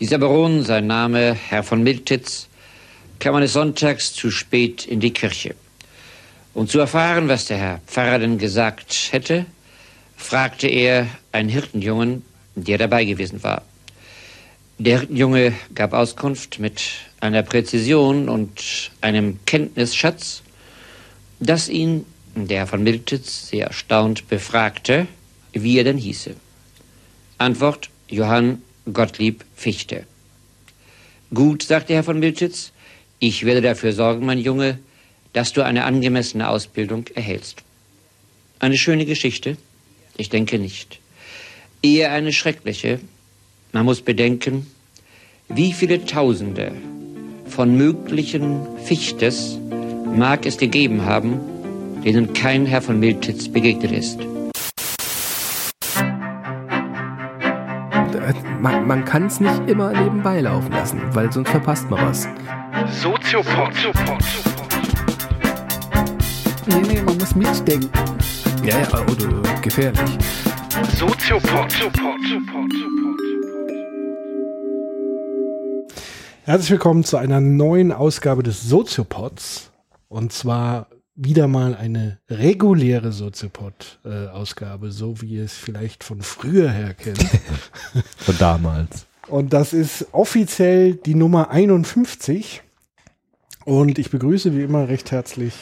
Dieser Baron, sein Name Herr von Miltitz, kam eines Sonntags zu spät in die Kirche. Um zu erfahren, was der Herr Pfarrer denn gesagt hätte, fragte er einen Hirtenjungen, der dabei gewesen war. Der Hirtenjunge gab Auskunft mit einer Präzision und einem Kenntnisschatz, dass ihn der Herr von Miltitz sehr erstaunt befragte, wie er denn hieße. Antwort Johann Gottlieb Fichte. Gut, sagte Herr von Miltitz, ich werde dafür sorgen, mein Junge, dass du eine angemessene Ausbildung erhältst. Eine schöne Geschichte? Ich denke nicht. Eher eine schreckliche. Man muss bedenken, wie viele Tausende von möglichen Fichtes mag es gegeben haben, denen kein Herr von Miltitz begegnet ist. Man, man kann es nicht immer nebenbei laufen lassen, weil sonst verpasst man was. Soziopod. Nee, nee, man muss mitdenken. Ja, ja, oder gefährlich. Soziopod. Herzlich willkommen zu einer neuen Ausgabe des Soziopods. Und zwar wieder mal eine reguläre Soziopod-Ausgabe, so wie ihr es vielleicht von früher her kennt. von damals. Und das ist offiziell die Nummer 51. Und ich begrüße wie immer recht herzlich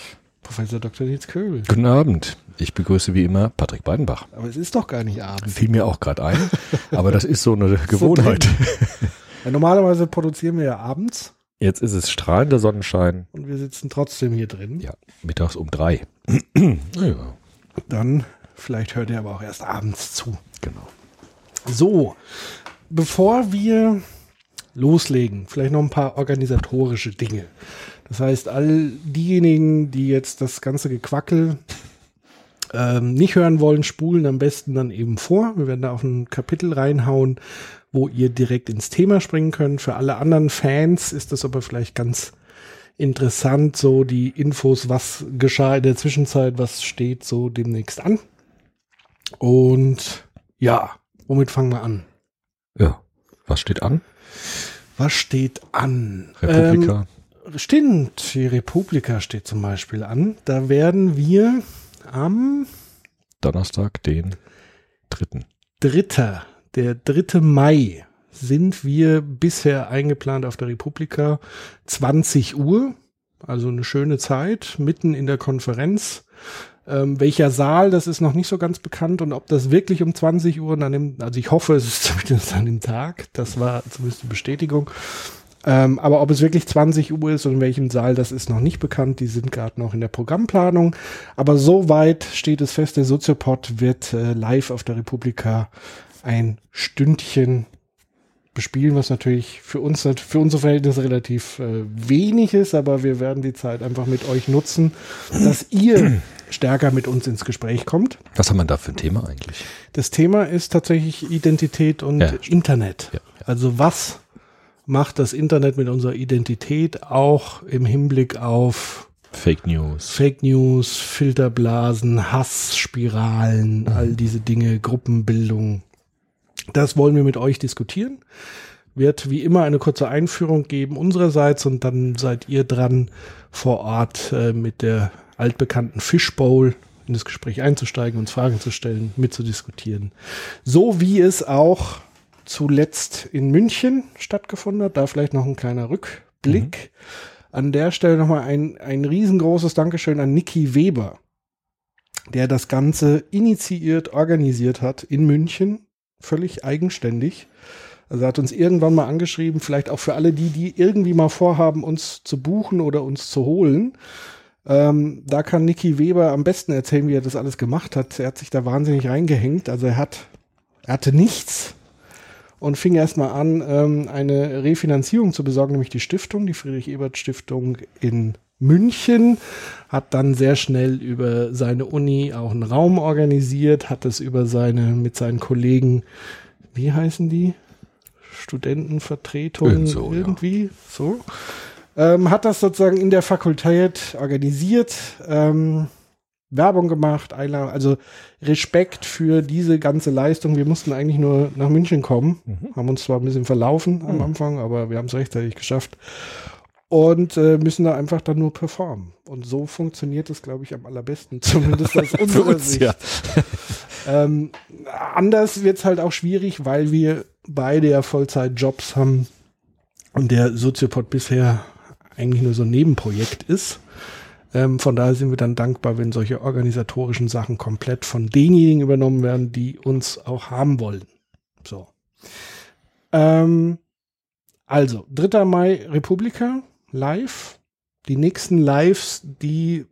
Professor Dr. Nils Köhl. Guten Abend. Ich begrüße wie immer Patrick Beidenbach. Aber es ist doch gar nicht Abend. Fiel mir auch gerade ein. aber das ist so eine Gewohnheit. So normalerweise produzieren wir ja abends. Jetzt ist es strahlender Sonnenschein. Und wir sitzen trotzdem hier drin. Ja, mittags um drei. ja. Dann, vielleicht hört ihr aber auch erst abends zu. Genau. So, bevor wir loslegen, vielleicht noch ein paar organisatorische Dinge. Das heißt, all diejenigen, die jetzt das ganze Gequackel ähm, nicht hören wollen, spulen am besten dann eben vor. Wir werden da auf ein Kapitel reinhauen, wo ihr direkt ins Thema springen könnt. Für alle anderen Fans ist das aber vielleicht ganz interessant, so die Infos, was geschah in der Zwischenzeit, was steht so demnächst an. Und ja, womit fangen wir an? Ja, was steht an? Was steht an? Republika. Ähm, stimmt, die Republika steht zum Beispiel an. Da werden wir am Donnerstag, den dritten. Dritter der 3. Mai sind wir bisher eingeplant auf der Republika 20 Uhr. Also eine schöne Zeit, mitten in der Konferenz. Ähm, welcher Saal, das ist noch nicht so ganz bekannt und ob das wirklich um 20 Uhr, dann im, also ich hoffe, es ist zumindest an dem Tag, das war zumindest die Bestätigung. Ähm, aber ob es wirklich 20 Uhr ist und in welchem Saal, das ist noch nicht bekannt. Die sind gerade noch in der Programmplanung. Aber soweit steht es fest, der Soziopod wird äh, live auf der Republika ein Stündchen bespielen, was natürlich für uns, für unsere Verhältnisse relativ äh, wenig ist, aber wir werden die Zeit einfach mit euch nutzen, dass ihr stärker mit uns ins Gespräch kommt. Was haben wir da für ein Thema eigentlich? Das Thema ist tatsächlich Identität und ja, Internet. Ja, ja. Also was macht das Internet mit unserer Identität auch im Hinblick auf Fake News. Fake News, Filterblasen, Hassspiralen, mhm. all diese Dinge, Gruppenbildung. Das wollen wir mit euch diskutieren. Wird wie immer eine kurze Einführung geben unsererseits und dann seid ihr dran vor Ort äh, mit der altbekannten Fishbowl in das Gespräch einzusteigen, uns Fragen zu stellen, mitzudiskutieren. So wie es auch zuletzt in München stattgefunden hat. Da vielleicht noch ein kleiner Rückblick. Mhm. An der Stelle nochmal ein, ein riesengroßes Dankeschön an Niki Weber, der das Ganze initiiert, organisiert hat in München völlig eigenständig. Also er hat uns irgendwann mal angeschrieben, vielleicht auch für alle die, die irgendwie mal vorhaben, uns zu buchen oder uns zu holen. Ähm, da kann Niki Weber am besten erzählen, wie er das alles gemacht hat. Er hat sich da wahnsinnig reingehängt. Also er hat, er hatte nichts und fing erstmal an, ähm, eine Refinanzierung zu besorgen, nämlich die Stiftung, die Friedrich-Ebert-Stiftung in München, hat dann sehr schnell über seine Uni auch einen Raum organisiert, hat es über seine, mit seinen Kollegen, wie heißen die? Studentenvertretung so, irgendwie, ja. so. Ähm, hat das sozusagen in der Fakultät organisiert. Ähm, Werbung gemacht, Einladung, also Respekt für diese ganze Leistung. Wir mussten eigentlich nur nach München kommen, haben uns zwar ein bisschen verlaufen am Anfang, aber wir haben es rechtzeitig geschafft und äh, müssen da einfach dann nur performen. Und so funktioniert es, glaube ich, am allerbesten, zumindest aus unserer Sicht. Ähm, anders wird's halt auch schwierig, weil wir beide ja Vollzeitjobs haben und der Soziopod bisher eigentlich nur so ein Nebenprojekt ist. Ähm, von daher sind wir dann dankbar, wenn solche organisatorischen Sachen komplett von denjenigen übernommen werden, die uns auch haben wollen. So. Ähm, also, 3. Mai Republika live. Die nächsten Lives, die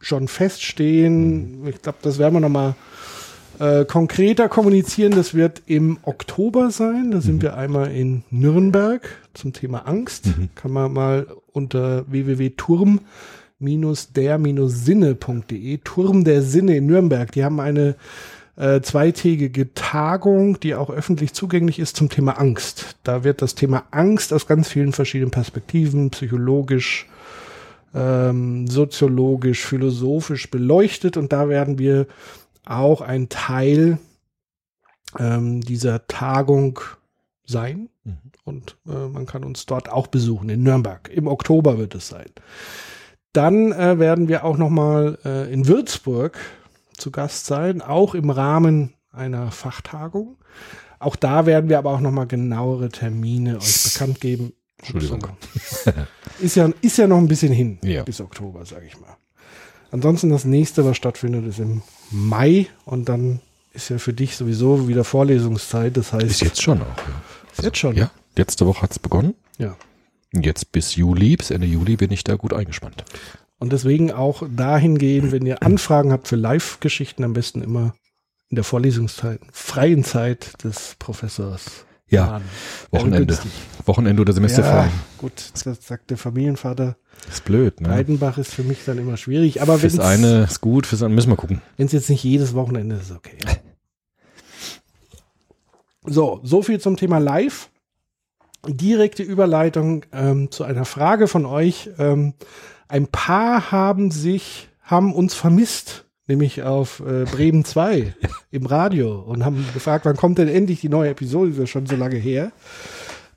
schon feststehen, ich glaube, das werden wir nochmal äh, konkreter kommunizieren. Das wird im Oktober sein. Da sind wir einmal in Nürnberg zum Thema Angst. Kann man mal unter www.turm-der-sinne.de, Turm der Sinne in Nürnberg. Die haben eine äh, zweitägige Tagung, die auch öffentlich zugänglich ist zum Thema Angst. Da wird das Thema Angst aus ganz vielen verschiedenen Perspektiven, psychologisch, ähm, soziologisch, philosophisch beleuchtet und da werden wir auch ein Teil ähm, dieser Tagung sein. Und äh, man kann uns dort auch besuchen in Nürnberg. Im Oktober wird es sein. Dann äh, werden wir auch noch mal äh, in Würzburg zu Gast sein, auch im Rahmen einer Fachtagung. Auch da werden wir aber auch noch mal genauere Termine euch bekannt geben. Entschuldigung. Ist ja, ist ja noch ein bisschen hin Ja. bis Oktober, sage ich mal. Ansonsten das nächste, was stattfindet, ist im Mai und dann ist ja für dich sowieso wieder Vorlesungszeit. Das heißt, Ist jetzt schon auch. Ja. Ist jetzt schon. Ja, letzte Woche hat's begonnen. ja. Jetzt bis Juli, bis Ende Juli bin ich da gut eingespannt. Und deswegen auch dahingehend, wenn ihr Anfragen habt für Live-Geschichten, am besten immer in der Vorlesungszeit, freien Zeit des Professors. Ja. Wäre Wochenende. Wochenende oder Semesterferien. Ja, gut, das sagt der Familienvater. Ist blöd, ne? Breidenbach ist für mich dann immer schwierig. Aber wenn Fürs eine ist gut, fürs andere müssen wir gucken. es jetzt nicht jedes Wochenende ist, ist okay. So, so viel zum Thema Live. Direkte Überleitung ähm, zu einer Frage von euch. Ähm, ein paar haben sich, haben uns vermisst, nämlich auf äh, Bremen 2 im Radio und haben gefragt, wann kommt denn endlich die neue Episode? Das ist ja schon so lange her.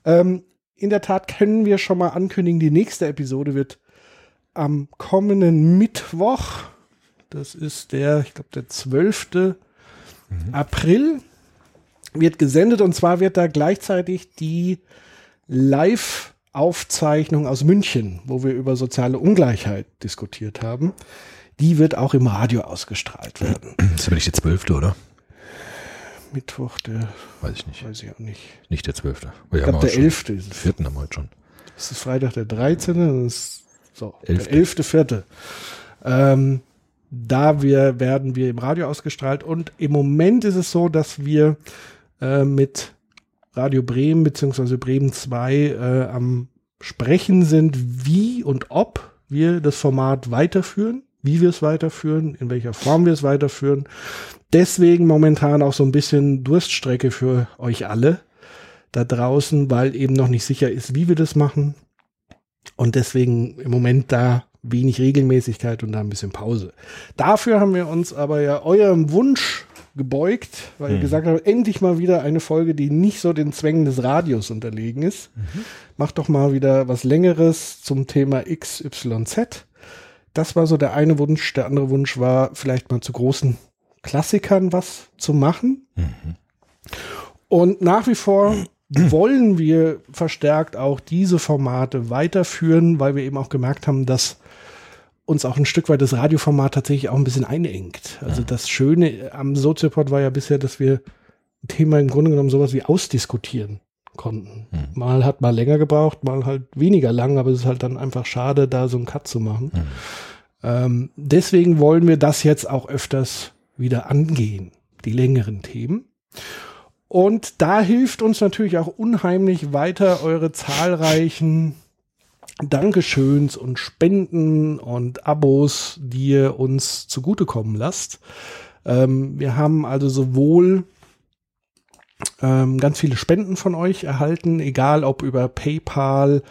Ähm, in der Tat können wir schon mal ankündigen, die nächste Episode wird am kommenden Mittwoch, das ist der, ich glaube, der 12. April, wird gesendet und zwar wird da gleichzeitig die Live-Aufzeichnung aus München, wo wir über soziale Ungleichheit diskutiert haben, die wird auch im Radio ausgestrahlt werden. Das ist aber nicht der zwölfte, oder? Mittwoch, der, Weiß ich nicht. weiß ich auch nicht. Nicht der zwölfte. Ich glaube, der 11. ist es. Vierten haben wir heute schon. Das ist Freitag der 13. Das ist so, Elfte. der 11. Vierte. Ähm, da wir, werden wir im Radio ausgestrahlt und im Moment ist es so, dass wir äh, mit Radio Bremen beziehungsweise Bremen 2 äh, am Sprechen sind, wie und ob wir das Format weiterführen, wie wir es weiterführen, in welcher Form wir es weiterführen. Deswegen momentan auch so ein bisschen Durststrecke für euch alle da draußen, weil eben noch nicht sicher ist, wie wir das machen. Und deswegen im Moment da wenig Regelmäßigkeit und da ein bisschen Pause. Dafür haben wir uns aber ja eurem Wunsch gebeugt, weil ihr gesagt habt, endlich mal wieder eine Folge, die nicht so den Zwängen des Radios unterlegen ist. Macht doch mal wieder was Längeres zum Thema XYZ. Das war so der eine Wunsch. Der andere Wunsch war, vielleicht mal zu großen Klassikern was zu machen. Und nach wie vor wollen wir verstärkt auch diese Formate weiterführen, weil wir eben auch gemerkt haben, dass uns auch ein Stück weit das Radioformat tatsächlich auch ein bisschen einengt. Also das Schöne am Soziopod war ja bisher, dass wir ein Thema im Grunde genommen sowas wie ausdiskutieren konnten. Mal hat mal länger gebraucht, mal halt weniger lang, aber es ist halt dann einfach schade, da so einen Cut zu machen. Ähm, deswegen wollen wir das jetzt auch öfters wieder angehen, die längeren Themen. Und da hilft uns natürlich auch unheimlich weiter eure zahlreichen Dankeschöns und Spenden und Abos, die ihr uns zugutekommen lasst. Ähm, wir haben also sowohl ähm, ganz viele Spenden von euch erhalten, egal ob über PayPal,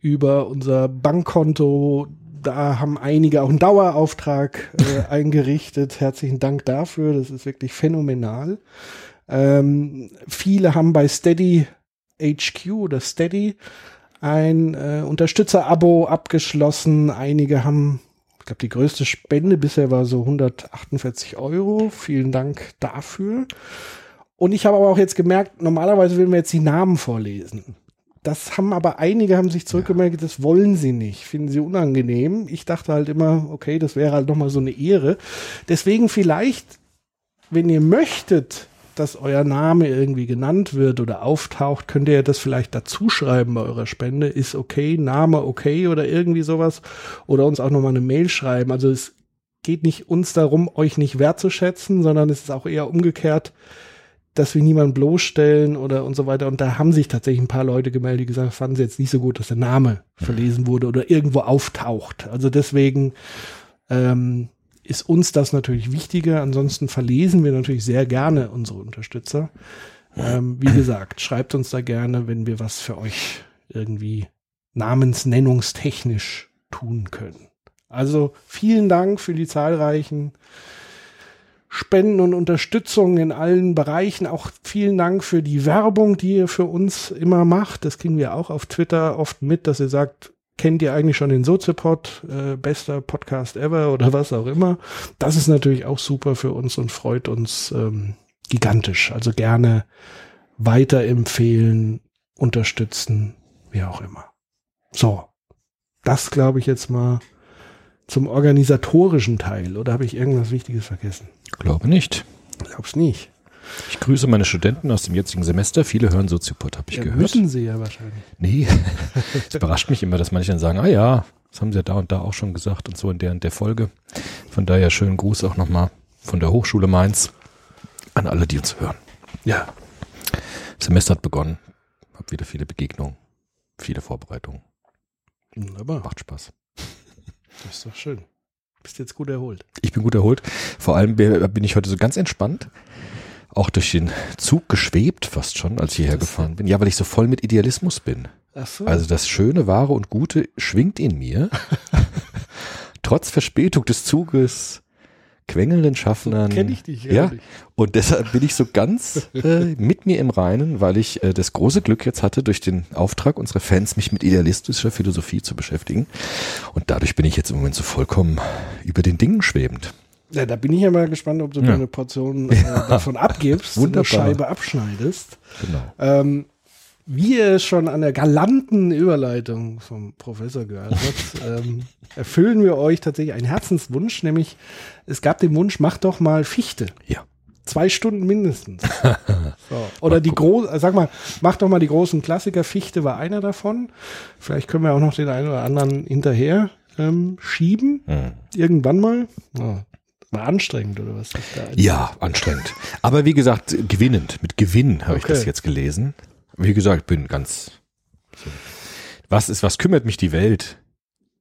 über unser Bankkonto, da haben einige auch einen Dauerauftrag äh, eingerichtet. Herzlichen Dank dafür. Das ist wirklich phänomenal. Ähm, viele haben bei Steady HQ oder Steady ein äh, Unterstützer-Abo abgeschlossen. Einige haben, ich glaube, die größte Spende bisher war so 148 Euro. Vielen Dank dafür. Und ich habe aber auch jetzt gemerkt, normalerweise würden wir jetzt die Namen vorlesen. Das haben aber einige haben sich zurückgemeldet, das wollen sie nicht, finden sie unangenehm. Ich dachte halt immer, okay, das wäre halt nochmal so eine Ehre. Deswegen vielleicht, wenn ihr möchtet, dass euer Name irgendwie genannt wird oder auftaucht, könnt ihr das vielleicht dazu schreiben bei eurer Spende. Ist okay, Name okay oder irgendwie sowas. Oder uns auch nochmal eine Mail schreiben. Also es geht nicht uns darum, euch nicht wertzuschätzen, sondern es ist auch eher umgekehrt, dass wir niemanden bloßstellen oder und so weiter. Und da haben sich tatsächlich ein paar Leute gemeldet, die gesagt fanden sie jetzt nicht so gut, dass der Name verlesen wurde oder irgendwo auftaucht. Also deswegen ähm, ist uns das natürlich wichtiger. Ansonsten verlesen wir natürlich sehr gerne unsere Unterstützer. Ähm, wie gesagt, schreibt uns da gerne, wenn wir was für euch irgendwie namensnennungstechnisch tun können. Also vielen Dank für die zahlreichen Spenden und Unterstützung in allen Bereichen. Auch vielen Dank für die Werbung, die ihr für uns immer macht. Das kriegen wir auch auf Twitter oft mit, dass ihr sagt, kennt ihr eigentlich schon den Soziopod, äh, bester Podcast ever oder was auch immer. Das ist natürlich auch super für uns und freut uns ähm, gigantisch. Also gerne weiterempfehlen, unterstützen, wie auch immer. So, das glaube ich jetzt mal zum organisatorischen Teil. Oder habe ich irgendwas Wichtiges vergessen? Glaube nicht. Glaub's nicht. Ich grüße meine Studenten aus dem jetzigen Semester. Viele hören Soziopod, habe ich Ja, gehört. müssen sie ja wahrscheinlich. Nee, es überrascht mich immer, dass manche dann sagen, ah ja, das haben sie ja da und da auch schon gesagt und so in der und der Folge. Von daher schönen Gruß auch nochmal von der Hochschule Mainz an alle, die uns hören. Ja, Semester hat begonnen. Hab wieder viele Begegnungen, viele Vorbereitungen. wunderbar. Macht Spaß. Das ist doch schön. Bist jetzt gut erholt. Ich bin gut erholt. Vor allem bin ich heute so ganz entspannt. Auch durch den Zug geschwebt fast schon, als ich hierher gefahren bin. Ja, weil ich so voll mit Idealismus bin. Ach so. Also das Schöne, Wahre und Gute schwingt in mir. Trotz Verspätung des Zuges, quengelnden Schaffnern. kenn ich dich, ja, und deshalb bin ich so ganz äh, mit mir im Reinen, weil ich äh, das große Glück jetzt hatte, durch den Auftrag unserer Fans mich mit idealistischer Philosophie zu beschäftigen. Und dadurch bin ich jetzt im Moment so vollkommen über den Dingen schwebend. Ja, da bin ich ja mal gespannt, ob du Ja. deine Portion äh, davon abgibst, Wunderbar. eine Scheibe abschneidest. Genau. Ähm, wie ihr schon an der galanten Überleitung vom Professor gehört habt, ähm, erfüllen wir euch tatsächlich einen Herzenswunsch, nämlich es gab den Wunsch, macht doch mal Fichte. Ja. Zwei Stunden mindestens. So. Oder die großen, sag mal, mach doch mal die großen Klassiker. Fichte war einer davon. Vielleicht können wir auch noch den einen oder anderen hinterher ähm, schieben. Hm. Irgendwann mal. Ja. War anstrengend, oder was? Ja, anstrengend. Aber wie gesagt, gewinnend. Mit Gewinn habe ich Okay. das jetzt gelesen. Wie gesagt, ich bin ganz. So. Was ist, was kümmert mich die Welt?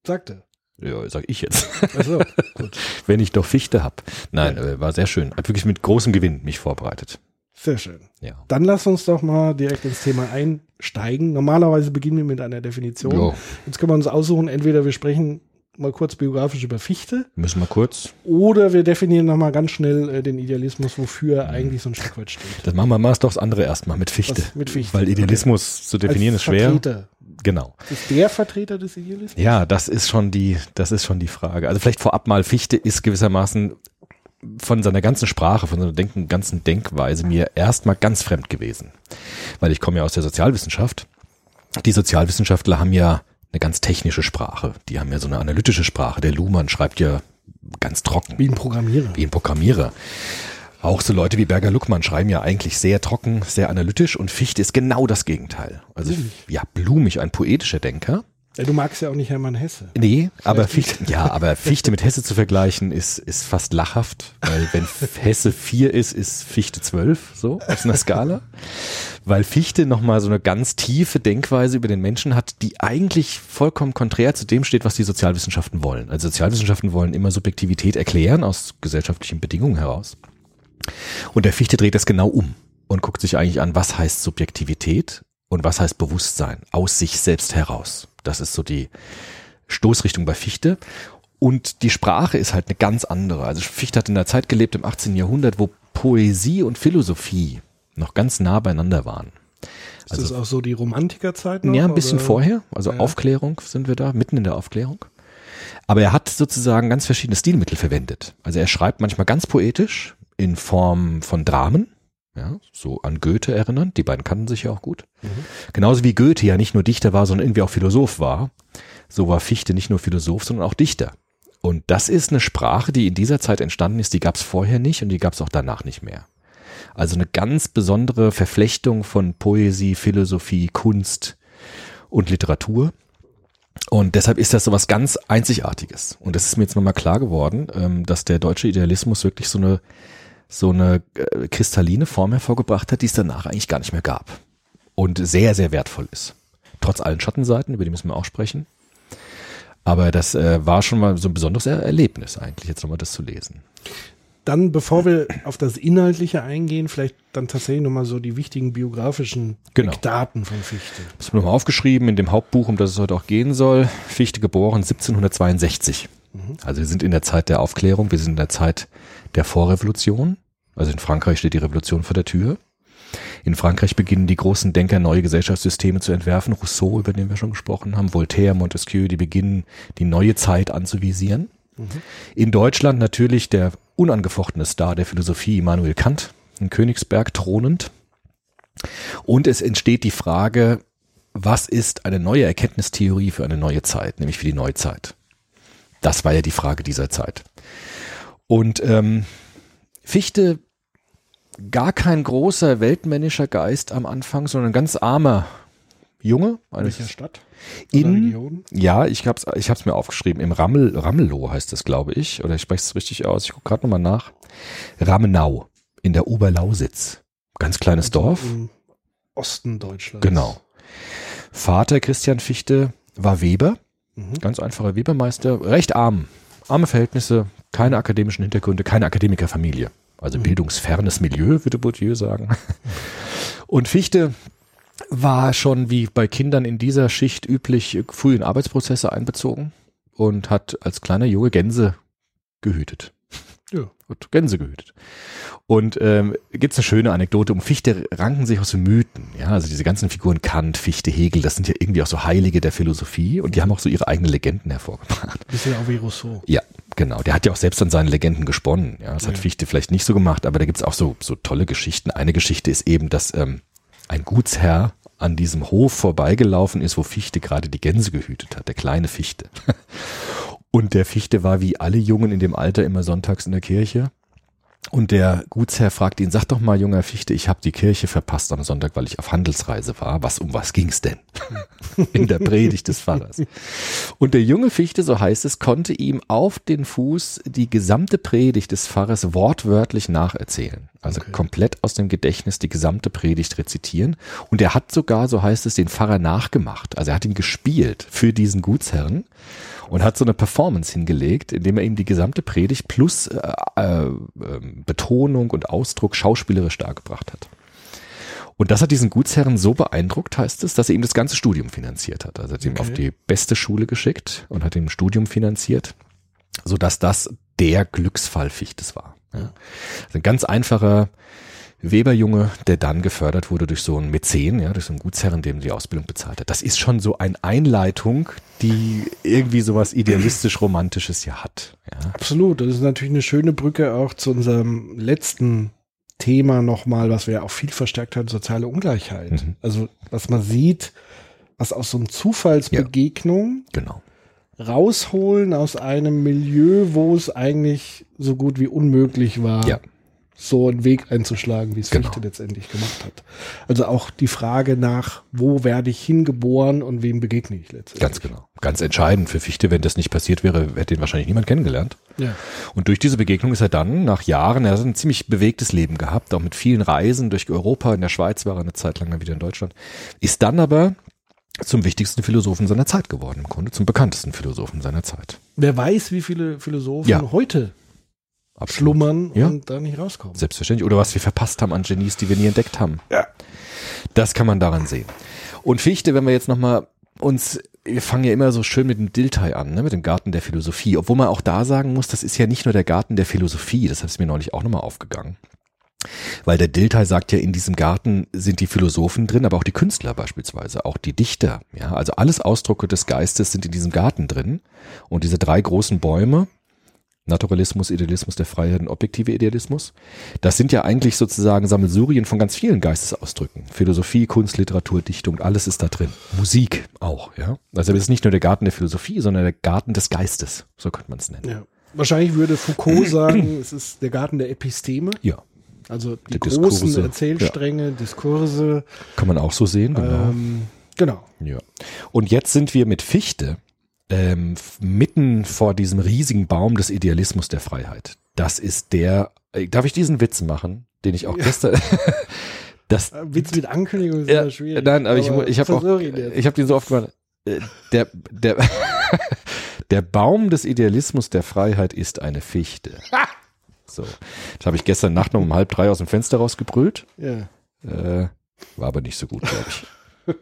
sagte. Ja, sag ich jetzt. Achso, gut. Wenn ich doch Fichte hab. Nein, äh, war sehr schön. Hat wirklich mit großem Gewinn mich vorbereitet. Sehr schön. Ja. Dann lass uns doch mal direkt ins Thema einsteigen. Normalerweise beginnen wir mit einer Definition. Jo. Jetzt können wir uns aussuchen, entweder wir sprechen mal kurz biografisch über Fichte Müssen wir kurz. oder wir definieren nochmal ganz schnell äh, den Idealismus, wofür er eigentlich so ein Stück weit steht. Das machen wir mal doch das andere erstmal mit Fichte. Was mit Fichte? Weil Idealismus zu definieren Als ist schwer. Vertreter. Genau. Ist der Vertreter des Idealismus? Ja, das ist schon die, das ist schon die Frage. Also vielleicht vorab mal, Fichte ist gewissermaßen von seiner ganzen Sprache, von seiner denken, ganzen Denkweise mir erstmal ganz fremd gewesen. Weil ich komme ja aus der Sozialwissenschaft. Die Sozialwissenschaftler haben ja eine ganz technische Sprache. Die haben ja so eine analytische Sprache. Der Luhmann schreibt ja ganz trocken Wie ein Programmierer. wie ein Programmierer. Auch so Leute wie Berger Luckmann schreiben ja eigentlich sehr trocken, sehr analytisch und Fichte ist genau das Gegenteil. Also ja, blumig, ein poetischer Denker. Du magst ja auch nicht Hermann Hesse. Nee, aber Fichte, ja, aber Fichte mit Hesse zu vergleichen ist, ist fast lachhaft, weil wenn Hesse vier ist, ist Fichte zwölf, so auf einer Skala. Weil Fichte nochmal so eine ganz tiefe Denkweise über den Menschen hat, die eigentlich vollkommen konträr zu dem steht, was die Sozialwissenschaften wollen. Also Sozialwissenschaften wollen immer Subjektivität erklären aus gesellschaftlichen Bedingungen heraus. Und der Fichte dreht das genau um und guckt sich eigentlich an, was heißt Subjektivität und was heißt Bewusstsein aus sich selbst heraus. Das ist so die Stoßrichtung bei Fichte. Und die Sprache ist halt eine ganz andere. Also Fichte hat in der Zeit gelebt im 18. Jahrhundert, wo Poesie und Philosophie noch ganz nah beieinander waren. Ist das auch so die Romantikerzeit noch? Ja, ein bisschen oder? vorher. Also Ja. Aufklärung sind wir da, mitten in der Aufklärung. Aber er hat sozusagen ganz verschiedene Stilmittel verwendet. Also er schreibt manchmal ganz poetisch in Form von Dramen, ja, so an Goethe erinnern. Die beiden kannten sich ja auch gut. Genauso wie Goethe ja nicht nur Dichter war, sondern irgendwie auch Philosoph war. So war Fichte nicht nur Philosoph, sondern auch Dichter. Und das ist eine Sprache, die in dieser Zeit entstanden ist, die gab es vorher nicht und die gab es auch danach nicht mehr. Also eine ganz besondere Verflechtung von Poesie, Philosophie, Kunst und Literatur. Und deshalb ist das so was ganz Einzigartiges. Und das ist mir jetzt nochmal klar geworden, ähm, dass der deutsche Idealismus wirklich so eine, so eine äh, kristalline Form hervorgebracht hat, die es danach eigentlich gar nicht mehr gab. Und sehr, sehr wertvoll ist. Trotz allen Schattenseiten, über die müssen wir auch sprechen. Aber das äh, war schon mal so ein besonderes Er- Erlebnis eigentlich, jetzt nochmal das zu lesen. Dann, bevor wir auf das Inhaltliche eingehen, vielleicht dann tatsächlich nochmal so die wichtigen biografischen Genau. Daten von Fichte. Das haben wir nochmal aufgeschrieben in dem Hauptbuch, um das es heute auch gehen soll. Fichte geboren 1762. Also wir sind in der Zeit der Aufklärung, wir sind in der Zeit der Vorrevolution. Also in Frankreich steht die Revolution vor der Tür. In Frankreich beginnen die großen Denker neue Gesellschaftssysteme zu entwerfen. Rousseau, über den wir schon gesprochen haben, Voltaire, Montesquieu, die beginnen die neue Zeit anzuvisieren. In Deutschland natürlich der unangefochtene Star der Philosophie, Immanuel Kant, in Königsberg thronend. Und es entsteht die Frage, was ist eine neue Erkenntnistheorie für eine neue Zeit, nämlich für die Neuzeit? Das war ja die Frage dieser Zeit. Und ähm, Fichte, gar kein großer weltmännischer Geist am Anfang, sondern ein ganz armer Junge. Welcher Stadt? In, Region? ja, ich hab's, ich hab's mir aufgeschrieben. Im Rammel, Ramelow heißt das, glaube ich. Oder ich spreche es richtig aus. Ich gucke gerade nochmal nach. Ramenau in der Oberlausitz. Ganz kleines Also Dorf. Im Osten Deutschlands. Genau. Vater Christian Fichte war Weber, Mhm. ganz einfacher Webermeister, recht arm, arme Verhältnisse, keine akademischen Hintergründe, keine Akademikerfamilie. Also bildungsfernes Milieu, würde Bourdieu sagen. Und Fichte war schon wie bei Kindern in dieser Schicht üblich früh in Arbeitsprozesse einbezogen und hat als kleiner Junge Gänse gehütet. Ja. Hat Gänse gehütet. Und ähm, gibt es eine schöne Anekdote, um Fichte ranken sich auch so Mythen. Ja, also diese ganzen Figuren Kant, Fichte, Hegel, das sind ja irgendwie auch so Heilige der Philosophie und die haben auch so ihre eigenen Legenden hervorgebracht. Bisschen auch wie Rousseau. Ja, genau. Der hat ja auch selbst an seinen Legenden gesponnen. Ja, das hat Ja. Fichte vielleicht nicht so gemacht, aber da gibt's auch so, so tolle Geschichten. Eine Geschichte ist eben, dass ähm, ein Gutsherr an diesem Hof vorbeigelaufen ist, wo Fichte gerade die Gänse gehütet hat, der kleine Fichte. Und der Fichte war wie alle Jungen in dem Alter immer sonntags in der Kirche. Und der Gutsherr fragt ihn, sag doch mal, junger Fichte, ich habe die Kirche verpasst am Sonntag, weil ich auf Handelsreise war. Was, um was ging's denn? in der Predigt des Pfarrers. Und der junge Fichte, so heißt es, konnte ihm auf den Fuß die gesamte Predigt des Pfarrers wortwörtlich nacherzählen. Also Okay. komplett aus dem Gedächtnis die gesamte Predigt rezitieren. Und er hat sogar, so heißt es, den Pfarrer nachgemacht. Also er hat ihn gespielt für diesen Gutsherrn und hat so eine Performance hingelegt, indem er ihm die gesamte Predigt plus äh, äh, ähm, Betonung und Ausdruck schauspielerisch dargebracht hat. Und das hat diesen Gutsherren so beeindruckt, heißt es, dass er ihm das ganze Studium finanziert hat. Also er hat ihn Okay. auf die beste Schule geschickt und hat ihm ein Studium finanziert, sodass das der Glücksfall Fichtes war. Ja. Also ein ganz einfacher Weberjunge, der dann gefördert wurde durch so einen Mäzen, ja, durch so einen Gutsherren, dem die Ausbildung bezahlt hat. Das ist schon so eine Einleitung, die irgendwie sowas idealistisch-romantisches ja hat. Ja. Absolut. Das ist natürlich eine schöne Brücke auch zu unserem letzten Thema nochmal, was wir ja auch viel verstärkt haben, soziale Ungleichheit. Mhm. Also, was man sieht, was aus so einem Zufallsbegegnung Genau. rausholen aus einem Milieu, wo es eigentlich so gut wie unmöglich war, Ja. So einen Weg einzuschlagen, wie es Genau. Fichte letztendlich gemacht hat. Also auch die Frage nach, wo werde ich hingeboren und wem begegne ich letztendlich. Ganz genau. Ganz entscheidend für Fichte, wenn das nicht passiert wäre, hätte ihn wahrscheinlich niemand kennengelernt. Ja. Und durch diese Begegnung ist er dann nach Jahren, er hat ein ziemlich bewegtes Leben gehabt, auch mit vielen Reisen durch Europa, in der Schweiz war er eine Zeit lang dann wieder in Deutschland, ist dann aber zum wichtigsten Philosophen seiner Zeit geworden, im Grunde zum bekanntesten Philosophen seiner Zeit. Wer weiß, wie viele Philosophen Ja. heute Absolut. schlummern Ja. und da nicht rauskommen. Selbstverständlich. Oder was wir verpasst haben an Genies, die wir nie entdeckt haben. Ja. Das kann man daran sehen. Und Fichte, wenn wir jetzt nochmal uns wir fangen ja immer so schön mit dem Diltai an, ne, mit dem Garten der Philosophie. Obwohl man auch da sagen muss, das ist ja nicht nur der Garten der Philosophie, das ist mir neulich auch nochmal aufgegangen. Weil der Diltai sagt ja, in diesem Garten sind die Philosophen drin, aber auch die Künstler beispielsweise, auch die Dichter. Ja, also alles Ausdrucke des Geistes sind in diesem Garten drin. Und diese drei großen Bäume, Naturalismus, Idealismus der Freiheit und objektive Idealismus. Das sind ja eigentlich sozusagen Sammelsurien von ganz vielen Geistesausdrücken. Philosophie, Kunst, Literatur, Dichtung, alles ist da drin. Musik auch, ja. Also es ist nicht nur der Garten der Philosophie, sondern der Garten des Geistes, so könnte man es nennen. Ja. Wahrscheinlich würde Foucault sagen, es ist der Garten der Episteme. Ja, Also die Der großen Diskurse. Erzählstränge, Diskurse. kann man auch so sehen, genau. Ähm, genau. Ja. Und jetzt sind wir mit Fichte ähm, mitten vor diesem riesigen Baum des Idealismus der Freiheit. Das ist der, äh, darf ich diesen Witz machen, den ich auch gestern, das, Witz mit Ankündigung ist ja, immer schwierig. nein, aber ich, mu- ich habe auch, ich habe den so oft gemacht, äh, der, der, der Baum des Idealismus der Freiheit ist eine Fichte. So, das habe ich gestern Nacht noch um halb drei aus dem Fenster rausgebrüllt. ja. Äh, war aber nicht so gut, glaube ich.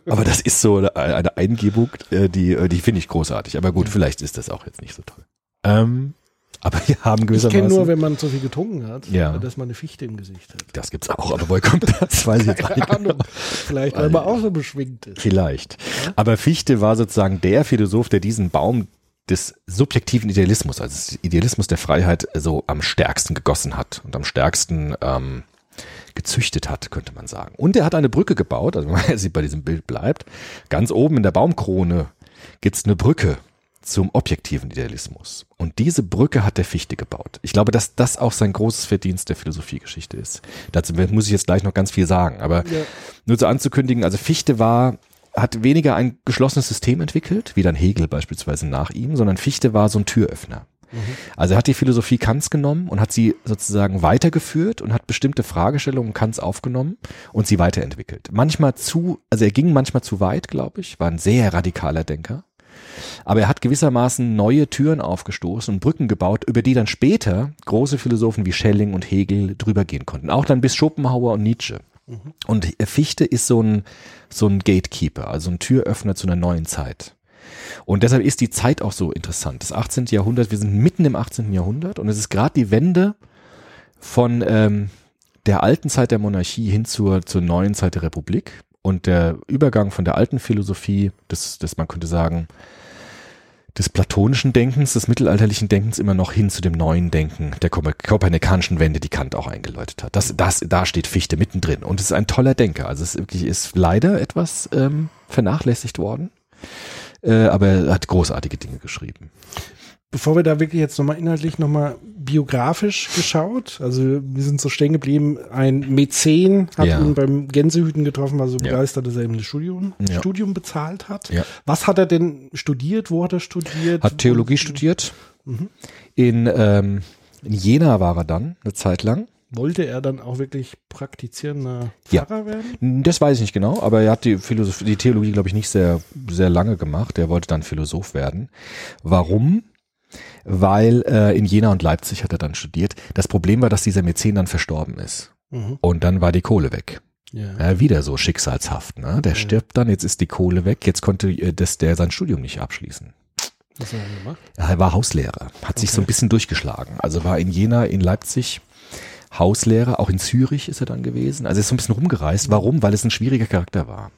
Aber das ist so eine, Eingebung, äh, die, äh, die finde ich großartig. Aber gut, vielleicht ist das auch jetzt nicht so toll. Ähm, aber wir haben Ich gewissermaßen. kenne nur, wenn man zu viel getrunken hat, Ja. dass man eine Fichte im Gesicht hat. das gibt's auch, aber woher kommt das? Weiß ich jetzt nicht. Ahnung. Vielleicht, weil man auch so beschwingt ist. Vielleicht. Aber Fichte war sozusagen der Philosoph, der diesen Baum des subjektiven Idealismus, also des Idealismus der Freiheit, so am stärksten gegossen hat und am stärksten ähm, gezüchtet hat, könnte man sagen. Und er hat eine Brücke gebaut, also wenn man bei diesem Bild bleibt, ganz oben in der Baumkrone gibt's eine Brücke zum objektiven Idealismus. Und diese Brücke hat der Fichte gebaut. Ich glaube, dass das auch sein großes Verdienst der Philosophiegeschichte ist. Dazu muss ich jetzt gleich noch ganz viel sagen. Aber Ja. nur so anzukündigen, also Fichte war, hat weniger ein geschlossenes System entwickelt, wie dann Hegel beispielsweise nach ihm, sondern Fichte war so ein Türöffner. Also er hat die Philosophie Kants genommen und hat sie sozusagen weitergeführt und hat bestimmte Fragestellungen Kants aufgenommen und sie weiterentwickelt. Manchmal zu, also er ging manchmal zu weit, glaube ich, war ein sehr radikaler Denker. Aber er hat gewissermaßen neue Türen aufgestoßen und Brücken gebaut, über die dann später große Philosophen wie Schelling und Hegel drüber gehen konnten. Auch dann bis Schopenhauer und Nietzsche. Und Fichte ist so ein, so ein Gatekeeper, also ein Türöffner zu einer neuen Zeit. Und deshalb ist die Zeit auch so interessant. Das 18. Jahrhundert, wir sind mitten im 18. Jahrhundert und es ist gerade die Wende von ähm, der alten Zeit der Monarchie hin zur, zur neuen Zeit der Republik und der Übergang von der alten Philosophie, des, des man könnte sagen, des platonischen Denkens, des mittelalterlichen Denkens immer noch hin zu dem neuen Denken der Koper- kopernikanischen Wende, die Kant auch eingeläutet hat. Das, das, da steht Fichte mittendrin und es ist ein toller Denker. Also es ist wirklich ist leider etwas ähm, vernachlässigt worden, äh, aber er hat großartige Dinge geschrieben. Bevor wir da wirklich jetzt nochmal inhaltlich nochmal biografisch geschaut, also wir sind so stehen geblieben, ein Mäzen hat Ja. ihn beim Gänsehüten getroffen, war so Ja. begeistert, dass er ihm das Studium, Ja. Studium bezahlt hat. Ja. Was hat er denn studiert? Wo hat er studiert? Hat Theologie studiert. In, ähm, in Jena war er dann eine Zeit lang. Wollte er dann auch wirklich praktizierender Ja. Pfarrer werden? Das weiß ich nicht genau, aber er hat die Philosophie, die Theologie, glaube ich, nicht sehr, sehr lange gemacht. Er wollte dann Philosoph werden. Warum? Weil äh, in Jena und Leipzig hat er dann studiert. Das Problem war, dass dieser Mäzen dann verstorben ist. Mhm. Und dann war die Kohle weg. Ja. Ja, wieder so schicksalshaft. Ne? Der stirbt dann, jetzt ist die Kohle weg, jetzt konnte äh, das, der sein Studium nicht abschließen. Was hat er gemacht? Ja, Er war Hauslehrer, hat sich so ein bisschen durchgeschlagen. Also war in Jena, in Leipzig Hauslehrer, auch in Zürich ist er dann gewesen. Also er ist so ein bisschen rumgereist. Warum? Weil es ein schwieriger Charakter war.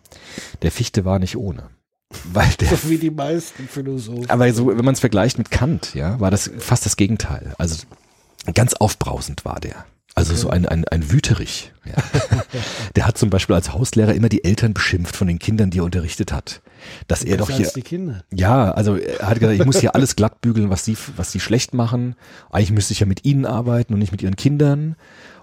Der Fichte war nicht ohne. Weil der, So wie die meisten Philosophen. aber so, wenn man es vergleicht mit Kant, ja, war das fast das Gegenteil. Also ganz aufbrausend war der. Also so ein, ein, ein Wüterich. Ja. der hat zum Beispiel als Hauslehrer immer die Eltern beschimpft von den Kindern, die er unterrichtet hat. Dass er doch hier, die Kinder. ja, also er hat gesagt, ich muss hier alles glatt bügeln, was sie, was sie schlecht machen. Eigentlich müsste ich ja mit ihnen arbeiten und nicht mit ihren Kindern.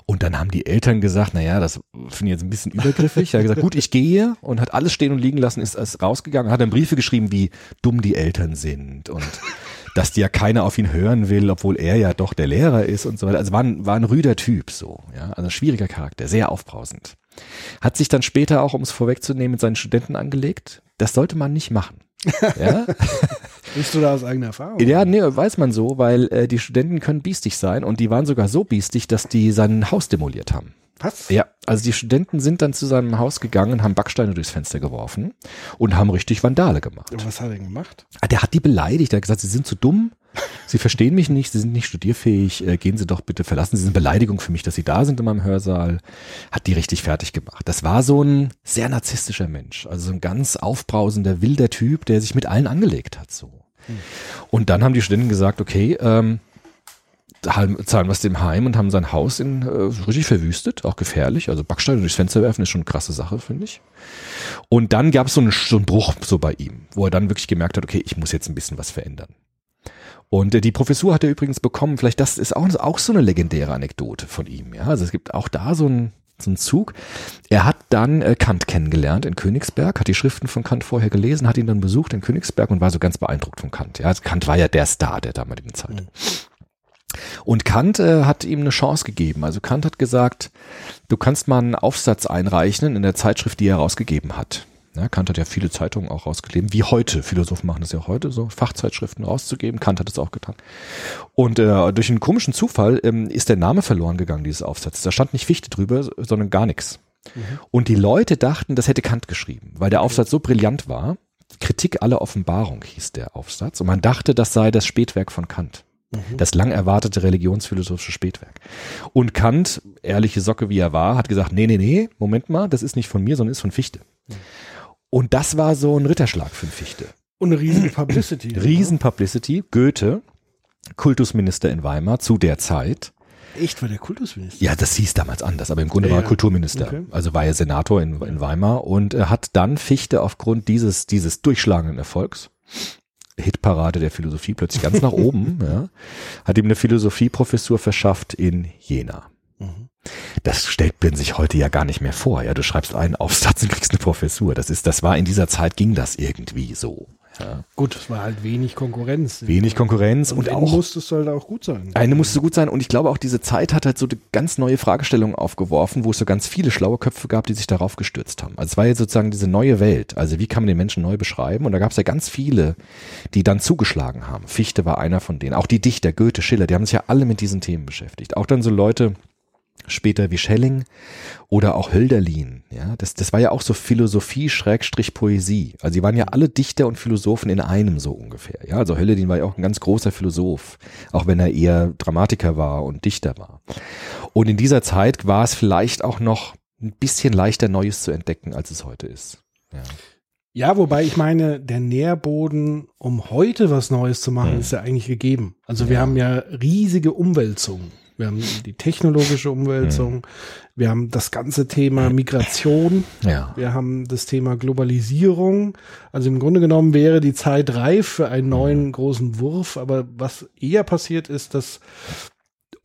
Und dann haben die Eltern gesagt, na ja, das finde ich jetzt ein bisschen übergriffig. Er hat gesagt, gut, ich gehe und hat alles stehen und liegen lassen, ist, ist rausgegangen, hat dann Briefe geschrieben, wie dumm die Eltern sind und dass die ja keiner auf ihn hören will, obwohl er ja doch der Lehrer ist und so weiter. Also war ein, war ein rüder Typ so, ja, also ein schwieriger Charakter, sehr aufbrausend. Hat sich dann später auch, um es vorwegzunehmen, mit seinen Studenten angelegt. Das sollte man nicht machen. Ja, Bist du da aus eigener Erfahrung? ja, nee, weiß man so, weil äh, die Studenten können biestig sein und die waren sogar so biestig, dass die sein Haus demoliert haben. Was? Ja, also die Studenten sind dann zu seinem Haus gegangen, haben Backsteine durchs Fenster geworfen und haben richtig Vandale gemacht. Was hat er denn gemacht? Ah, Der hat die beleidigt, er hat gesagt, sie sind zu dumm, sie verstehen mich nicht, sie sind nicht studierfähig, äh, gehen Sie doch bitte, verlassen Sie sind Beleidigung für mich, dass Sie da sind in meinem Hörsaal. Hat die richtig fertig gemacht. Das war so ein sehr narzisstischer Mensch, also so ein ganz aufbrausender, wilder Typ, der sich mit allen angelegt hat, so. Und dann haben die Studenten gesagt, okay, ähm, zahlen es dem heim und haben sein Haus in, äh, richtig verwüstet, auch gefährlich. Also Backsteine durchs Fenster werfen ist schon eine krasse Sache, finde ich. Und dann gab es so einen, so einen Bruch so bei ihm, wo er dann wirklich gemerkt hat, okay, ich muss jetzt ein bisschen was verändern. Und äh, die Professur hat er übrigens bekommen, vielleicht das ist auch, auch so eine legendäre Anekdote von ihm. Ja, also es gibt auch da so einen, so einen Zug. Er hat dann äh, Kant kennengelernt in Königsberg, hat die Schriften von Kant vorher gelesen, hat ihn dann besucht in Königsberg und war so ganz beeindruckt von Kant. Ja, also Kant war ja der Star der damaligen Zeit. Und Kant äh, hat ihm eine Chance gegeben. Also Kant hat gesagt, du kannst mal einen Aufsatz einreichen in der Zeitschrift, die er rausgegeben hat. Ja, Kant hat ja viele Zeitungen auch rausgegeben, wie heute. Philosophen machen das ja heute, so Fachzeitschriften rauszugeben. Kant hat es auch getan. Und äh, durch einen komischen Zufall ähm, ist der Name verloren gegangen, dieses Aufsatzes. Da stand nicht Fichte drüber, sondern gar nichts. Und die Leute dachten, das hätte Kant geschrieben, weil der Aufsatz so brillant war. Kritik aller Offenbarung hieß der Aufsatz. Und man dachte, das sei das Spätwerk von Kant. Das lang erwartete religionsphilosophische Spätwerk. Und Kant, ehrliche Socke wie er war, hat gesagt, nee, nee, nee, Moment mal, das ist nicht von mir, sondern ist von Fichte. Und das war so ein Ritterschlag für Fichte. Und eine riesige Publicity. Riesen Publicity. Goethe, Kultusminister in Weimar zu der Zeit. Echt, war der Kultusminister? Ja, das hieß damals anders, aber im Grunde Ja, war er. Kulturminister. Okay. Also war er Senator in, in Weimar und äh, hat dann Fichte aufgrund dieses, dieses durchschlagenden Erfolgs, Hitparade der Philosophie, plötzlich ganz nach oben, ja, hat ihm eine Philosophieprofessur verschafft in Jena. Mhm. Das stellt man sich heute ja gar nicht mehr vor. Ja, du schreibst einen Aufsatz und kriegst eine Professur. Das ist, das war in dieser Zeit ging das irgendwie so. Ja. Gut, es war halt wenig Konkurrenz. Wenig Konkurrenz Und, und, auch musste es halt auch gut sein. eine musste gut sein und ich glaube auch diese Zeit hat halt so eine ganz neue Fragestellung aufgeworfen, wo es so ganz viele schlaue Köpfe gab, die sich darauf gestürzt haben. Also es war jetzt sozusagen diese neue Welt. Also wie kann man den Menschen neu beschreiben? Und da gab es ja ganz viele, die dann zugeschlagen haben. Fichte war einer von denen. Auch die Dichter, Goethe, Schiller, die haben sich ja alle mit diesen Themen beschäftigt. Auch dann so Leute später wie Schelling oder auch Hölderlin. Ja, das, das war ja auch so Philosophie Schrägstrich Poesie. Also die waren ja alle Dichter und Philosophen in einem so ungefähr. Ja, also Hölderlin war ja auch ein ganz großer Philosoph, auch wenn er eher Dramatiker war und Dichter war. Und in dieser Zeit war es vielleicht auch noch ein bisschen leichter Neues zu entdecken, als es heute ist. Ja. Ja, wobei ich meine, der Nährboden, um heute was Neues zu machen, Hm. ist ja eigentlich gegeben. Also wir haben ja riesige Umwälzungen. Wir haben die technologische Umwälzung, Hm. wir haben das ganze Thema Migration, ja. wir haben das Thema Globalisierung. Also im Grunde genommen wäre die Zeit reif für einen neuen großen Wurf, aber was eher passiert ist, dass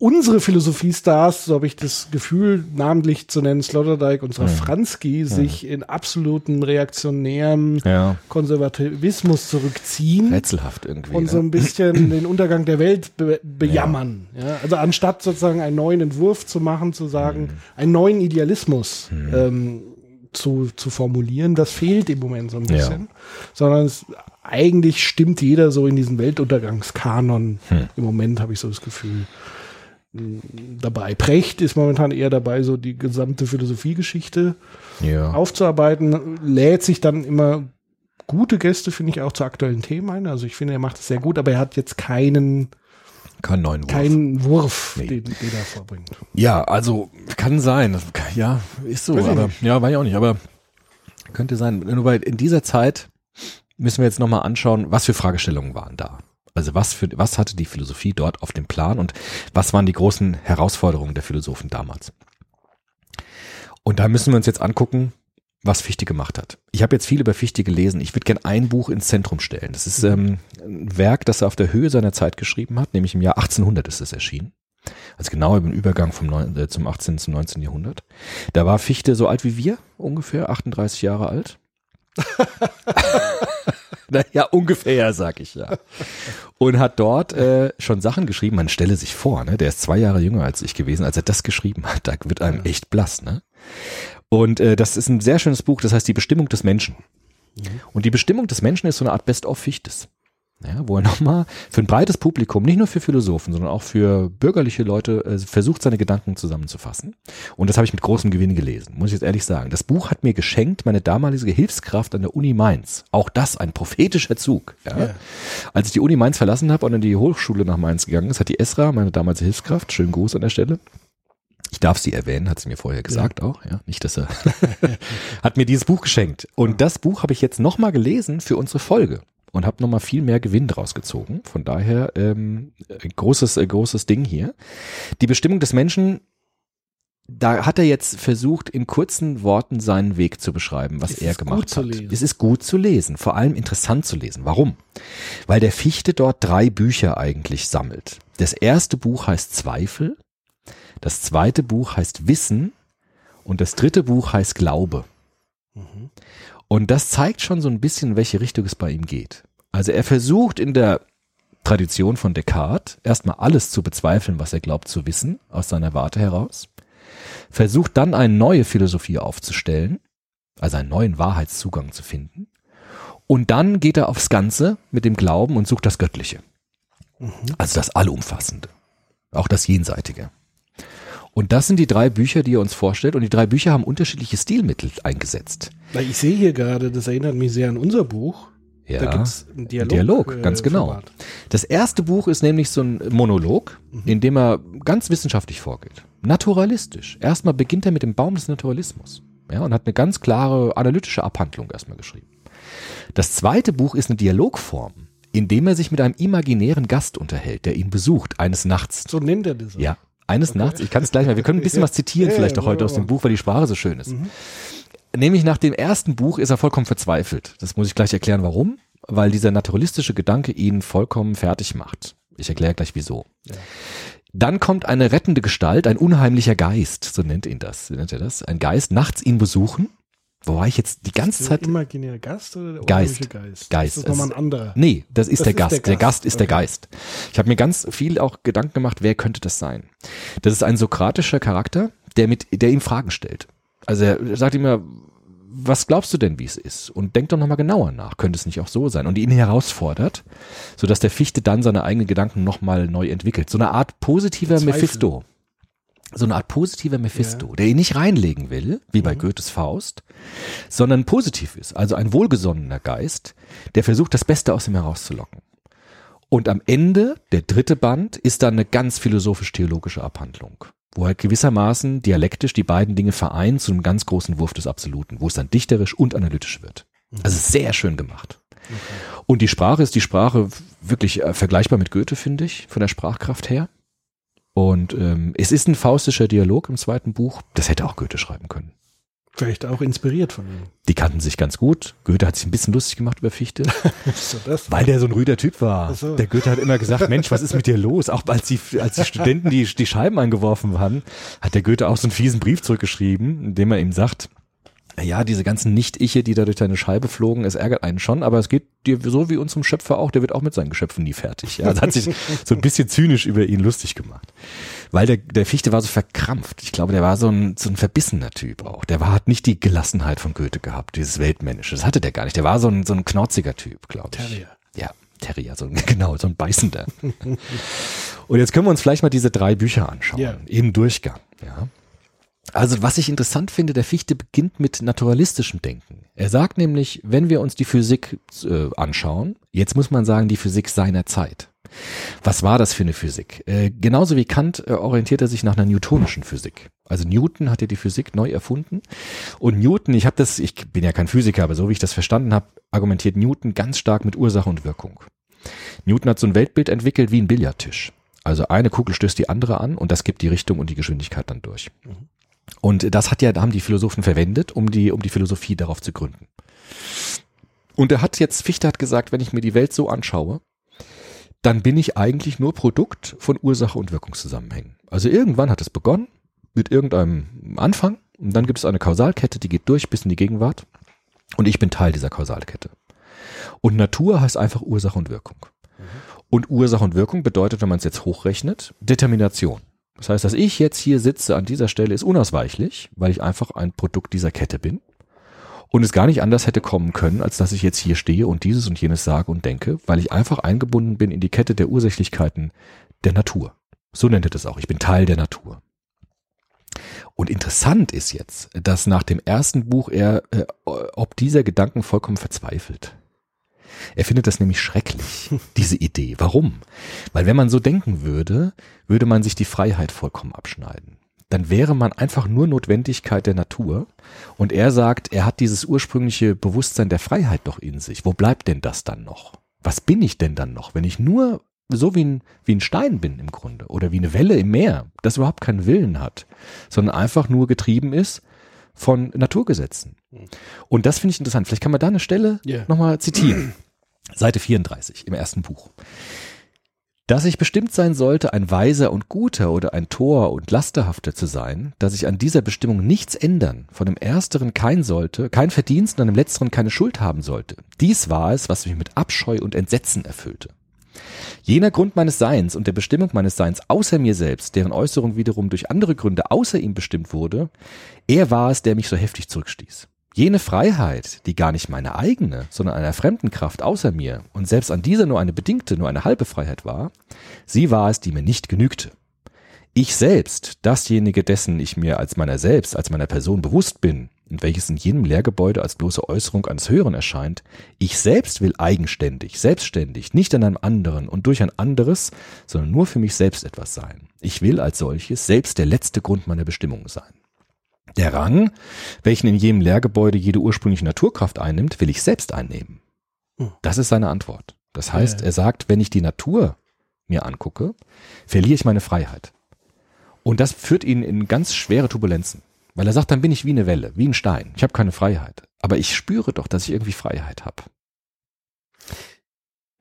unsere Philosophiestars, so habe ich das Gefühl, namentlich zu nennen Sloterdijk und Safranski, sich in absoluten reaktionären Ja. Konservativismus zurückziehen Rätselhaft irgendwie. und so ne? ein bisschen den Untergang der Welt be bejammern. Ja. also anstatt sozusagen einen neuen Entwurf zu machen, zu sagen, einen neuen Idealismus ähm, zu, zu formulieren, das fehlt im Moment so ein Ja. bisschen. Sondern es, eigentlich stimmt jeder so in diesen Weltuntergangskanon. Im Moment habe ich so das Gefühl dabei. Precht ist momentan eher dabei, so die gesamte Philosophiegeschichte ja. aufzuarbeiten, lädt sich dann immer gute Gäste, finde ich, auch zu aktuellen Themen ein. Also ich finde, er macht es sehr gut, aber er hat jetzt keinen, Kein neuen Wurf. keinen Wurf, Nee. den, den er vorbringt. Ja, also kann sein. Ja, ist so. Weiß Aber, ja, weiß ich auch nicht. Aber könnte sein. Nur bei in dieser Zeit müssen wir jetzt nochmal anschauen, was für Fragestellungen waren da. Also was für was hatte die Philosophie dort auf dem Plan und was waren die großen Herausforderungen der Philosophen damals? Und da müssen wir uns jetzt angucken, was Fichte gemacht hat. Ich habe jetzt viel über Fichte gelesen. Ich würde gern ein Buch ins Zentrum stellen. Das ist ähm, ein Werk, das er auf der Höhe seiner Zeit geschrieben hat, nämlich im Jahr 1800 ist es erschienen. Also genau im Übergang vom neun, äh, zum 18. zum 19. Jahrhundert. Da war Fichte so alt wie wir, ungefähr 38 Jahre alt. naja, ungefähr, sag ich ja. Und hat dort äh, schon Sachen geschrieben. Man stelle sich vor, ne, der ist zwei Jahre jünger als ich gewesen, als er das geschrieben hat. Da wird einem echt blass, ne? Und äh, das ist ein sehr schönes Buch, das heißt die Bestimmung des Menschen. Und die Bestimmung des Menschen ist so eine Art Best-of Fichtes. Ja, wo er nochmal für ein breites Publikum, nicht nur für Philosophen, sondern auch für bürgerliche Leute äh, versucht, seine Gedanken zusammenzufassen. Und das habe ich mit großem Gewinn gelesen, muss ich jetzt ehrlich sagen. Das Buch hat mir geschenkt meine damalige Hilfskraft an der Uni Mainz. Auch das ein prophetischer Zug. Ja. Ja. Als ich die Uni Mainz verlassen habe und in die Hochschule nach Mainz gegangen ist, hat die Esra, meine damalige Hilfskraft, schönen Gruß an der Stelle, ich darf sie erwähnen, hat sie mir vorher gesagt auch, ja, nicht, dass er hat mir dieses Buch geschenkt und das Buch habe ich jetzt nochmal gelesen für unsere Folge und habe nochmal viel mehr Gewinn draus gezogen. Von daher ähm, ein großes äh, großes Ding hier. Die Bestimmung des Menschen da hat er jetzt versucht, in kurzen Worten seinen Weg zu beschreiben, was Es er gemacht hat. Es ist gut zu lesen, vor allem interessant zu lesen. Warum? Weil der Fichte dort drei Bücher eigentlich sammelt. Das erste Buch heißt Zweifel, das zweite Buch heißt Wissen und das dritte Buch heißt Glaube. Und das zeigt schon so ein bisschen, in welche Richtung es bei ihm geht. Also er versucht in der Tradition von Descartes erstmal alles zu bezweifeln, was er glaubt zu wissen, aus seiner Warte heraus. Versucht dann eine neue Philosophie aufzustellen, also einen neuen Wahrheitszugang zu finden. Und dann geht er aufs Ganze mit dem Glauben und sucht das Göttliche. Also das Allumfassende. Auch das Jenseitige. Und das sind die drei Bücher, die er uns vorstellt. Und die drei Bücher haben unterschiedliche Stilmittel eingesetzt. Weil ich sehe hier gerade, das erinnert mich sehr an unser Buch. Ja, Da gibt's einen Dialog. Dialog, äh, ganz genau. Format. Das erste Buch ist nämlich so ein Monolog, in dem er ganz wissenschaftlich vorgeht. Naturalistisch. Erstmal beginnt er mit dem Baum des Naturalismus. Ja, und hat eine ganz klare analytische Abhandlung erstmal geschrieben. Das zweite Buch ist eine Dialogform, in dem er sich mit einem imaginären Gast unterhält, der ihn besucht, eines Nachts. So nennt er das. Ja, eines Nachts. Ich kann es gleich mal. Wir können ein bisschen was zitieren, Ja, vielleicht auch heute aus dem. Buch, weil die Sprache so schön ist. Nämlich nach dem ersten Buch ist er vollkommen verzweifelt. Das muss ich gleich erklären, warum. Weil dieser naturalistische Gedanke ihn vollkommen fertig macht. Ich erkläre gleich wieso. Dann kommt eine rettende Gestalt, ein unheimlicher Geist, so nennt ihn das, so nennt er das. Ein Geist, nachts ihn besuchen. Wobei ich jetzt die ganze Der Zeit. imaginäre Gast oder der Geist. unheimliche Geist? Geist. Das ist nochmal ein anderer. Nee, das ist, Das der, ist Gast. der der Gast Gast. ist der Okay. Geist. Ich habe mir ganz viel auch Gedanken gemacht, wer könnte das sein? Das ist ein sokratischer Charakter, der mit, der ihm Fragen stellt. Also er sagt immer, was glaubst du denn, wie es ist? Und denk doch nochmal genauer nach. Könnte es nicht auch so sein? Und ihn herausfordert, sodass der Fichte dann seine eigenen Gedanken nochmal neu entwickelt. So eine Art positiver Zweifel. Mephisto. So eine Art positiver Mephisto, der ihn nicht reinlegen will, wie bei Goethes Faust, sondern positiv ist. Also ein wohlgesonnener Geist, der versucht, das Beste aus ihm herauszulocken. Und am Ende, der dritte Band, ist dann eine ganz philosophisch-theologische Abhandlung, wo er gewissermaßen dialektisch die beiden Dinge vereint zu einem ganz großen Wurf des Absoluten, wo es dann dichterisch und analytisch wird. Also sehr schön gemacht. Und die Sprache ist die Sprache wirklich äh, vergleichbar mit Goethe, finde ich, von der Sprachkraft her. Und ähm, es ist ein faustischer Dialog im zweiten Buch. Das hätte auch Goethe schreiben können. Vielleicht auch inspiriert von ihm. Die kannten sich ganz gut. Goethe hat sich ein bisschen lustig gemacht über Fichte. So, Weil der so ein rüder Typ war. So. Der Goethe hat immer gesagt, Mensch, was ist mit dir los? Auch als die, als die Studenten die, die Scheiben eingeworfen haben, hat der Goethe auch so einen fiesen Brief zurückgeschrieben, in dem er ihm sagt, ja, diese ganzen Nicht-Iche, die da durch deine Scheibe flogen, es ärgert einen schon, aber es geht dir so wie unserem Schöpfer auch, der wird auch mit seinen Geschöpfen nie fertig. Ja, also hat sich so ein bisschen zynisch über ihn lustig gemacht. Weil der, der Fichte war so verkrampft. Ich glaube, der war so ein, so ein verbissener Typ auch. Der war, hat nicht die Gelassenheit von Goethe gehabt, dieses Weltmännische. Das hatte der gar nicht. Der war so ein, so ein knorziger Typ, glaube ich. Terrier. Ja, Terrier, so ein, genau, so ein beißender. Und jetzt können wir uns vielleicht mal diese drei Bücher anschauen. Ja. Im Durchgang, ja. Also was ich interessant finde, der Fichte beginnt mit naturalistischem Denken. Er sagt nämlich, wenn wir uns die Physik äh, anschauen, jetzt muss man sagen, die Physik seiner Zeit. Was war das für eine Physik? Äh, genauso wie Kant äh, orientiert er sich nach einer newtonischen Physik. Also Newton hat ja die Physik neu erfunden. Und Newton, ich habe das, ich bin ja kein Physiker, aber so wie ich das verstanden habe, argumentiert Newton ganz stark mit Ursache und Wirkung. Newton hat so ein Weltbild entwickelt wie ein Billardtisch. Also eine Kugel stößt die andere an und das gibt die Richtung und die Geschwindigkeit dann durch. Und das hat ja, da haben die Philosophen verwendet, um die, um die Philosophie darauf zu gründen. Und er hat jetzt, Fichte hat gesagt, wenn ich mir die Welt so anschaue, dann bin ich eigentlich nur Produkt von Ursache und Wirkungszusammenhängen. Also irgendwann hat es begonnen mit irgendeinem Anfang und dann gibt es eine Kausalkette, die geht durch bis in die Gegenwart und ich bin Teil dieser Kausalkette. Und Natur heißt einfach Ursache und Wirkung. Und Ursache und Wirkung bedeutet, wenn man es jetzt hochrechnet, Determination. Das heißt, dass ich jetzt hier sitze an dieser Stelle ist unausweichlich, weil ich einfach ein Produkt dieser Kette bin. Und es gar nicht anders hätte kommen können, als dass ich jetzt hier stehe und dieses und jenes sage und denke, weil ich einfach eingebunden bin in die Kette der Ursächlichkeiten der Natur. So nennt er das auch. Ich bin Teil der Natur. Und interessant ist jetzt, dass nach dem ersten Buch er, äh, ob dieser Gedanken vollkommen verzweifelt. Er findet das nämlich schrecklich, diese Idee. Warum? Weil wenn man so denken würde, würde man sich die Freiheit vollkommen abschneiden. Dann wäre man einfach nur Notwendigkeit der Natur. Und er sagt, er hat dieses ursprüngliche Bewusstsein der Freiheit doch in sich. Wo bleibt denn das dann noch? Was bin ich denn dann noch, wenn ich nur so wie ein, wie ein Stein bin im Grunde oder wie eine Welle im Meer, das überhaupt keinen Willen hat, sondern einfach nur getrieben ist von Naturgesetzen. Und das finde ich interessant. Vielleicht kann man da eine Stelle Ja. nochmal zitieren. Seite 34 im ersten Buch. Dass ich bestimmt sein sollte, ein Weiser und Guter oder ein Tor und Lasterhafter zu sein, dass ich an dieser Bestimmung nichts ändern, von dem Ersteren kein sollte, kein Verdienst und an dem Letzteren keine Schuld haben sollte. Dies war es, was mich mit Abscheu und Entsetzen erfüllte. Jener Grund meines Seins und der Bestimmung meines Seins außer mir selbst, deren Äußerung wiederum durch andere Gründe außer ihm bestimmt wurde, er war es, der mich so heftig zurückstieß. Jene Freiheit, die gar nicht meine eigene, sondern einer fremden Kraft außer mir und selbst an dieser nur eine bedingte, nur eine halbe Freiheit war, sie war es, die mir nicht genügte. Ich selbst, dasjenige, dessen ich mir als meiner selbst, als meiner Person bewusst bin, welches in jenem Lehrgebäude als bloße Äußerung eines Höheren erscheint, ich selbst will eigenständig, selbstständig, nicht an einem anderen und durch ein anderes, sondern nur für mich selbst etwas sein. Ich will als solches selbst der letzte Grund meiner Bestimmung sein. Der Rang, welchen in jedem Lehrgebäude jede ursprüngliche Naturkraft einnimmt, will ich selbst einnehmen. Hm. Das ist seine Antwort. Das heißt, er sagt, wenn ich die Natur mir angucke, verliere ich meine Freiheit. Und das führt ihn in ganz schwere Turbulenzen. Weil er sagt, dann bin ich wie eine Welle, wie ein Stein. Ich habe keine Freiheit. Aber ich spüre doch, dass ich irgendwie Freiheit habe.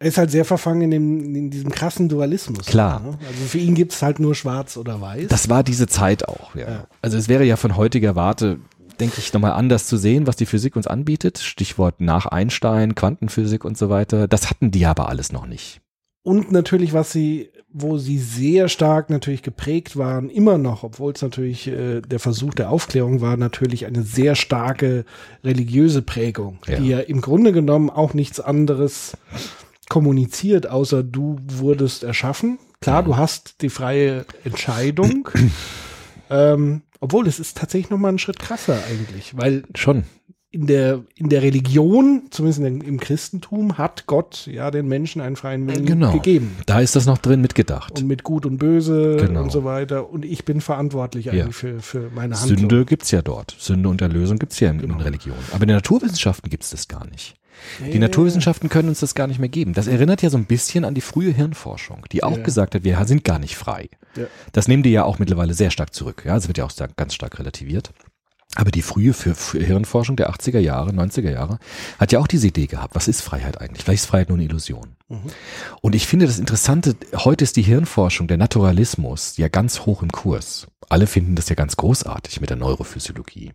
Er ist halt sehr verfangen in, dem, in diesem krassen Dualismus. Klar. Ne? Also für ihn gibt's halt nur schwarz oder weiß. Das war diese Zeit auch. Ja. Ja. Also es wäre ja von heutiger Warte, denke ich, nochmal anders zu sehen, was die Physik uns anbietet. Stichwort nach Einstein, Quantenphysik und so weiter. Das hatten die aber alles noch nicht. Und natürlich, was sie, wo sie sehr stark natürlich geprägt waren, immer noch, obwohl es natürlich äh, der Versuch der Aufklärung war, natürlich eine sehr starke religiöse Prägung, Ja. die ja im Grunde genommen auch nichts anderes kommuniziert, außer du wurdest erschaffen. Klar, du hast die freie Entscheidung. ähm, obwohl, es ist tatsächlich noch mal einen Schritt krasser eigentlich, weil Schon. In der, in der Religion, zumindest in, im Christentum, hat Gott ja den Menschen einen freien Willen Genau. gegeben. Da ist das noch drin mitgedacht. Und mit Gut und Böse Genau. und so weiter. Und ich bin verantwortlich Ja. eigentlich für, für meine Handlung. Sünde gibt's ja dort. Sünde und Erlösung gibt's ja in, Genau. in Religion. Aber in den Naturwissenschaften gibt's das gar nicht. Die Naturwissenschaften können uns das gar nicht mehr geben. Das erinnert ja so ein bisschen an die frühe Hirnforschung, die auch Ja. gesagt hat, wir sind gar nicht frei. Ja. Das nehmen die ja auch mittlerweile sehr stark zurück. Ja, es wird ja auch ganz stark relativiert. Aber die frühe Hirnforschung der 80er Jahre, 90er Jahre hat ja auch diese Idee gehabt, was ist Freiheit eigentlich? Vielleicht ist Freiheit nur eine Illusion. Und ich finde das Interessante, heute ist die Hirnforschung, der Naturalismus ja ganz hoch im Kurs. Alle finden das ja ganz großartig mit der Neurophysiologie.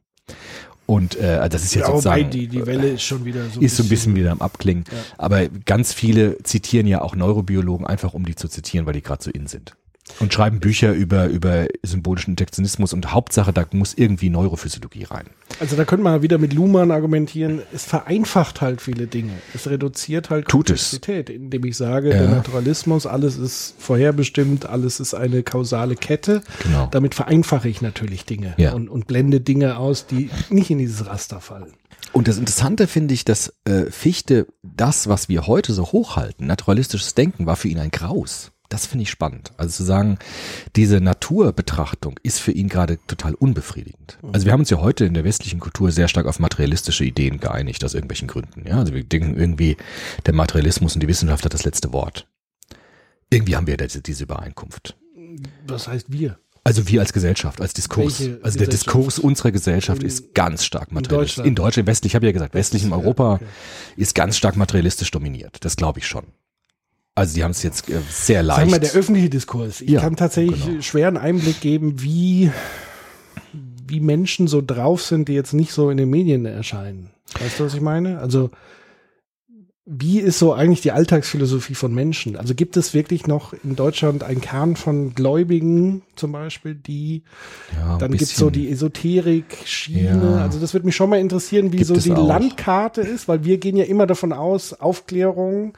Und äh, das ist jetzt Ja, sozusagen die, die Welle ist schon wieder so ist so ein bisschen wieder am Abklingen. Aber ganz viele zitieren ja auch Neurobiologen einfach, um die zu zitieren, weil die gerade so in sind. Und schreiben Bücher über, über symbolischen Interktionismus und Hauptsache, da muss irgendwie Neurophysiologie rein. Also da könnte man wieder mit Luhmann argumentieren, es vereinfacht halt viele Dinge. Es reduziert halt Tut es. Komplexität, indem ich sage, Ja. der Naturalismus, alles ist vorherbestimmt, alles ist eine kausale Kette. Genau. Damit vereinfache ich natürlich Dinge Ja. und, und blende Dinge aus, die nicht in dieses Raster fallen. Und das Interessante finde ich, dass äh, Fichte das, was wir heute so hochhalten, naturalistisches Denken, war für ihn ein Graus. Das finde ich spannend. Also zu sagen, diese Naturbetrachtung ist für ihn gerade total unbefriedigend. Also wir haben uns ja heute in der westlichen Kultur sehr stark auf materialistische Ideen geeinigt, aus irgendwelchen Gründen. Ja, also wir denken irgendwie, der Materialismus und die Wissenschaft hat das letzte Wort. Irgendwie haben wir diese, diese Übereinkunft. Was heißt wir? Also wir als Gesellschaft, als Diskurs. Welche Also der? Diskurs unserer Gesellschaft In- ist ganz stark materialistisch. Deutschland? In Deutschland, westlich, ich habe ja gesagt, westlich in ja, Europa okay. ist ganz stark materialistisch dominiert. Das glaube ich schon. Also die haben es jetzt äh, sehr leicht. Sagen wir, der öffentliche Diskurs. Ich Ja, kann tatsächlich genau. schwer einen Einblick geben, wie, wie Menschen so drauf sind, die jetzt nicht so in den Medien erscheinen. Weißt du, was ich meine? Also wie ist so eigentlich die Alltagsphilosophie von Menschen? Also gibt es wirklich noch in Deutschland einen Kern von Gläubigen zum Beispiel, die Ja, dann gibt's bisschen. so die Esoterik-Schiene. Ja. Also das würde mich schon mal interessieren, wie Gibt so es die auch. Landkarte ist, weil wir gehen ja immer davon aus, Aufklärung.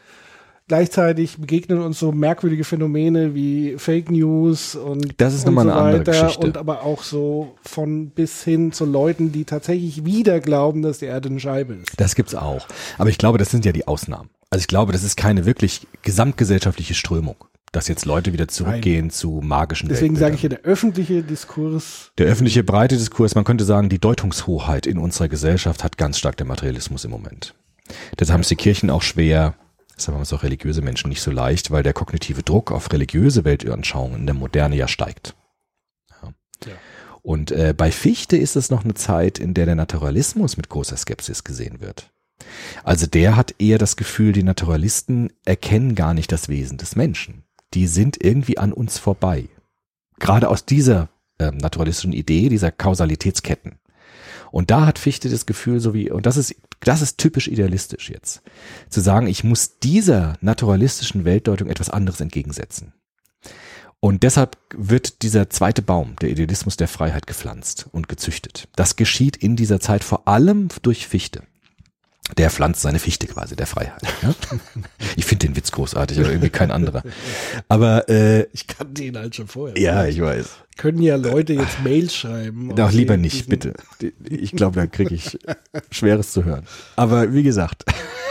Gleichzeitig begegnen uns so merkwürdige Phänomene wie Fake News und, Das ist und nochmal so eine andere Geschichte. und aber auch so von bis hin zu Leuten, die tatsächlich wieder glauben, dass die Erde eine Scheibe ist. Das gibt's auch. Aber ich glaube, das sind ja die Ausnahmen. Also ich glaube, das ist keine wirklich gesamtgesellschaftliche Strömung, dass jetzt Leute wieder zurückgehen zu magischen Deswegen sage ich hier, der öffentliche Diskurs Der öffentliche breite Diskurs, man könnte sagen, die Deutungshoheit in unserer Gesellschaft hat ganz stark der Materialismus im Moment. Deshalb haben es die Kirchen auch schwer, deshalb haben es auch religiöse Menschen nicht so leicht, weil der kognitive Druck auf religiöse Weltanschauungen in der Moderne ja steigt. Ja. Ja. Und äh, bei Fichte ist es noch eine Zeit, in der der Naturalismus mit großer Skepsis gesehen wird. Also der hat eher das Gefühl, die Naturalisten erkennen gar nicht das Wesen des Menschen. Die sind irgendwie an uns vorbei. Gerade aus dieser ähm, naturalistischen Idee, dieser Kausalitätsketten. Und da hat Fichte das Gefühl, so wie, und das ist, das ist typisch idealistisch jetzt, zu sagen, ich muss dieser naturalistischen Weltdeutung etwas anderes entgegensetzen. Und deshalb wird dieser zweite Baum, der Idealismus der Freiheit, gepflanzt und gezüchtet. Das geschieht in dieser Zeit vor allem durch Fichte. Der pflanzt seine Fichte quasi, der Freiheit. Ja? Ich finde den Witz großartig, aber irgendwie kein anderer. Aber äh, Ich kannte ihn halt schon vorher. ja, ich weiß. Können ja Leute jetzt Mails schreiben. Doch, lieber nicht, bitte. Ich glaube, da kriege ich Schweres zu hören. Aber wie gesagt,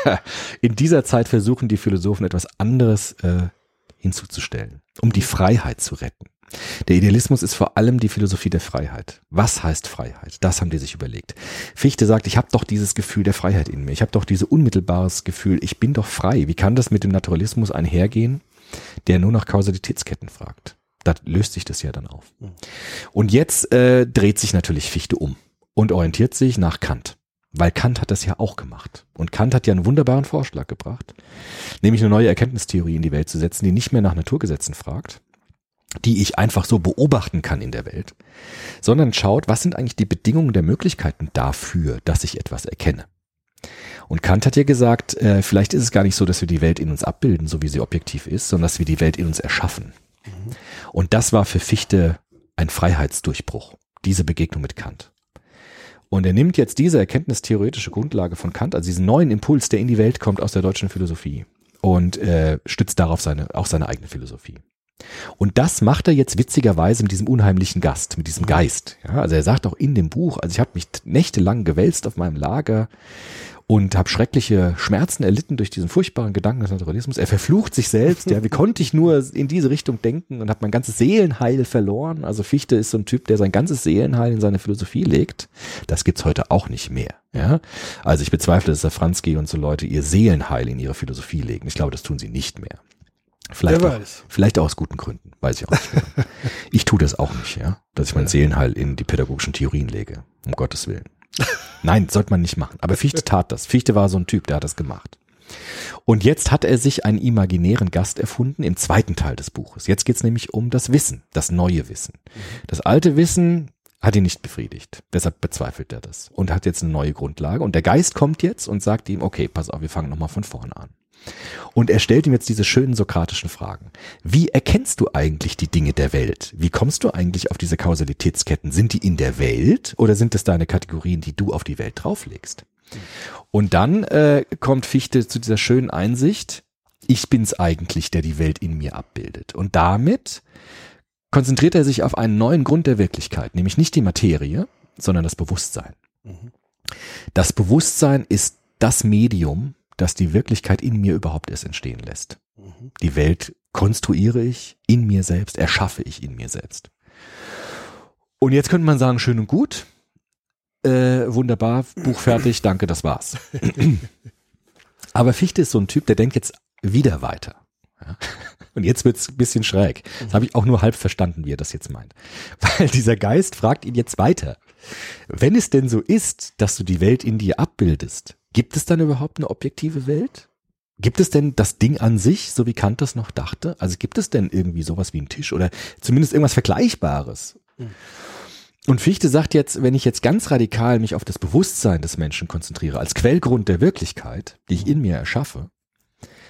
in dieser Zeit versuchen die Philosophen etwas anderes äh, hinzuzustellen, um die Freiheit zu retten. Der Idealismus ist vor allem die Philosophie der Freiheit. Was heißt Freiheit? Das haben die sich überlegt. Fichte sagt, ich habe doch dieses Gefühl der Freiheit in mir. Ich habe doch dieses unmittelbares Gefühl, ich bin doch frei. Wie kann das mit dem Naturalismus einhergehen, der nur nach Kausalitätsketten fragt? Da löst sich das ja dann auf. Und jetzt äh, dreht sich natürlich Fichte um und orientiert sich nach Kant. Weil Kant hat das ja auch gemacht. Und Kant hat ja einen wunderbaren Vorschlag gebracht, nämlich eine neue Erkenntnistheorie in die Welt zu setzen, die nicht mehr nach Naturgesetzen fragt, die ich einfach so beobachten kann in der Welt, sondern schaut, was sind eigentlich die Bedingungen der Möglichkeiten dafür, dass ich etwas erkenne. Und Kant hat ja gesagt, äh, vielleicht ist es gar nicht so, dass wir die Welt in uns abbilden, so wie sie objektiv ist, sondern dass wir die Welt in uns erschaffen. Und das war für Fichte ein Freiheitsdurchbruch, diese Begegnung mit Kant. Und er nimmt jetzt diese erkenntnistheoretische Grundlage von Kant, also diesen neuen Impuls, der in die Welt kommt aus der deutschen Philosophie, und äh, stützt darauf seine, auch seine eigene Philosophie. Und das macht er jetzt witzigerweise mit diesem unheimlichen Gast, mit diesem Geist. Ja, also er sagt auch in dem Buch, also ich habe mich nächtelang gewälzt auf meinem Lager und habe schreckliche Schmerzen erlitten durch diesen furchtbaren Gedanken des Naturalismus. Er verflucht sich selbst. Ja, wie konnte ich nur in diese Richtung denken und habe mein ganzes Seelenheil verloren? Also Fichte ist so ein Typ, der sein ganzes Seelenheil in seine Philosophie legt. Das gibt's heute auch nicht mehr. Ja, also ich bezweifle, dass der Franzki und so Leute ihr Seelenheil in ihre Philosophie legen. Ich glaube, das tun sie nicht mehr. Vielleicht, Wer auch, weiß. vielleicht auch aus guten Gründen, weiß ich auch nicht. Genau. ich tue das auch nicht, ja, dass ich mein Seelenheil in die pädagogischen Theorien lege, um Gottes Willen. Nein, sollte man nicht machen. Aber Fichte tat das. Fichte war so ein Typ, der hat das gemacht. Und jetzt hat er sich einen imaginären Gast erfunden im zweiten Teil des Buches. Jetzt geht's nämlich um das Wissen, das neue Wissen. Das alte Wissen hat ihn nicht befriedigt. Deshalb bezweifelt er das und hat jetzt eine neue Grundlage. Und der Geist kommt jetzt und sagt ihm, okay, pass auf, wir fangen nochmal von vorne an. Und er stellt ihm jetzt diese schönen sokratischen Fragen. Wie erkennst du eigentlich die Dinge der Welt? Wie kommst du eigentlich auf diese Kausalitätsketten? Sind die in der Welt oder sind es deine Kategorien, die du auf die Welt drauflegst? Und dann äh, kommt Fichte zu dieser schönen Einsicht, ich bin's eigentlich, der die Welt in mir abbildet. Und damit konzentriert er sich auf einen neuen Grund der Wirklichkeit, nämlich nicht die Materie, sondern das Bewusstsein. Das Bewusstsein ist das Medium, das die Wirklichkeit in mir überhaupt erst entstehen lässt. Die Welt konstruiere ich in mir selbst, erschaffe ich in mir selbst. Und jetzt könnte man sagen, schön und gut, äh, wunderbar, Buch fertig, danke, das war's. Aber Fichte ist so ein Typ, der denkt jetzt wieder weiter. Ja. Und jetzt wird's ein bisschen schräg. Das habe ich auch nur halb verstanden, wie er das jetzt meint. Weil dieser Geist fragt ihn jetzt weiter. Wenn es denn so ist, dass du die Welt in dir abbildest, gibt es dann überhaupt eine objektive Welt? Gibt es denn das Ding an sich, so wie Kant das noch dachte? Also gibt es denn irgendwie sowas wie einen Tisch oder zumindest irgendwas Vergleichbares? Und Fichte sagt jetzt, wenn ich jetzt ganz radikal mich auf das Bewusstsein des Menschen konzentriere, als Quellgrund der Wirklichkeit, die ich in mir erschaffe,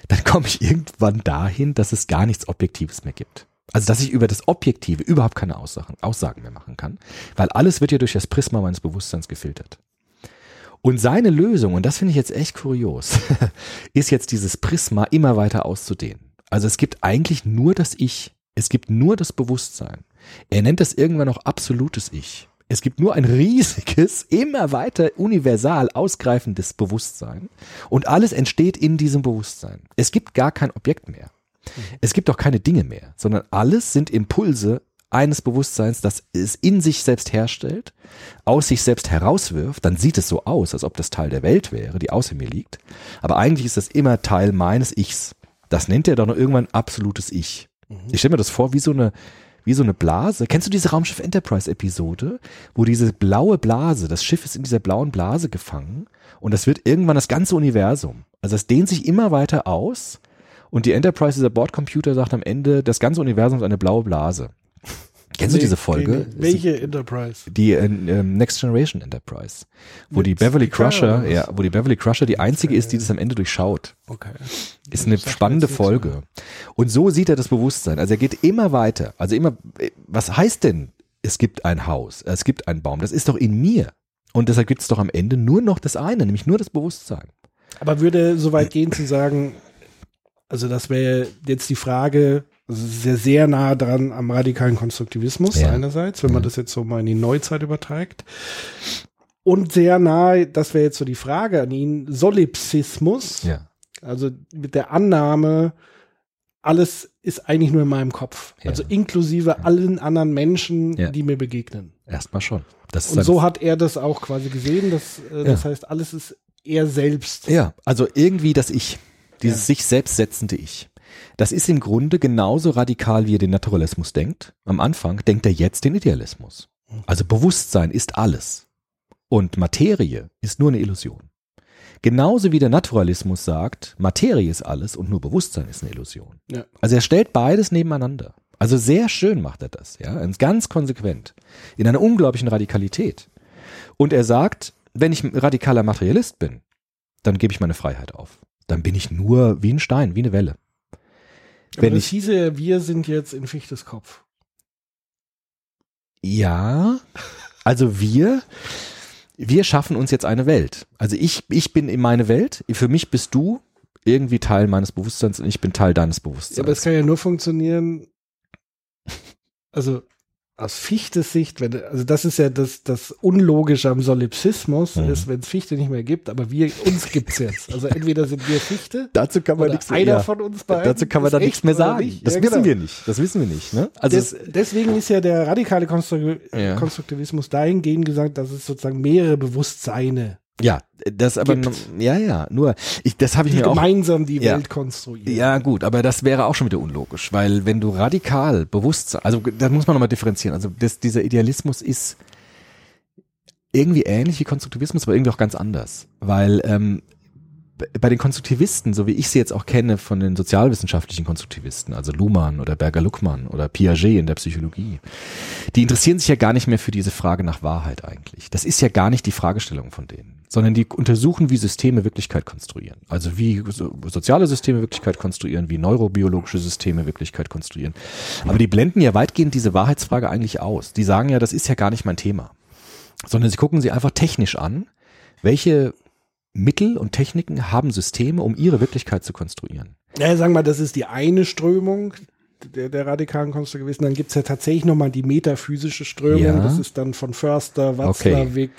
dann komme ich irgendwann dahin, dass es gar nichts Objektives mehr gibt. Also dass ich über das Objektive überhaupt keine Aussagen, Aussagen mehr machen kann, weil alles wird ja durch das Prisma meines Bewusstseins gefiltert. Und seine Lösung, und das finde ich jetzt echt kurios, ist jetzt dieses Prisma immer weiter auszudehnen. Also es gibt eigentlich nur das Ich. Es gibt nur das Bewusstsein. Er nennt das irgendwann noch absolutes Ich. Es gibt nur ein riesiges, immer weiter universal ausgreifendes Bewusstsein und alles entsteht in diesem Bewusstsein. Es gibt gar kein Objekt mehr. Es gibt auch keine Dinge mehr, sondern alles sind Impulse eines Bewusstseins, das es in sich selbst herstellt, aus sich selbst herauswirft, dann sieht es so aus, als ob das Teil der Welt wäre, die außer mir liegt. Aber eigentlich ist das immer Teil meines Ichs. Das nennt er doch noch irgendwann absolutes Ich. Ich stelle mir das vor wie so eine, wie so eine Blase. Kennst du diese Raumschiff Enterprise Episode, wo diese blaue Blase, das Schiff ist in dieser blauen Blase gefangen und das wird irgendwann das ganze Universum. Also es dehnt sich immer weiter aus und die Enterprise, dieser Bordcomputer, sagt am Ende, das ganze Universum ist eine blaue Blase. Kennst du Nee, diese Folge? keine- Welche Enterprise? Die äh, ähm, Next Generation Enterprise, wo Mit die Beverly Crusher, ja, wo die Beverly Crusher die einzige ist, die das am Ende durchschaut. Okay. Ist eine spannende Folge. Und so sieht er das Bewusstsein. Also er geht immer weiter. Also immer, äh, was heißt denn, es gibt ein Haus, es gibt einen Baum? Das ist doch in mir. Und deshalb gibt es doch am Ende nur noch das eine, nämlich nur das Bewusstsein. Aber würde so weit gehen zu sagen, also das wäre jetzt die Frage, also ja sehr nah dran am radikalen Konstruktivismus Ja. einerseits, wenn man Ja. das jetzt so mal in die Neuzeit überträgt. Und sehr nahe, das wäre jetzt so die Frage an ihn, Solipsismus, Ja. also mit der Annahme, alles ist eigentlich nur in meinem Kopf. Ja. Also inklusive allen anderen Menschen, Ja. die mir begegnen. Erstmal schon. Das Und so hat er das auch quasi gesehen. Das, äh, das heißt, alles ist er selbst. Ja, also irgendwie das Ich, dieses Ja. sich selbst setzende Ich. Das ist im Grunde genauso radikal, wie er den Naturalismus denkt. Am Anfang denkt er jetzt den Idealismus. Also Bewusstsein ist alles. Und Materie ist nur eine Illusion. Genauso wie der Naturalismus sagt, Materie ist alles und nur Bewusstsein ist eine Illusion. Ja. Also er stellt beides nebeneinander. Also sehr schön macht er das, ja, ganz konsequent, in einer unglaublichen Radikalität. Und er sagt, wenn ich ein radikaler Materialist bin, dann gebe ich meine Freiheit auf. Dann bin ich nur wie ein Stein, wie eine Welle. Aber Wenn das ich, hieße, wir sind jetzt in Fichtes Kopf. ja, also wir, wir schaffen uns jetzt eine Welt. Also ich, ich bin in meine Welt. Für mich bist du irgendwie Teil meines Bewusstseins und ich bin Teil deines Ja, aber es Bewusstseins. kann ja nur funktionieren, also aus Fichtes Sicht, wenn, also das ist ja das, das Unlogische am Solipsismus, Mhm. ist, wenn es Fichte nicht mehr gibt, aber wir, uns gibt's jetzt. Also entweder sind wir Fichte dazu kann man nichts einer ja, von uns beiden. Dazu kann man da nichts mehr sagen. nicht. Das Ja, wissen genau. wir nicht. Das wissen wir nicht. Ne? Also Des, es, deswegen ist ja der radikale Konstru Ja. Konstruktivismus dahingehend gesagt, dass es sozusagen mehrere Bewusstseine, ja, das aber Gibt. ja ja. Nur ich, das habe ich die mir auch gemeinsam die Ja. Welt konstruieren. Ja, gut, aber das wäre auch schon wieder unlogisch, weil wenn du radikal Bewusstsein, also da muss man nochmal differenzieren. Also das, dieser Idealismus ist irgendwie ähnlich wie Konstruktivismus, aber irgendwie auch ganz anders. Weil ähm, bei den Konstruktivisten, so wie ich sie jetzt auch kenne von den sozialwissenschaftlichen Konstruktivisten, also Luhmann oder Berger-Luckmann oder Piaget in der Psychologie, die interessieren sich ja gar nicht mehr für diese Frage nach Wahrheit eigentlich. Das ist ja gar nicht die Fragestellung von denen, sondern die untersuchen, wie Systeme Wirklichkeit konstruieren. Also wie so, soziale Systeme Wirklichkeit konstruieren, wie neurobiologische Systeme Wirklichkeit konstruieren. Aber die blenden ja weitgehend diese Wahrheitsfrage eigentlich aus. Die sagen ja, das ist ja gar nicht mein Thema. Sondern sie gucken sie einfach technisch an, welche Mittel und Techniken haben Systeme, um ihre Wirklichkeit zu konstruieren. Ja, sagen wir mal, das ist die eine Strömung der, der radikalen Konstruktivisten. Dann gibt's ja tatsächlich nochmal die metaphysische Strömung. Ja. Das ist dann von Förster, Watzlawick,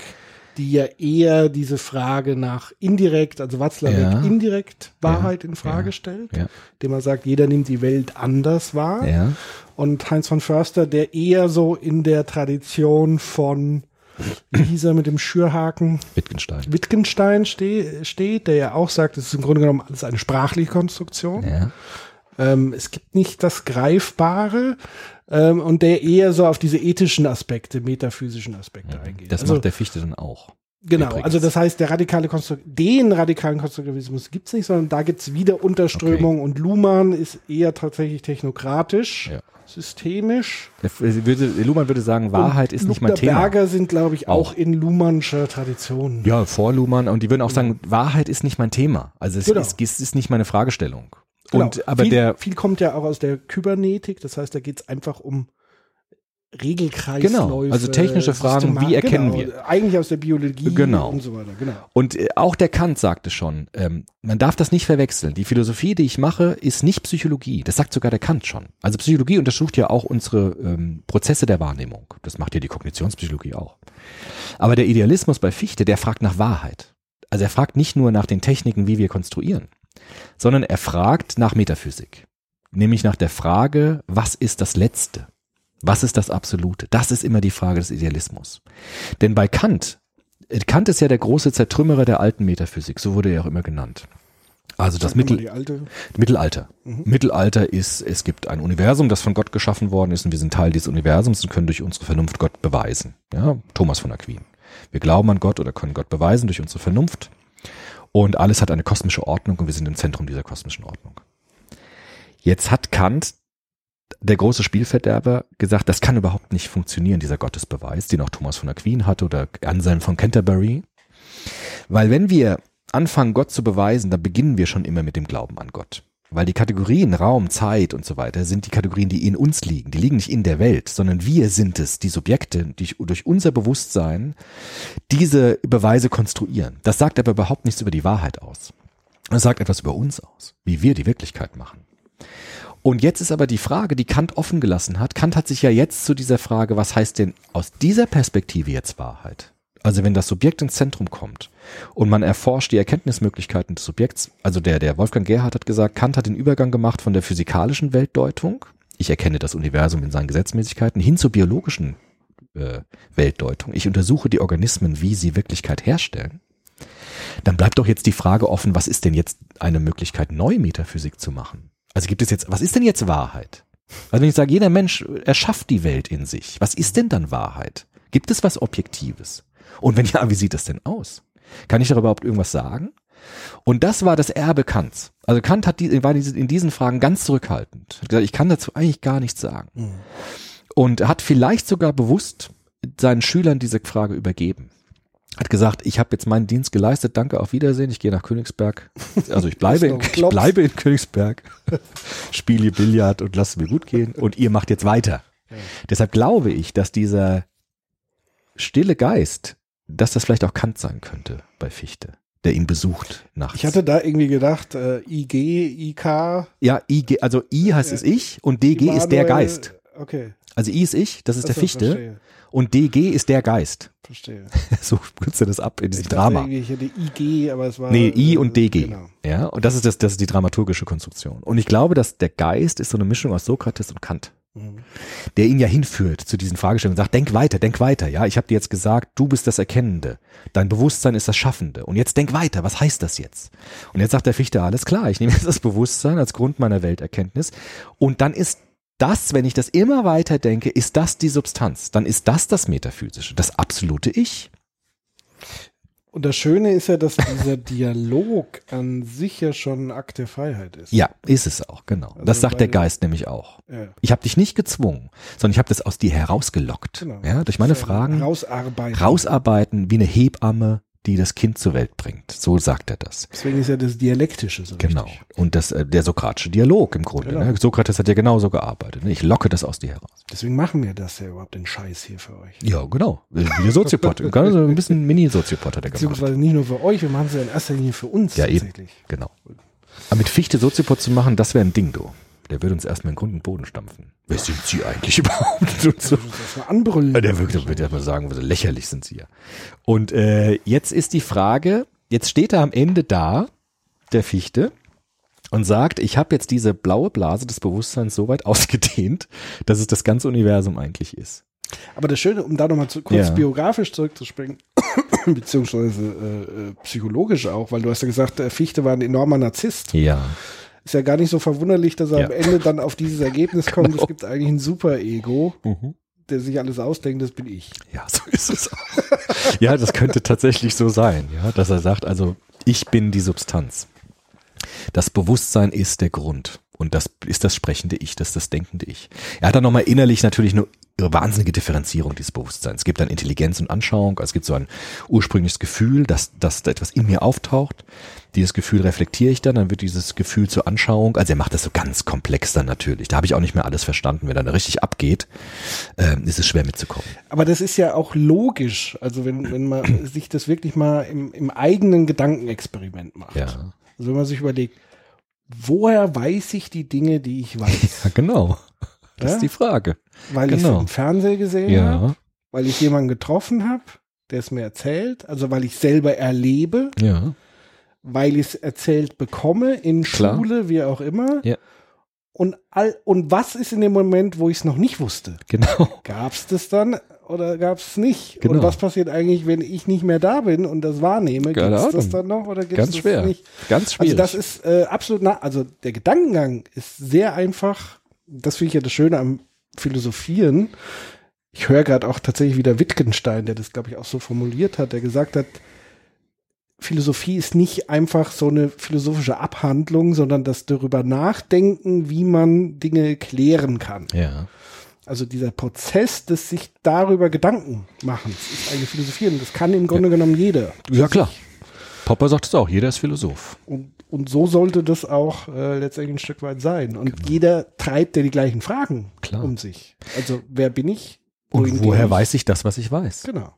die ja eher diese Frage nach indirekt, also Watzlawick Ja. indirekt Wahrheit in Ja. Frage stellt, Ja. dem er sagt, jeder nimmt die Welt anders wahr. Und Heinz von Förster, der eher so in der Tradition von, wie hieß er mit dem Schürhaken? Wittgenstein. Wittgenstein ste steht, der ja auch sagt, es ist im Grunde genommen alles eine sprachliche Konstruktion. Ähm, es gibt nicht das Greifbare ähm, und der eher so auf diese ethischen Aspekte, metaphysischen Aspekte eingeht. Das also, macht der Fichte dann auch. Genau, Übrigens. also das heißt, der radikale Konstru den radikalen Konstruktivismus gibt's nicht, sondern da gibt's wieder Unterströmung und Luhmann ist eher tatsächlich technokratisch, Ja. systemisch. Der, äh, würde, Luhmann würde sagen, Wahrheit und ist nicht mein Thema. Berger sind, glaube ich, auch, Auch. in Luhmannscher Tradition. Ja, vor Luhmann. Und die würden auch sagen, Wahrheit ist nicht mein Thema. Also es, Genau. ist, es ist nicht meine Fragestellung. Genau. Und aber viel, der viel kommt ja auch aus der Kybernetik, das heißt, da geht's einfach um Regelkreisläufe. Genau, also technische Fragen, Systema- wie erkennen genau, wir? Eigentlich aus der Biologie Genau. und so weiter, genau. Und äh, auch der Kant sagte schon, ähm, man darf das nicht verwechseln. Die Philosophie, die ich mache, ist nicht Psychologie. Das sagt sogar der Kant schon. Also Psychologie untersucht ja auch unsere ähm, Prozesse der Wahrnehmung. Das macht ja die Kognitionspsychologie auch. Aber der Idealismus bei Fichte, der fragt nach Wahrheit. Also er fragt nicht nur nach den Techniken, wie wir konstruieren, sondern er fragt nach Metaphysik. Nämlich nach der Frage, was ist das Letzte? Was ist das Absolute? Das ist immer die Frage des Idealismus. Denn bei Kant Kant ist ja der große Zertrümmerer der alten Metaphysik, so wurde er auch immer genannt. Also das Mittel, alte, Mittelalter. Mittelalter ist, es gibt ein Universum, das von Gott geschaffen worden ist und wir sind Teil dieses Universums und können durch unsere Vernunft Gott beweisen. Ja, Thomas von Aquin. Wir glauben an Gott oder können Gott beweisen durch unsere Vernunft und alles hat eine kosmische Ordnung und wir sind im Zentrum dieser kosmischen Ordnung. Jetzt hat Kant, der große Spielverderber, gesagt, das kann überhaupt nicht funktionieren, dieser Gottesbeweis, den auch Thomas von Aquin hatte oder Anselm von Canterbury. Weil wenn wir anfangen, Gott zu beweisen, dann beginnen wir schon immer mit dem Glauben an Gott. Weil die Kategorien Raum, Zeit und so weiter sind die Kategorien, die in uns liegen. Die liegen nicht in der Welt, sondern wir sind es, die Subjekte, die durch unser Bewusstsein diese Beweise konstruieren. Das sagt aber überhaupt nichts über die Wahrheit aus. Das sagt etwas über uns aus, wie wir die Wirklichkeit machen. Und jetzt ist aber die Frage, die Kant offen gelassen hat. Kant hat sich ja jetzt zu dieser Frage, was heißt denn aus dieser Perspektive jetzt Wahrheit? Also wenn das Subjekt ins Zentrum kommt und man erforscht die Erkenntnismöglichkeiten des Subjekts, also der, der Wolfgang Gerhard hat gesagt, Kant hat den Übergang gemacht von der physikalischen Weltdeutung, ich erkenne das Universum in seinen Gesetzmäßigkeiten, hin zur biologischen äh, Weltdeutung. Ich untersuche die Organismen, wie sie Wirklichkeit herstellen. Dann bleibt doch jetzt die Frage offen, was ist denn jetzt eine Möglichkeit, neue Metaphysik zu machen? Also gibt es jetzt, was ist denn jetzt Wahrheit? Also wenn ich sage, jeder Mensch erschafft die Welt in sich, was ist denn dann Wahrheit? Gibt es was Objektives? Und wenn ja, wie sieht das denn aus? Kann ich darüber überhaupt irgendwas sagen? Und das war das Erbe Kants. Also Kant hat die, war in diesen Fragen ganz zurückhaltend. Hat gesagt, ich kann dazu eigentlich gar nichts sagen. Und hat vielleicht sogar bewusst seinen Schülern diese Frage übergeben. Hat gesagt, ich habe jetzt meinen Dienst geleistet, danke, auf Wiedersehen, ich gehe nach Königsberg. Also ich bleibe, in, ich bleibe in Königsberg, spiele Billard und lasse mir gut gehen und ihr macht jetzt weiter. Deshalb glaube ich, dass dieser stille Geist, dass das vielleicht auch Kant sein könnte bei Fichte, der ihn besucht nachts. ich hatte da irgendwie gedacht, äh, IG, IK. ja, IG, also I heißt es ich und DG ist der Immanuel- Geist. Okay. Also I ist ich, das ist der Achso, Fichte Verstehe, und DG ist der Geist. verstehe. So kürzt er das ab in diesem Ich Drama. ich hätte IG, aber es war. Nee, I äh, und DG. Genau. Ja, und das ist das, das ist die dramaturgische Konstruktion. Und ich glaube, dass der Geist ist so eine Mischung aus Sokrates und Kant, Mhm. der ihn ja hinführt zu diesen Fragestellungen und sagt, denk weiter, denk weiter. Ja, ich habe dir jetzt gesagt, du bist das Erkennende. Dein Bewusstsein ist das Schaffende. Und jetzt denk weiter. Was heißt das jetzt? Und jetzt sagt der Fichte, alles klar, ich nehme jetzt das Bewusstsein als Grund meiner Welterkenntnis. Und dann ist das, wenn ich das immer weiter denke, ist das die Substanz. Dann ist das das Metaphysische, das absolute Ich. Und das Schöne ist ja, dass dieser Dialog an sich ja schon ein Akt der Freiheit ist. Ja, ist es auch, genau. Also das sagt der Geist nämlich auch. Ja. Ich habe dich nicht gezwungen, sondern ich habe das aus dir herausgelockt. Genau. Ja, durch meine Fragen Rausarbeiten. rausarbeiten wie eine Hebamme, die das Kind zur Welt bringt. So sagt er das. Deswegen ist ja das Dialektische so Genau. wichtig. Und das, äh, der sokratische Dialog im Grunde. Genau. Ne? Sokrates hat ja genauso gearbeitet. Ne? Ich locke das aus dir heraus. Deswegen machen wir das ja überhaupt den Scheiß hier für euch. Ja, genau. Wie der Soziopod. Ganz so ein bisschen Mini-Soziopod hat er gemacht. Beziehungsweise nicht nur für euch, wir machen es ja in erster Linie für uns Ja, eben. tatsächlich. Genau. Aber mit Fichte Soziopod zu machen, das wäre ein Ding, du. Der würde uns erstmal in Grund und Boden stampfen. Wer sind Sie eigentlich überhaupt? Und so. Anbrüllen. Der würde, würde mal sagen, so lächerlich sind sie ja. Und äh, jetzt ist die Frage, jetzt steht er am Ende da, der Fichte, und sagt, ich habe jetzt diese blaue Blase des Bewusstseins so weit ausgedehnt, dass es das ganze Universum eigentlich ist. Aber das Schöne, um da nochmal zu, kurz Ja. biografisch zurückzuspringen, beziehungsweise äh, äh, psychologisch auch, weil du hast ja gesagt, der Fichte war ein enormer Narzisst. Ja. Ist ja gar nicht so verwunderlich, dass er Ja. am Ende dann auf dieses Ergebnis kommt, Genau. es gibt eigentlich ein Super-Ego. Mhm. der sich alles ausdenkt, das bin ich. Ja, so ist es auch. ja, das könnte tatsächlich so sein, ja, dass er sagt, also ich bin die Substanz. Das Bewusstsein ist der Grund. Und das ist das sprechende Ich, das ist das denkende Ich. Er hat dann nochmal innerlich natürlich eine wahnsinnige Differenzierung dieses Bewusstseins. Es gibt dann Intelligenz und Anschauung, es gibt so ein ursprüngliches Gefühl, dass, dass da etwas in mir auftaucht. Dieses Gefühl reflektiere ich dann, dann wird dieses Gefühl zur Anschauung. Also er macht das so ganz komplex dann natürlich. Da habe ich auch nicht mehr alles verstanden. Wenn er da richtig abgeht, ähm, ist es schwer mitzukommen. Aber das ist ja auch logisch. Also wenn, wenn man sich das wirklich mal im, im eigenen Gedankenexperiment macht. Ja, Also wenn man sich überlegt, woher weiß ich die Dinge, die ich weiß? ja genau. Das Ja? ist die Frage. Weil ich es Genau. im Fernsehen gesehen habe, Ja, weil ich jemanden getroffen habe, der es mir erzählt, also weil ich selber erlebe, ja, weil ich es erzählt bekomme, in Klar. Schule, wie auch immer. Ja. Und, all, und was ist in dem Moment, wo ich es noch nicht wusste? genau. Gab es das dann oder gab es nicht? Genau. Und was passiert eigentlich, wenn ich nicht mehr da bin und das wahrnehme? Gibt es das dann noch oder gibt es Ganz das schwer. nicht? Ganz schwierig. Also das ist äh, absolut, na, also der Gedankengang ist sehr einfach. Das finde ich ja das Schöne am Philosophieren. Ich höre gerade auch tatsächlich wieder Wittgenstein, der das, glaube ich, auch so formuliert hat, der gesagt hat, Philosophie ist nicht einfach so eine philosophische Abhandlung, sondern das darüber nachdenken, wie man Dinge klären kann. ja. Also dieser Prozess des sich darüber Gedanken machen, ist eigentlich Philosophieren. Das kann im Grunde genommen jeder. ja, klar. Popper sagt es auch, jeder ist Philosoph. Und, und so sollte das auch äh, letztendlich ein Stück weit sein. Und jeder treibt ja die gleichen Fragen Genau. Klar. um sich. Also wer bin ich? Und woher ich? weiß ich das, was ich weiß? Genau.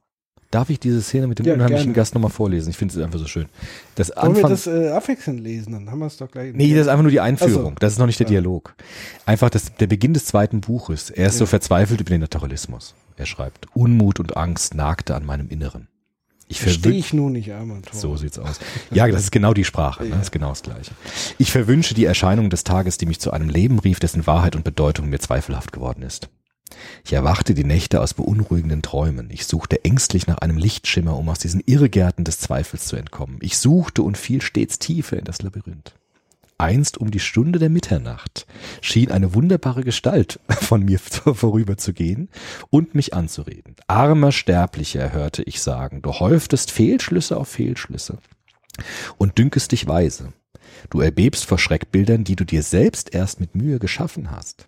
Darf ich diese Szene mit dem Ja, unheimlichen gerne. Gast nochmal vorlesen? Ich finde es einfach so schön. Das Wollen wir Anfang, das äh, abwechselnd lesen? Dann haben wir es doch gleich. nee, das ist einfach nur die Einführung. So. Das ist noch nicht der Dialog. Einfach das, der Beginn des zweiten Buches. Er ist so verzweifelt über den Naturalismus. Er schreibt, Unmut und Angst nagte an meinem Inneren. Ich Verstehe ich nun nicht, armer Tor. So sieht's aus. Ja, das ist genau die Sprache. Ne? Das ist genau das Gleiche. Ich verwünsche die Erscheinung des Tages, die mich zu einem Leben rief, dessen Wahrheit und Bedeutung mir zweifelhaft geworden ist. Ich erwachte die Nächte aus beunruhigenden Träumen. Ich suchte ängstlich nach einem Lichtschimmer, um aus diesen Irrgärten des Zweifels zu entkommen. Ich suchte und fiel stets tiefer in das Labyrinth. Einst um die Stunde der Mitternacht schien eine wunderbare Gestalt von mir vorüberzugehen und mich anzureden. Armer Sterblicher, hörte ich sagen, du häuftest Fehlschlüsse auf Fehlschlüsse und dünkest dich weise. Du erbebst vor Schreckbildern, die du dir selbst erst mit Mühe geschaffen hast.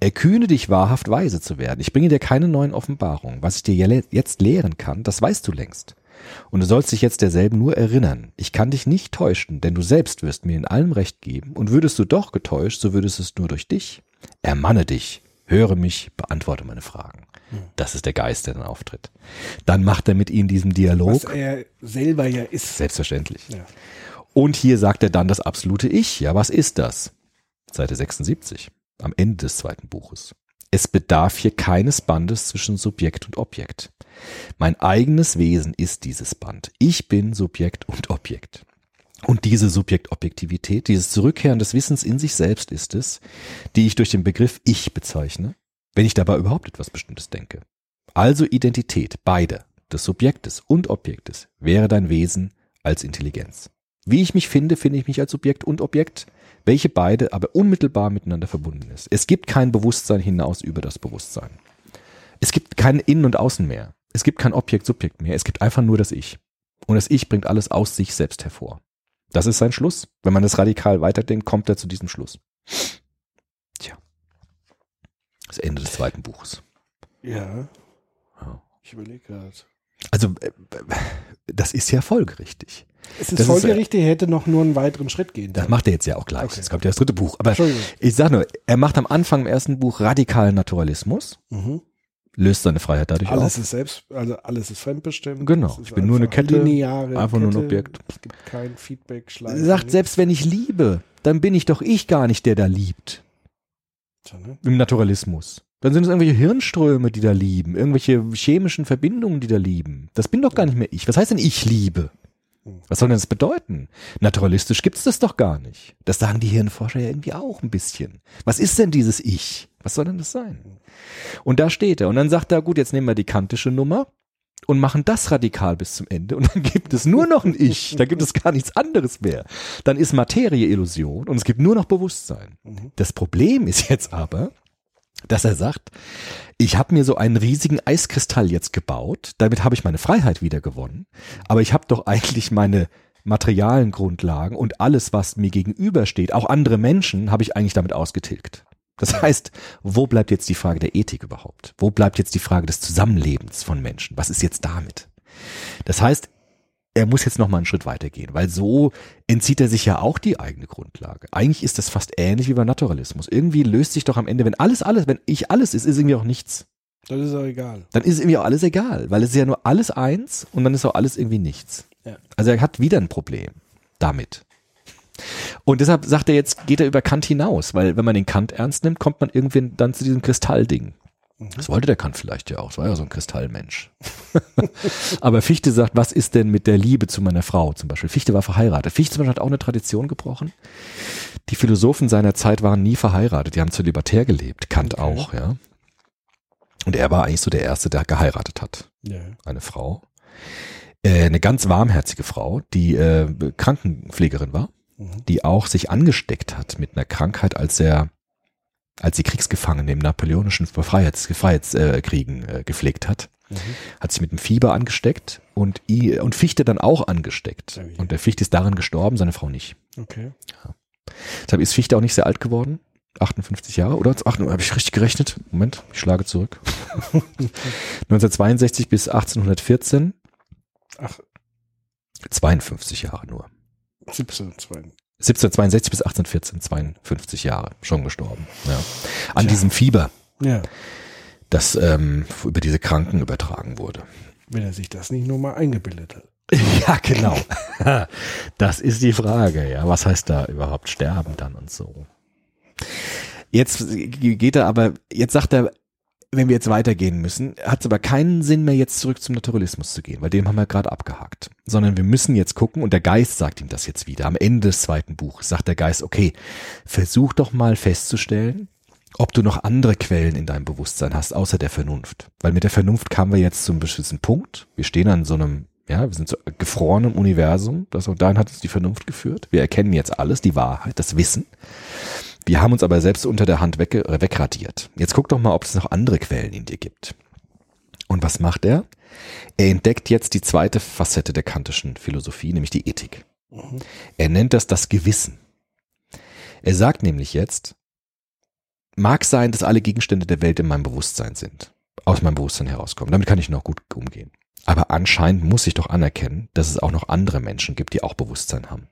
Erkühne dich wahrhaft weise zu werden. Ich bringe dir keine neuen Offenbarungen. Was ich dir je- jetzt lehren kann, das weißt du längst. Und du sollst dich jetzt derselben nur erinnern. Ich kann dich nicht täuschen, denn du selbst wirst mir in allem Recht geben. Und würdest du doch getäuscht, so würdest es nur durch dich. Ermanne dich, höre mich, beantworte meine Fragen. Das ist der Geist, der dann auftritt. Dann macht er mit ihnen diesen Was Dialog. er selber ja ist. Selbstverständlich. Ja. Und hier sagt er dann das absolute Ich. Ja, was ist das? Seite 76, am Ende des zweiten Buches. Es bedarf hier keines Bandes zwischen Subjekt und Objekt. Mein eigenes Wesen ist dieses Band. Ich bin Subjekt und Objekt. Und diese Subjektobjektivität, dieses Zurückkehren des Wissens in sich selbst ist es, die ich durch den Begriff Ich bezeichne, wenn ich dabei überhaupt etwas Bestimmtes denke. Also Identität, beide, des Subjektes und Objektes, wäre dein Wesen als Intelligenz. Wie ich mich finde, finde ich mich als Subjekt und Objekt, welche beide aber unmittelbar miteinander verbunden ist. Es gibt kein Bewusstsein hinaus über das Bewusstsein. Es gibt kein Innen und Außen mehr. Es gibt kein Objekt-Subjekt mehr. Es gibt einfach nur das Ich. Und das Ich bringt alles aus sich selbst hervor. Das ist sein Schluss. Wenn man das radikal weiterdenkt, kommt er zu diesem Schluss. Tja. Das Ende des zweiten Buches. Ja. Ja. Ich überlege gerade. Also, äh, das ist ja folgerichtig. Es ist Das äh, folgerichtig, er hätte noch nur einen weiteren Schritt gehen Das macht er jetzt ja auch gleich. Okay. Jetzt kommt ja das dritte Buch. Aber ich sag nur, er macht am Anfang im ersten Buch radikalen Naturalismus, Mhm. löst seine Freiheit dadurch Alles auf. ist selbst, also alles ist fremdbestimmt. Genau. Ist Ich bin nur eine Kette, lineare einfach nur ein. Objekt. Es gibt kein Feedback, Er Schleifen. sagt, selbst wenn ich liebe, dann bin ich doch ich gar nicht, der da liebt. Ne? Im Naturalismus. Dann sind es irgendwelche Hirnströme, die da lieben, irgendwelche chemischen Verbindungen, die da lieben. Das bin doch gar nicht mehr ich. Was heißt denn ich liebe? Was soll denn das bedeuten? Naturalistisch gibt's das doch gar nicht. Das sagen die Hirnforscher ja irgendwie auch ein bisschen. Was ist denn dieses Ich? Was soll denn das sein? Und da steht er. Und dann sagt er, gut, jetzt nehmen wir die kantische Nummer und machen das radikal bis zum Ende. Und dann gibt es nur noch ein Ich. Da gibt es gar nichts anderes mehr. Dann ist Materie Illusion und es gibt nur noch Bewusstsein. Das Problem ist jetzt aber, dass er sagt, ich habe mir so einen riesigen Eiskristall jetzt gebaut, damit habe ich meine Freiheit wieder gewonnen, aber ich habe doch eigentlich meine materialen Grundlagen und alles, was mir gegenübersteht, auch andere Menschen, habe ich eigentlich damit ausgetilgt. Das heißt, wo bleibt jetzt die Frage der Ethik überhaupt? Wo bleibt jetzt die Frage des Zusammenlebens von Menschen? Was ist jetzt damit? Das heißt, er muss jetzt noch mal einen Schritt weitergehen, weil so entzieht er sich ja auch die eigene Grundlage. Eigentlich ist das fast ähnlich wie beim Naturalismus. Irgendwie löst sich doch am Ende, wenn alles, alles, wenn ich alles ist, ist irgendwie auch nichts. Das ist auch egal. Dann ist irgendwie auch alles egal, weil es ist ja nur alles eins und dann ist auch alles irgendwie nichts. Ja. Also er hat wieder ein Problem damit. Und deshalb sagt er jetzt, geht er über Kant hinaus, weil wenn man den Kant ernst nimmt, kommt man irgendwie dann zu diesem Kristallding. Das wollte der Kant vielleicht ja auch. Das war ja so ein Kristallmensch. Aber Fichte sagt, was ist denn mit der Liebe zu meiner Frau zum Beispiel? Fichte war verheiratet. Fichte zum Beispiel hat auch eine Tradition gebrochen. Die Philosophen seiner Zeit waren nie verheiratet. Die haben zölibatär gelebt. Kant auch, ja. Und er war eigentlich so der Erste, der geheiratet hat. Ja. Eine Frau. Äh, eine ganz warmherzige Frau, die äh, Krankenpflegerin war, Mhm. die auch sich angesteckt hat mit einer Krankheit, als er als sie Kriegsgefangene im napoleonischen Freiheits, Freiheitskriegen äh, gepflegt hat, Mhm. hat sich mit dem Fieber angesteckt und, i- und Fichte dann auch angesteckt. Ja, wie? Und der Fichte ist daran gestorben, seine Frau nicht. Okay. Deshalb ist Fichte auch nicht sehr alt geworden. 58 Jahre, oder? Ach, habe ich richtig gerechnet? Moment, ich schlage zurück. 1962 bis 1814. Ach. 52 Jahre nur. 17, 2. 1762 bis 1814, 52 Jahre, schon gestorben. Ja. An Tja. diesem Fieber, Ja. das ähm, über diese Kranken übertragen wurde. Wenn er sich das nicht nur mal eingebildet hat. Ja, genau. Das ist die Frage, ja. Was heißt da überhaupt sterben dann und so? Jetzt geht er aber, jetzt sagt er, wenn wir jetzt weitergehen müssen, hat es aber keinen Sinn mehr, jetzt zurück zum Naturalismus zu gehen, weil dem haben wir gerade abgehakt. Sondern wir müssen jetzt gucken, und der Geist sagt ihm das jetzt wieder. Am Ende des zweiten Buchs sagt der Geist, okay, versuch doch mal festzustellen, ob du noch andere Quellen in deinem Bewusstsein hast, außer der Vernunft. Weil mit der Vernunft kamen wir jetzt zum bestimmten Punkt. Wir stehen an so einem, ja, wir sind so gefrorenem Universum. Das und dahin hat uns die Vernunft geführt. Wir erkennen jetzt alles, die Wahrheit, das Wissen. Wir haben uns aber selbst unter der Hand weg, äh, wegradiert. Jetzt guck doch mal, ob es noch andere Quellen in dir gibt. Und was macht er? Er entdeckt jetzt die zweite Facette der kantischen Philosophie, nämlich die Ethik. Mhm. Er nennt das das Gewissen. Er sagt nämlich jetzt, mag sein, dass alle Gegenstände der Welt in meinem Bewusstsein sind, aus meinem Bewusstsein herauskommen. Damit kann ich noch gut umgehen. Aber anscheinend muss ich doch anerkennen, dass es auch noch andere Menschen gibt, die auch Bewusstsein haben.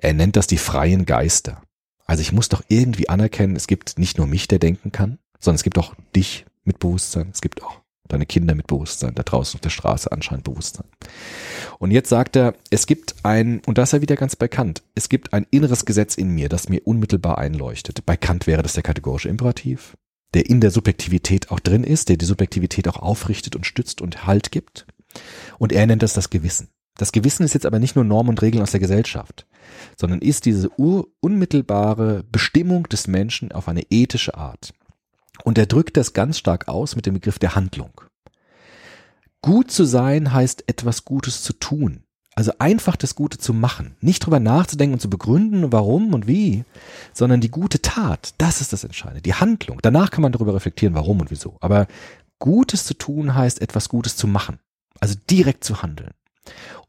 Er nennt das die freien Geister. Also ich muss doch irgendwie anerkennen, es gibt nicht nur mich, der denken kann, sondern es gibt auch dich mit Bewusstsein, es gibt auch deine Kinder mit Bewusstsein, da draußen auf der Straße anscheinend Bewusstsein. Und jetzt sagt er, es gibt ein, und da ist er wieder ganz bei Kant, es gibt ein inneres Gesetz in mir, das mir unmittelbar einleuchtet. Bei Kant wäre das der kategorische Imperativ, der in der Subjektivität auch drin ist, der die Subjektivität auch aufrichtet und stützt und Halt gibt. Und er nennt das das Gewissen. Das Gewissen ist jetzt aber nicht nur Normen und Regeln aus der Gesellschaft, sondern ist diese unmittelbare Bestimmung des Menschen auf eine ethische Art. Und er drückt das ganz stark aus mit dem Begriff der Handlung. Gut zu sein heißt etwas Gutes zu tun. Also einfach das Gute zu machen. Nicht drüber nachzudenken und zu begründen, warum und wie, sondern die gute Tat, das ist das Entscheidende. Die Handlung. Danach kann man darüber reflektieren, warum und wieso. Aber Gutes zu tun heißt etwas Gutes zu machen. Also direkt zu handeln.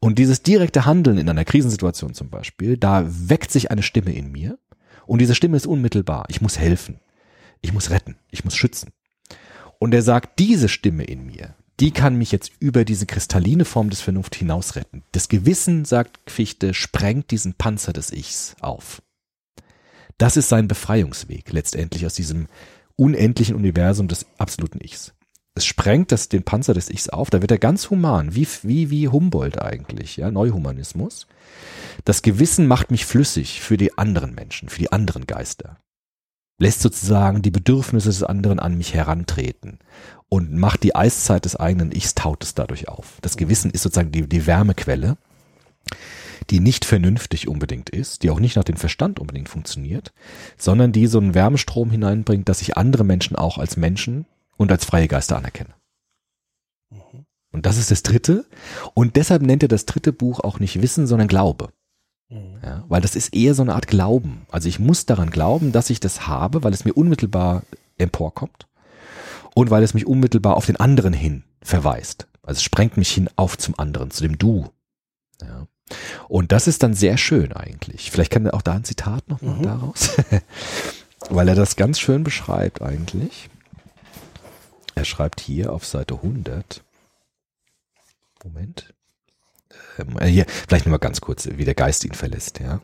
Und dieses direkte Handeln in einer Krisensituation zum Beispiel, da weckt sich eine Stimme in mir. Und diese Stimme ist unmittelbar. Ich muss helfen. Ich muss retten. Ich muss schützen. Und er sagt, diese Stimme in mir, die kann mich jetzt über diese kristalline Form des Vernunft hinaus retten. Das Gewissen, sagt Fichte, sprengt diesen Panzer des Ichs auf. Das ist sein Befreiungsweg letztendlich aus diesem unendlichen Universum des absoluten Ichs. Es sprengt das, den Panzer des Ichs auf, da wird er ganz human, wie, wie, wie Humboldt eigentlich, ja, Neuhumanismus. Das Gewissen macht mich flüssig für die anderen Menschen, für die anderen Geister. Lässt sozusagen die Bedürfnisse des anderen an mich herantreten und macht die Eiszeit des eigenen Ichs taut es dadurch auf. Das Gewissen ist sozusagen die, die Wärmequelle, die nicht vernünftig unbedingt ist, die auch nicht nach dem Verstand unbedingt funktioniert, sondern die so einen Wärmestrom hineinbringt, dass ich andere Menschen auch als Menschen und als freie Geister anerkenne. Und das ist das dritte. Und deshalb nennt er das dritte Buch auch nicht Wissen, sondern Glaube. Mhm. Ja, weil das ist eher so eine Art Glauben. Also ich muss daran glauben, dass ich das habe, weil es mir unmittelbar emporkommt und weil es mich unmittelbar auf den anderen hin verweist. Also es sprengt mich hin auf zum anderen, zu dem Du. Ja. Und das ist dann sehr schön eigentlich. Vielleicht kann er auch da ein Zitat nochmal Mhm. daraus, weil er das ganz schön beschreibt eigentlich. Er schreibt hier auf Seite 100. Moment. Ähm, äh, hier, vielleicht nur mal ganz kurz, wie der Geist ihn verlässt, ja.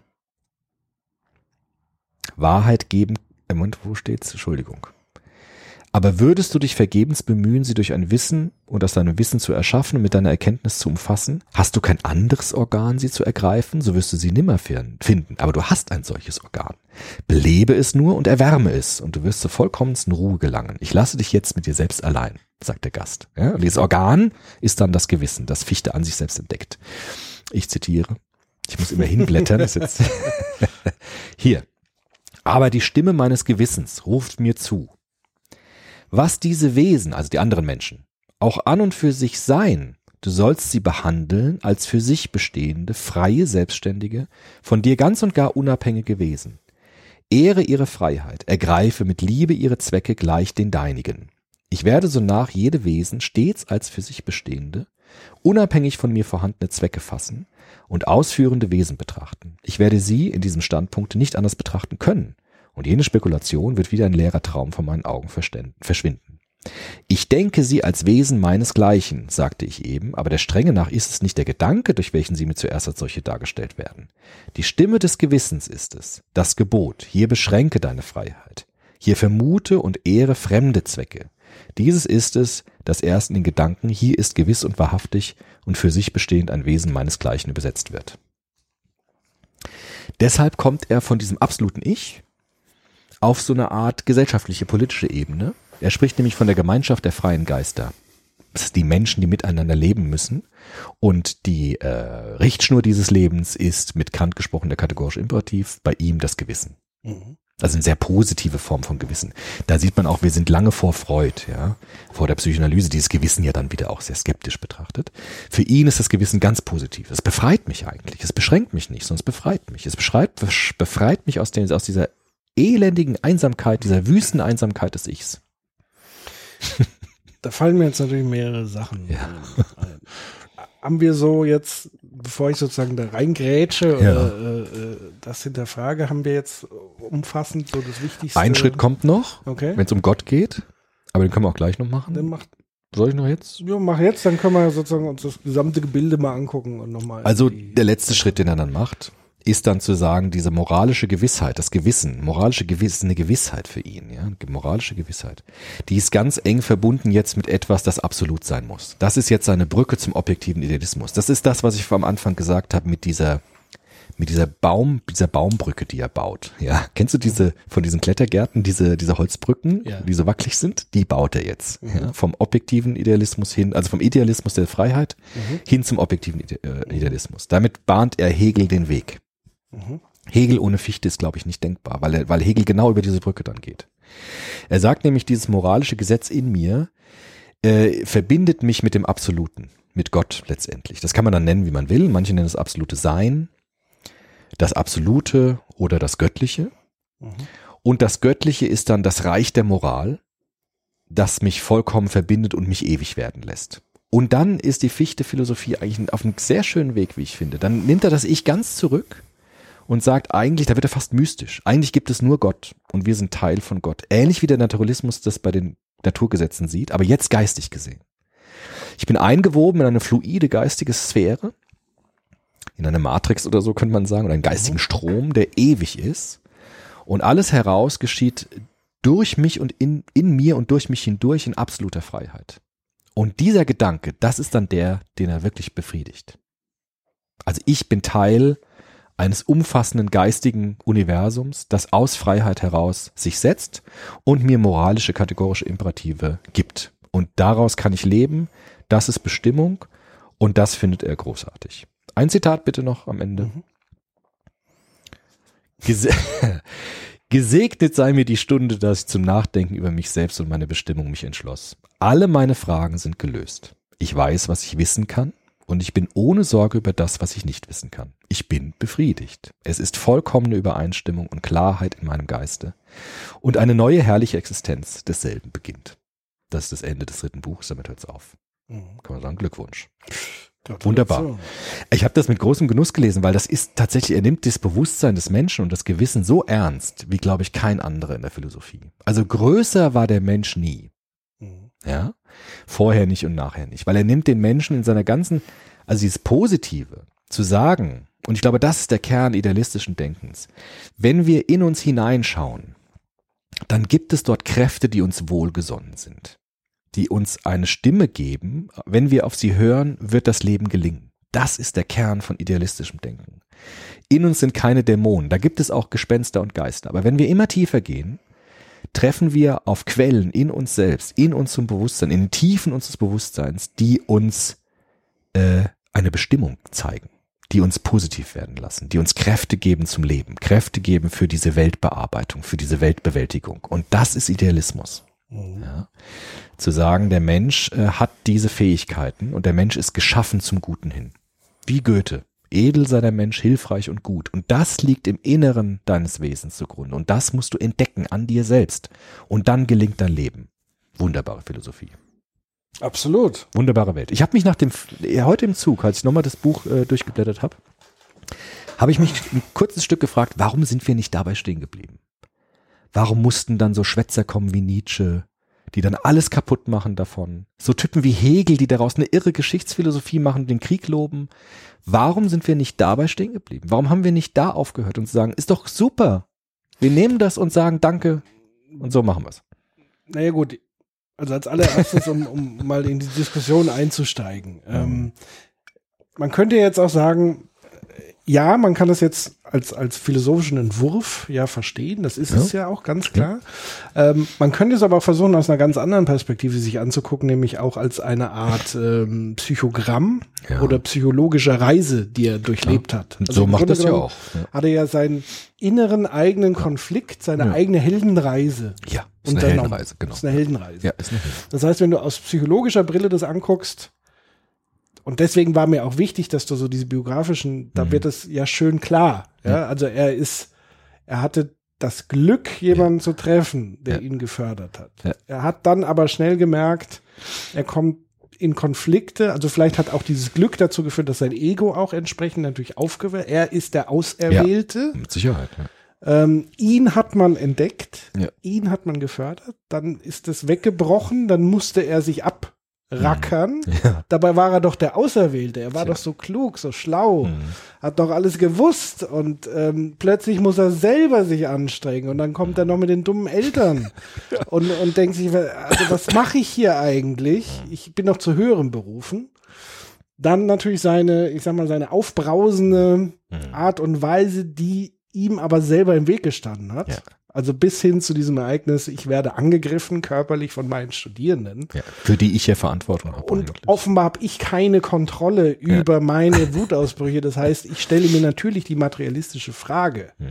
Wahrheit geben, im Moment, wo steht's? Entschuldigung. Aber würdest du dich vergebens bemühen, sie durch ein Wissen und aus deinem Wissen zu erschaffen und mit deiner Erkenntnis zu umfassen? Hast du kein anderes Organ, sie zu ergreifen, so wirst du sie nimmer fin- finden. Aber du hast ein solches Organ. Belebe es nur und erwärme es, und du wirst zur vollkommensten Ruhe gelangen. Ich lasse dich jetzt mit dir selbst allein, sagt der Gast. Ja, und dieses Organ ist dann das Gewissen, das Fichte an sich selbst entdeckt. Ich zitiere. Ich muss immer hinblättern. Hier. Aber die Stimme meines Gewissens ruft mir zu. Was diese Wesen, also die anderen Menschen, auch an und für sich seien, du sollst sie behandeln als für sich bestehende, freie, selbstständige, von dir ganz und gar unabhängige Wesen. Ehre ihre Freiheit, ergreife mit Liebe ihre Zwecke gleich den deinigen. Ich werde so nach jede Wesen stets als für sich bestehende, unabhängig von mir vorhandene Zwecke fassen und ausführende Wesen betrachten. Ich werde sie in diesem Standpunkt nicht anders betrachten können, und jene Spekulation wird wieder ein leerer Traum vor meinen Augen verschwinden. Ich denke sie als Wesen meinesgleichen, sagte ich eben, aber der Strenge nach ist es nicht der Gedanke, durch welchen sie mir zuerst als solche dargestellt werden. Die Stimme des Gewissens ist es, das Gebot, hier beschränke deine Freiheit, hier vermute und ehre fremde Zwecke. Dieses ist es, das erst in den Gedanken, hier ist gewiss und wahrhaftig und für sich bestehend ein Wesen meinesgleichen übersetzt wird. Deshalb kommt er von diesem absoluten Ich auf so eine Art gesellschaftliche, politische Ebene. Er spricht nämlich von der Gemeinschaft der freien Geister. Das ist die Menschen, die miteinander leben müssen. Und die äh, Richtschnur dieses Lebens ist mit Kant gesprochen der kategorische Imperativ, bei ihm das Gewissen. Also eine sehr positive Form von Gewissen. Da sieht man auch, wir sind lange vor Freud, ja, vor der Psychoanalyse, dieses Gewissen ja dann wieder auch sehr skeptisch betrachtet. Für ihn ist das Gewissen ganz positiv. Es befreit mich eigentlich. Es beschränkt mich nicht, sondern es befreit mich. Es beschreibt, befreit mich aus, den, aus dieser elendigen Einsamkeit, dieser wüsten Einsamkeit des Ichs. Da fallen mir jetzt natürlich mehrere Sachen Ja. ein. Haben wir so jetzt, bevor ich sozusagen da reingrätsche Ja. oder äh, äh, das hinterfrage, haben wir jetzt umfassend so das Wichtigste? Ein Schritt kommt noch, Okay. wenn es um Gott geht. Aber den können wir auch gleich noch machen. Dann macht, Soll ich noch jetzt? ja, mach jetzt, dann können wir sozusagen uns das gesamte Gebilde mal angucken und nochmal. Also der letzte Schritt, den er dann macht, ist dann zu sagen, diese moralische Gewissheit, das Gewissen, moralische Gewissen, eine Gewissheit für ihn, ja, moralische Gewissheit, die ist ganz eng verbunden jetzt mit etwas, das absolut sein muss. Das ist jetzt seine Brücke zum objektiven Idealismus. Das ist das, was ich am Anfang gesagt habe mit dieser mit dieser Baum, dieser Baumbrücke, die er baut. Ja, kennst du diese von diesen Klettergärten, diese diese Holzbrücken, Ja. die so wackelig sind? Die baut er jetzt. Ja, vom objektiven Idealismus hin, also vom Idealismus der Freiheit hin zum objektiven äh, Idealismus. Damit bahnt er Hegel den Weg. Mhm. Hegel ohne Fichte ist, glaube ich, nicht denkbar, weil, er, weil Hegel genau über diese Brücke dann geht. Er sagt nämlich, dieses moralische Gesetz in mir äh, verbindet mich mit dem Absoluten, mit Gott letztendlich. Das kann man dann nennen, wie man will. Manche nennen es absolute Sein, das Absolute oder das Göttliche. Mhm. Und das Göttliche ist dann das Reich der Moral, das mich vollkommen verbindet und mich ewig werden lässt. Und dann ist die Fichte-Philosophie eigentlich auf einem sehr schönen Weg, wie ich finde. Dann nimmt er das Ich ganz zurück und sagt eigentlich, da wird er fast mystisch. Eigentlich gibt es nur Gott und wir sind Teil von Gott. Ähnlich wie der Naturalismus das bei den Naturgesetzen sieht, aber jetzt geistig gesehen. Ich bin eingewoben in eine fluide geistige Sphäre, in eine Matrix oder so könnte man sagen, oder einen geistigen Strom, der ewig ist. Und alles heraus geschieht durch mich und in, in mir und durch mich hindurch in absoluter Freiheit. Und dieser Gedanke, das ist dann der, den er wirklich befriedigt. Also ich bin Teil eines umfassenden geistigen Universums, das aus Freiheit heraus sich setzt und mir moralische kategorische Imperative gibt. Und daraus kann ich leben, das ist Bestimmung und das findet er großartig. Ein Zitat bitte noch am Ende. Gese Gesegnet sei mir die Stunde, dass ich zum Nachdenken über mich selbst und meine Bestimmung mich entschloss. Alle meine Fragen sind gelöst. Ich weiß, was ich wissen kann und ich bin ohne Sorge über das, was ich nicht wissen kann. Ich bin befriedigt. Es ist vollkommene Übereinstimmung und Klarheit in meinem Geiste. Und eine neue herrliche Existenz desselben beginnt. Das ist das Ende des dritten Buchs, damit hört's auf. Mhm. Kann man sagen, Glückwunsch. Wunderbar. Ich habe das mit großem Genuss gelesen, weil das ist tatsächlich, er nimmt das Bewusstsein des Menschen und das Gewissen so ernst, wie glaube ich kein anderer in der Philosophie. Also größer war der Mensch nie. Mhm. Ja, vorher nicht und nachher nicht, weil er nimmt den Menschen in seiner ganzen, also dieses Positive zu sagen, und ich glaube, das ist der Kern idealistischen Denkens. Wenn wir in uns hineinschauen, dann gibt es dort Kräfte, die uns wohlgesonnen sind, die uns eine Stimme geben. Wenn wir auf sie hören, wird das Leben gelingen. Das ist der Kern von idealistischem Denken. In uns sind keine Dämonen, da gibt es auch Gespenster und Geister. Aber wenn wir immer tiefer gehen, treffen wir auf Quellen in uns selbst, in unserem Bewusstsein, in den Tiefen unseres Bewusstseins, die uns äh, eine Bestimmung zeigen, die uns positiv werden lassen, die uns Kräfte geben zum Leben, Kräfte geben für diese Weltbearbeitung, für diese Weltbewältigung. Und das ist Idealismus. Mhm. Ja. Zu sagen, der Mensch äh, hat diese Fähigkeiten und der Mensch ist geschaffen zum Guten hin. Wie Goethe. Edel sei der Mensch, hilfreich und gut. Und das liegt im Inneren deines Wesens zugrunde. Und das musst du entdecken an dir selbst. Und dann gelingt dein Leben. Wunderbare Philosophie. Absolut. Wunderbare Welt. Ich habe mich nach dem, ja, heute im Zug, als ich nochmal das Buch äh, durchgeblättert habe, habe ich mich ein kurzes Stück gefragt, warum sind wir nicht dabei stehen geblieben? Warum mussten dann so Schwätzer kommen wie Nietzsche, die dann alles kaputt machen davon? So Typen wie Hegel, die daraus eine irre Geschichtsphilosophie machen, den Krieg loben. Warum sind wir nicht dabei stehen geblieben? Warum haben wir nicht da aufgehört und zu sagen, ist doch super. Wir nehmen das und sagen Danke und so machen wir es. Naja gut, also als allererstes, um, um mal in die Diskussion einzusteigen. Ähm, man könnte jetzt auch sagen, ja, man kann das jetzt als, als philosophischen Entwurf ja verstehen, das ist Ja. es ja auch ganz klar. Ähm, man könnte es aber auch versuchen, aus einer ganz anderen Perspektive sich anzugucken, nämlich auch als eine Art ähm, Psychogramm Ja. oder psychologische Reise, die er durchlebt hat. Also so macht das ja auch. Ja. Hat er ja seinen inneren eigenen Konflikt, seine Ja. eigene Heldenreise. Ja, ist eine. Heldenreise, genau. Das ist eine Heldenreise. Ja, ist eine Hilfe. Das heißt, wenn du aus psychologischer Brille das anguckst, und deswegen war mir auch wichtig, dass du so diese biografischen, da Mhm. wird es ja schön klar. Ja, also er ist, er hatte das Glück, jemanden zu treffen, der Ja. ihn gefördert hat. Ja. Er hat dann aber schnell gemerkt, er kommt in Konflikte, also vielleicht hat auch dieses Glück dazu geführt, dass sein Ego auch entsprechend natürlich aufgewehrt. Er ist der Auserwählte. Mit Sicherheit. Ja. Ähm, ihn hat man entdeckt, Ja. ihn hat man gefördert, dann ist es weggebrochen, dann musste er sich abrackern. Ja. Dabei war er doch der Auserwählte, er war Tja. doch so klug, so schlau, Mhm. hat doch alles gewusst und ähm, plötzlich muss er selber sich anstrengen und dann kommt er noch mit den dummen Eltern und, und denkt sich, also was mache ich hier eigentlich? Ich bin doch zu höherem berufen. Dann natürlich seine, ich sag mal, seine aufbrausende Mhm. Art und Weise, die ihm aber selber im Weg gestanden hat. Ja. Also bis hin zu diesem Ereignis, ich werde angegriffen körperlich von meinen Studierenden. Ja. Für die ich ja Verantwortung habe. Und eigentlich. offenbar habe ich keine Kontrolle über meine Wutausbrüche. Das heißt, ich stelle mir natürlich die materialistische Frage. Mhm.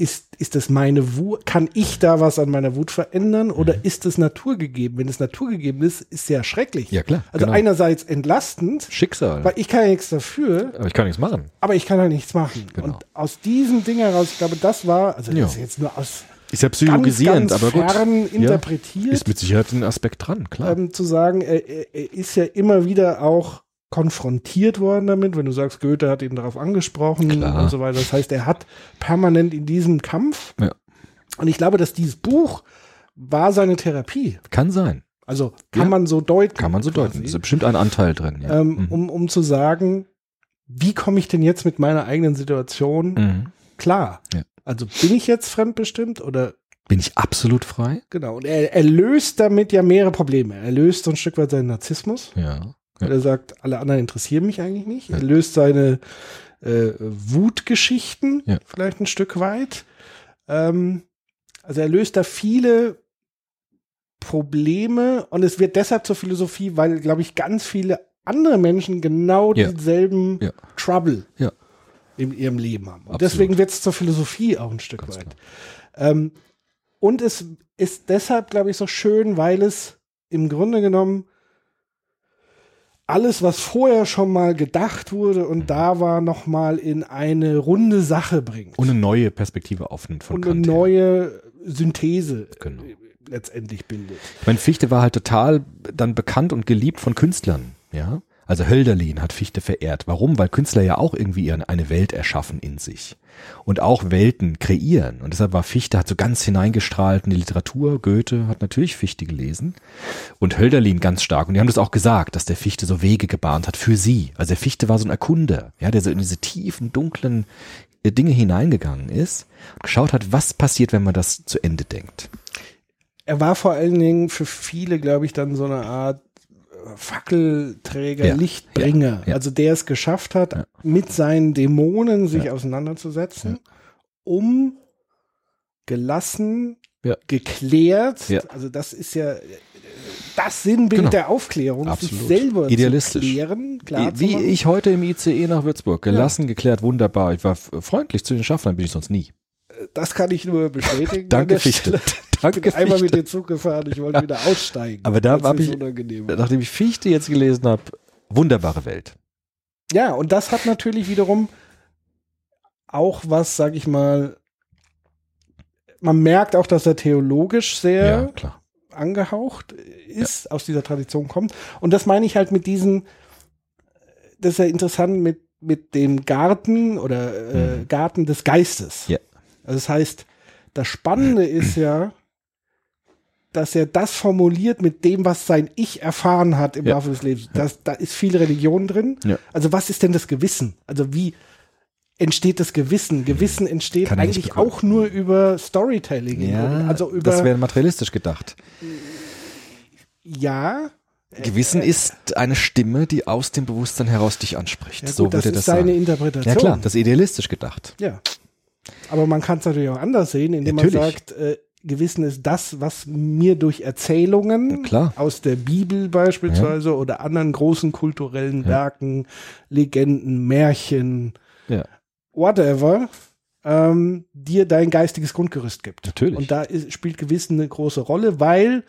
Ist, ist das meine Wut? Kann ich da was an meiner Wut verändern oder Mhm. ist es naturgegeben? Wenn es naturgegeben ist, ist es ja schrecklich. Ja, klar, Also genau. einerseits entlastend, Schicksal. weil ich kann ja nichts dafür, Aber ich kann nichts machen. aber ich kann halt nichts machen. Genau. Und aus diesem Ding heraus, ich glaube, das war, also Ja. das ist jetzt nur aus Ist ja ganz, psychologisierend, ganz aber gut. fern Ja. interpretiert. Ist mit Sicherheit ein Aspekt dran, klar. ähm, zu sagen, er, er, er ist ja immer wieder auch konfrontiert worden damit, wenn du sagst, Goethe hat ihn darauf angesprochen Klar. und so weiter. Das heißt, er hat permanent in diesem Kampf. Ja. Und ich glaube, dass dieses Buch war seine Therapie. kann sein. Also kann Ja. man so deuten. Kann man so quasi. deuten. Ist bestimmt ein Anteil drin. Ja. ähm, Mhm. um, um zu sagen, wie komme ich denn jetzt mit meiner eigenen Situation Mhm. klar? Ja. Also bin ich jetzt fremdbestimmt oder Bin ich absolut frei? genau? Und er, er löst damit ja mehrere Probleme. Er löst so ein Stück weit seinen Narzissmus. Ja. Weil er sagt, alle anderen interessieren mich eigentlich nicht. Er löst seine äh, Wutgeschichten Ja. vielleicht ein Stück weit. Ähm, also er löst da viele Probleme und es wird deshalb zur Philosophie, weil, glaube ich, ganz viele andere Menschen genau Ja. denselben Ja. Trouble Ja. in ihrem Leben haben. Und Absolut. deswegen wird es zur Philosophie auch ein Stück Ganz weit. Ähm, und es ist deshalb, glaube ich, so schön, weil es im Grunde genommen alles, was vorher schon mal gedacht wurde und da war, noch mal in eine runde Sache bringt. Und eine neue Perspektive aufnimmt von und eine Kant her. neue Synthese Genau. letztendlich bildet. Ich meine, Fichte war halt total dann bekannt und geliebt von Künstlern, ja. Also Hölderlin hat Fichte verehrt. Warum? Weil Künstler ja auch irgendwie eine Welt erschaffen in sich und auch Welten kreieren. Und deshalb war Fichte hat so ganz hineingestrahlt in die Literatur. Goethe hat natürlich Fichte gelesen und Hölderlin ganz stark. Und die haben das auch gesagt, dass der Fichte so Wege gebahnt hat für sie. Also der Fichte war so ein Erkunder, ja, der so in diese tiefen, dunklen äh, Dinge hineingegangen ist und geschaut hat, was passiert, wenn man das zu Ende denkt. Er war vor allen Dingen für viele, glaube ich, dann so eine Art Fackelträger, Ja, Lichtbringer. ja. Also der es geschafft hat, mit seinen Dämonen sich auseinanderzusetzen, um gelassen, geklärt, also das ist ja das Sinnbild Genau. der Aufklärung, sich Absolut. selber Idealistisch. zu klären, klar zu Wie machen. ich heute im ICE nach Würzburg. Gelassen, geklärt, wunderbar. Ich war freundlich zu den Schaffnern, bin ich sonst nie. Das kann ich nur bestätigen. Danke, Fichte. Danke, Ich bin einmal mit dem Zug gefahren, ich wollte wieder aussteigen. Aber da weil's hab mir ich-. Nachdem ich Fichte jetzt gelesen habe, wunderbare Welt. Ja, und das hat natürlich wiederum auch was, sag ich mal, man merkt auch, dass er theologisch sehr Ja, angehaucht ist, aus dieser Tradition kommt. Und das meine ich halt mit diesen, das ist ja interessant mit, mit dem Garten oder äh, Mhm. Garten des Geistes. Ja. Also das heißt, das Spannende ist ja, dass er das formuliert mit dem, was sein Ich erfahren hat im Ja. Laufe des Lebens. Das, da ist viel Religion drin. Ja. Also was ist denn das Gewissen? Also wie entsteht das Gewissen? Gewissen entsteht Kann eigentlich auch nur über Storytelling. Grunde. also über das wäre materialistisch gedacht. ja. Gewissen ist eine Stimme, die aus dem Bewusstsein heraus dich anspricht. Ja, gut, so das würde ist das seine sein. Interpretation. Ja klar, das ist idealistisch gedacht. Ja. Aber man kann es natürlich auch anders sehen, indem Natürlich. man sagt, äh, Gewissen ist das, was mir durch Erzählungen Ja, klar. aus der Bibel beispielsweise oder anderen großen kulturellen Werken, Legenden, Märchen, Ja. whatever, ähm, dir dein geistiges Grundgerüst gibt. Natürlich. Und da ist, spielt Gewissen eine große Rolle, weil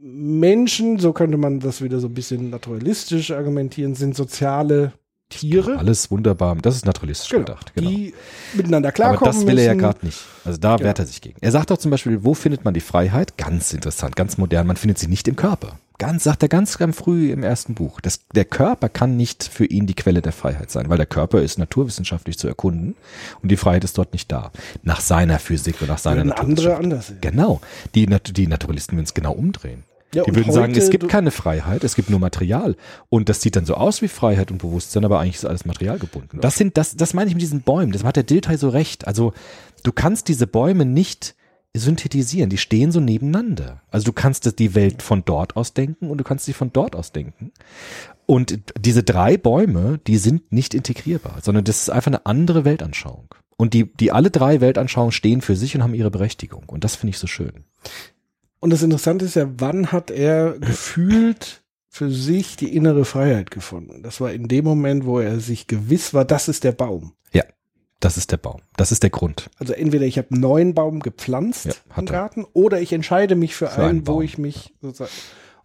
Menschen, so könnte man das wieder so ein bisschen naturalistisch argumentieren, sind soziale Tiere, Alles wunderbar. Das ist naturalistisch genau, gedacht. Genau. die miteinander Aber klarkommen das will er ja gerade nicht. Also da Genau. wehrt er sich gegen. Er sagt auch zum Beispiel, wo findet man die Freiheit? Ganz interessant, ganz modern. Man findet sie nicht im Körper. Ganz, sagt er ganz, ganz früh im ersten Buch. Das, der Körper kann nicht für ihn die Quelle der Freiheit sein, weil der Körper ist naturwissenschaftlich zu erkunden und die Freiheit ist dort nicht da. Nach seiner Physik und nach seiner Würden andere Naturwissenschaft. anders. Genau. Die, die Naturalisten würden es genau umdrehen. Ja, die würden sagen, es gibt keine Freiheit, es gibt nur Material. Und das sieht dann so aus wie Freiheit und Bewusstsein, aber eigentlich ist alles materialgebunden. Das sind, das, das meine ich mit diesen Bäumen. Das hat der Dilthey so recht. Also, du kannst diese Bäume nicht synthetisieren. Die stehen so nebeneinander. Also, du kannst die Welt von dort aus denken und du kannst sie von dort aus denken. Und diese drei Bäume, die sind nicht integrierbar, sondern das ist einfach eine andere Weltanschauung. Und die, die alle drei Weltanschauungen stehen für sich und haben ihre Berechtigung. Und das finde ich so schön. Und das Interessante ist ja, wann hat er gefühlt für sich die innere Freiheit gefunden? Das war in dem Moment, wo er sich gewiss war, das ist der Baum. Ja, das ist der Baum. Das ist der Grund. Also entweder ich habe einen neuen Baum gepflanzt Ja, im. Garten oder ich entscheide mich für, Für einen, einen wo ich mich sozusagen.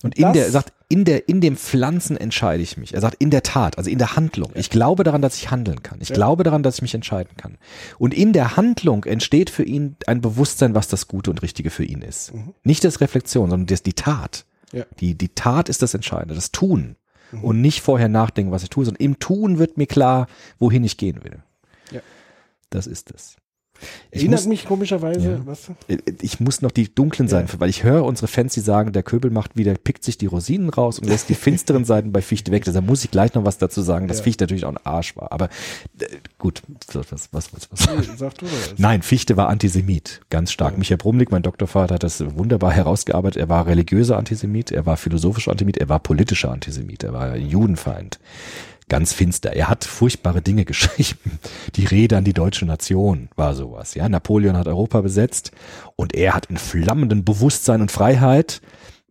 Und in das- der, er sagt, in der, in dem Pflanzen entscheide ich mich. Er sagt, in der Tat, also in der Handlung. Ich glaube daran, dass ich handeln kann. Ich Ja. glaube daran, dass ich mich entscheiden kann. Und in der Handlung entsteht für ihn ein Bewusstsein, was das Gute und Richtige für ihn ist. Nicht das Reflexion, sondern das, die Tat. Ja. Die, die Tat ist das Entscheidende, das Tun. Und nicht vorher nachdenken, was ich tue, sondern im Tun wird mir klar, wohin ich gehen will. Ja. Das ist es. Ich Erinnert muss- mich komischerweise, Ja. was? ich muss noch die dunklen Seiten, weil ich höre unsere Fans, die sagen, der Köbel macht wieder, pickt sich die Rosinen raus und lässt die finsteren Seiten bei Fichte weg. Deshalb muss ich gleich noch was dazu sagen, dass Ja. Fichte natürlich auch ein Arsch war. Aber äh, gut, was, was, was, was, Sag du das. Nein, Fichte war Antisemit, ganz stark. Michael Brumlik, mein Doktorvater, hat das wunderbar herausgearbeitet. Er war religiöser Antisemit, er war philosophischer Antisemit, er war politischer Antisemit, er war Judenfeind. Ganz finster. Er hat furchtbare Dinge geschrieben. Die Rede an die deutsche Nation war sowas. Ja, Napoleon hat Europa besetzt und er hat in flammendem Bewusstsein und Freiheit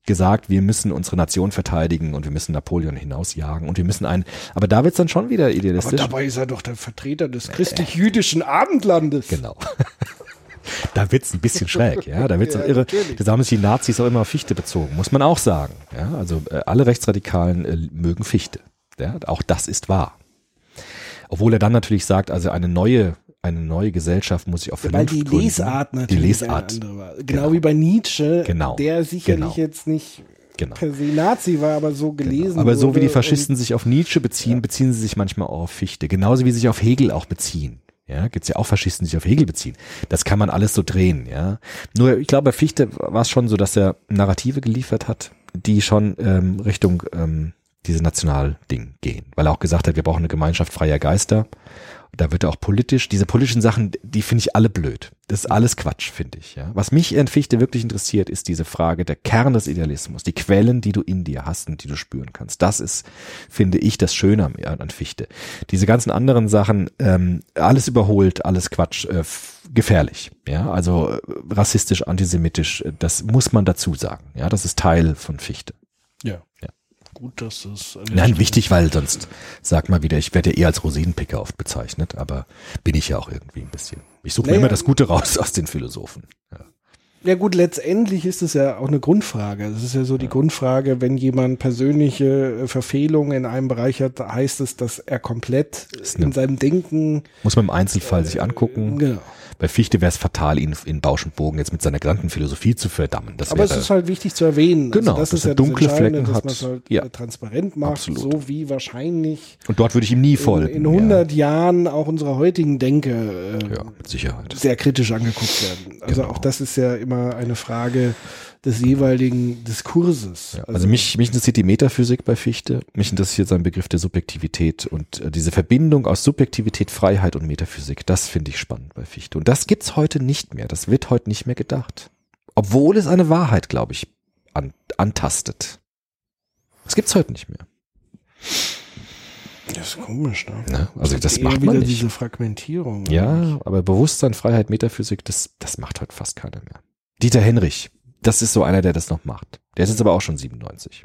gesagt, wir müssen unsere Nation verteidigen und wir müssen Napoleon hinausjagen und wir müssen ein, aber da wird's dann schon wieder Aber idealistisch. dabei ist er doch der Vertreter des christlich-jüdischen Abendlandes. Genau. Da wird's ein bisschen schräg, ja. Da wird's Ja, irre. natürlich. Das haben sich die Nazis auch immer auf Fichte bezogen, muss man auch sagen. Ja, also äh, alle Rechtsradikalen äh, mögen Fichte. Ja, auch das ist wahr. Obwohl er dann natürlich sagt, also eine neue, eine neue Gesellschaft muss sich auf Weil Vernunft die gründen. Lesart Die natürlich Lesart. eine andere war. Genau, Genau. wie bei Nietzsche, Genau. der sicherlich Genau. jetzt nicht Genau. per se Nazi war, aber so gelesen Aber so wie die Faschisten sich auf Nietzsche beziehen, beziehen sie sich manchmal auch auf Fichte. Genauso wie sie sich auf Hegel auch beziehen. Ja, gibt's ja auch Faschisten, die sich auf Hegel beziehen. Das kann man alles so drehen, ja. Nur, ich glaube, bei Fichte war es schon so, dass er Narrative geliefert hat, die schon ähm, Richtung ähm, diese Nationalding gehen. Weil er auch gesagt hat, wir brauchen eine Gemeinschaft freier Geister. Da wird er auch politisch, diese politischen Sachen, die finde ich alle blöd. Das ist alles Quatsch, finde ich. Ja. Was mich an Fichte wirklich interessiert, ist diese Frage der Kern des Idealismus, die Quellen, die du in dir hast und die du spüren kannst. Das ist, finde ich, das Schöne am- an Fichte. Diese ganzen anderen Sachen, ähm, alles überholt, alles Quatsch, äh, gefährlich. Ja, also äh, rassistisch, antisemitisch, äh, das muss man dazu sagen. Ja, das ist Teil von Fichte. Ja. Ja. Gut, dass der Nein, Stelle- wichtig, weil sonst sag mal wieder, ich werde ja eher als Rosinenpicker oft bezeichnet, aber bin ich ja auch irgendwie ein bisschen. Ich suche mir Naja. immer das Gute raus aus den Philosophen. Ja. Ja gut, letztendlich ist es ja auch eine Grundfrage. Das ist ja so die Grundfrage, wenn jemand persönliche äh, Verfehlungen in einem Bereich hat, heißt es, dass er komplett in eine- seinem Denken Muss man im Einzelfall sich angucken. genau. Bei Fichte wäre es fatal, ihn in Bausch und Bogen jetzt mit seiner gesamten Philosophie zu verdammen. Das Aber es wäre, ist halt wichtig zu erwähnen. Genau, also das dass ist er ja dunkle Flecken dass hat. es halt Ja. äh, transparent macht, Absolut. so wie wahrscheinlich und dort würde ich ihm nie in, folgen. in 100 Jahren auch unsere heutigen Denke äh, Ja, ja mit Sicherheit. sehr kritisch angeguckt werden. Also Genau. auch das ist ja immer eine Frage des jeweiligen Diskurses. Ja, also mich, mich interessiert die Metaphysik bei Fichte, mich interessiert sein Begriff der Subjektivität und äh, diese Verbindung aus Subjektivität, Freiheit und Metaphysik, das finde ich spannend bei Fichte. Und das gibt's heute nicht mehr, das wird heute nicht mehr gedacht. Obwohl es eine Wahrheit, glaube ich, an, antastet. Das gibt's heute nicht mehr. Das ist komisch, ne? Ne? Also das eher macht man wieder nicht. diese Fragmentierung. Ja, aber Bewusstsein, Freiheit, Metaphysik, das, das macht heute fast keiner mehr. Dieter Henrich, das ist so einer, der das noch macht. Der ist jetzt aber auch schon 97.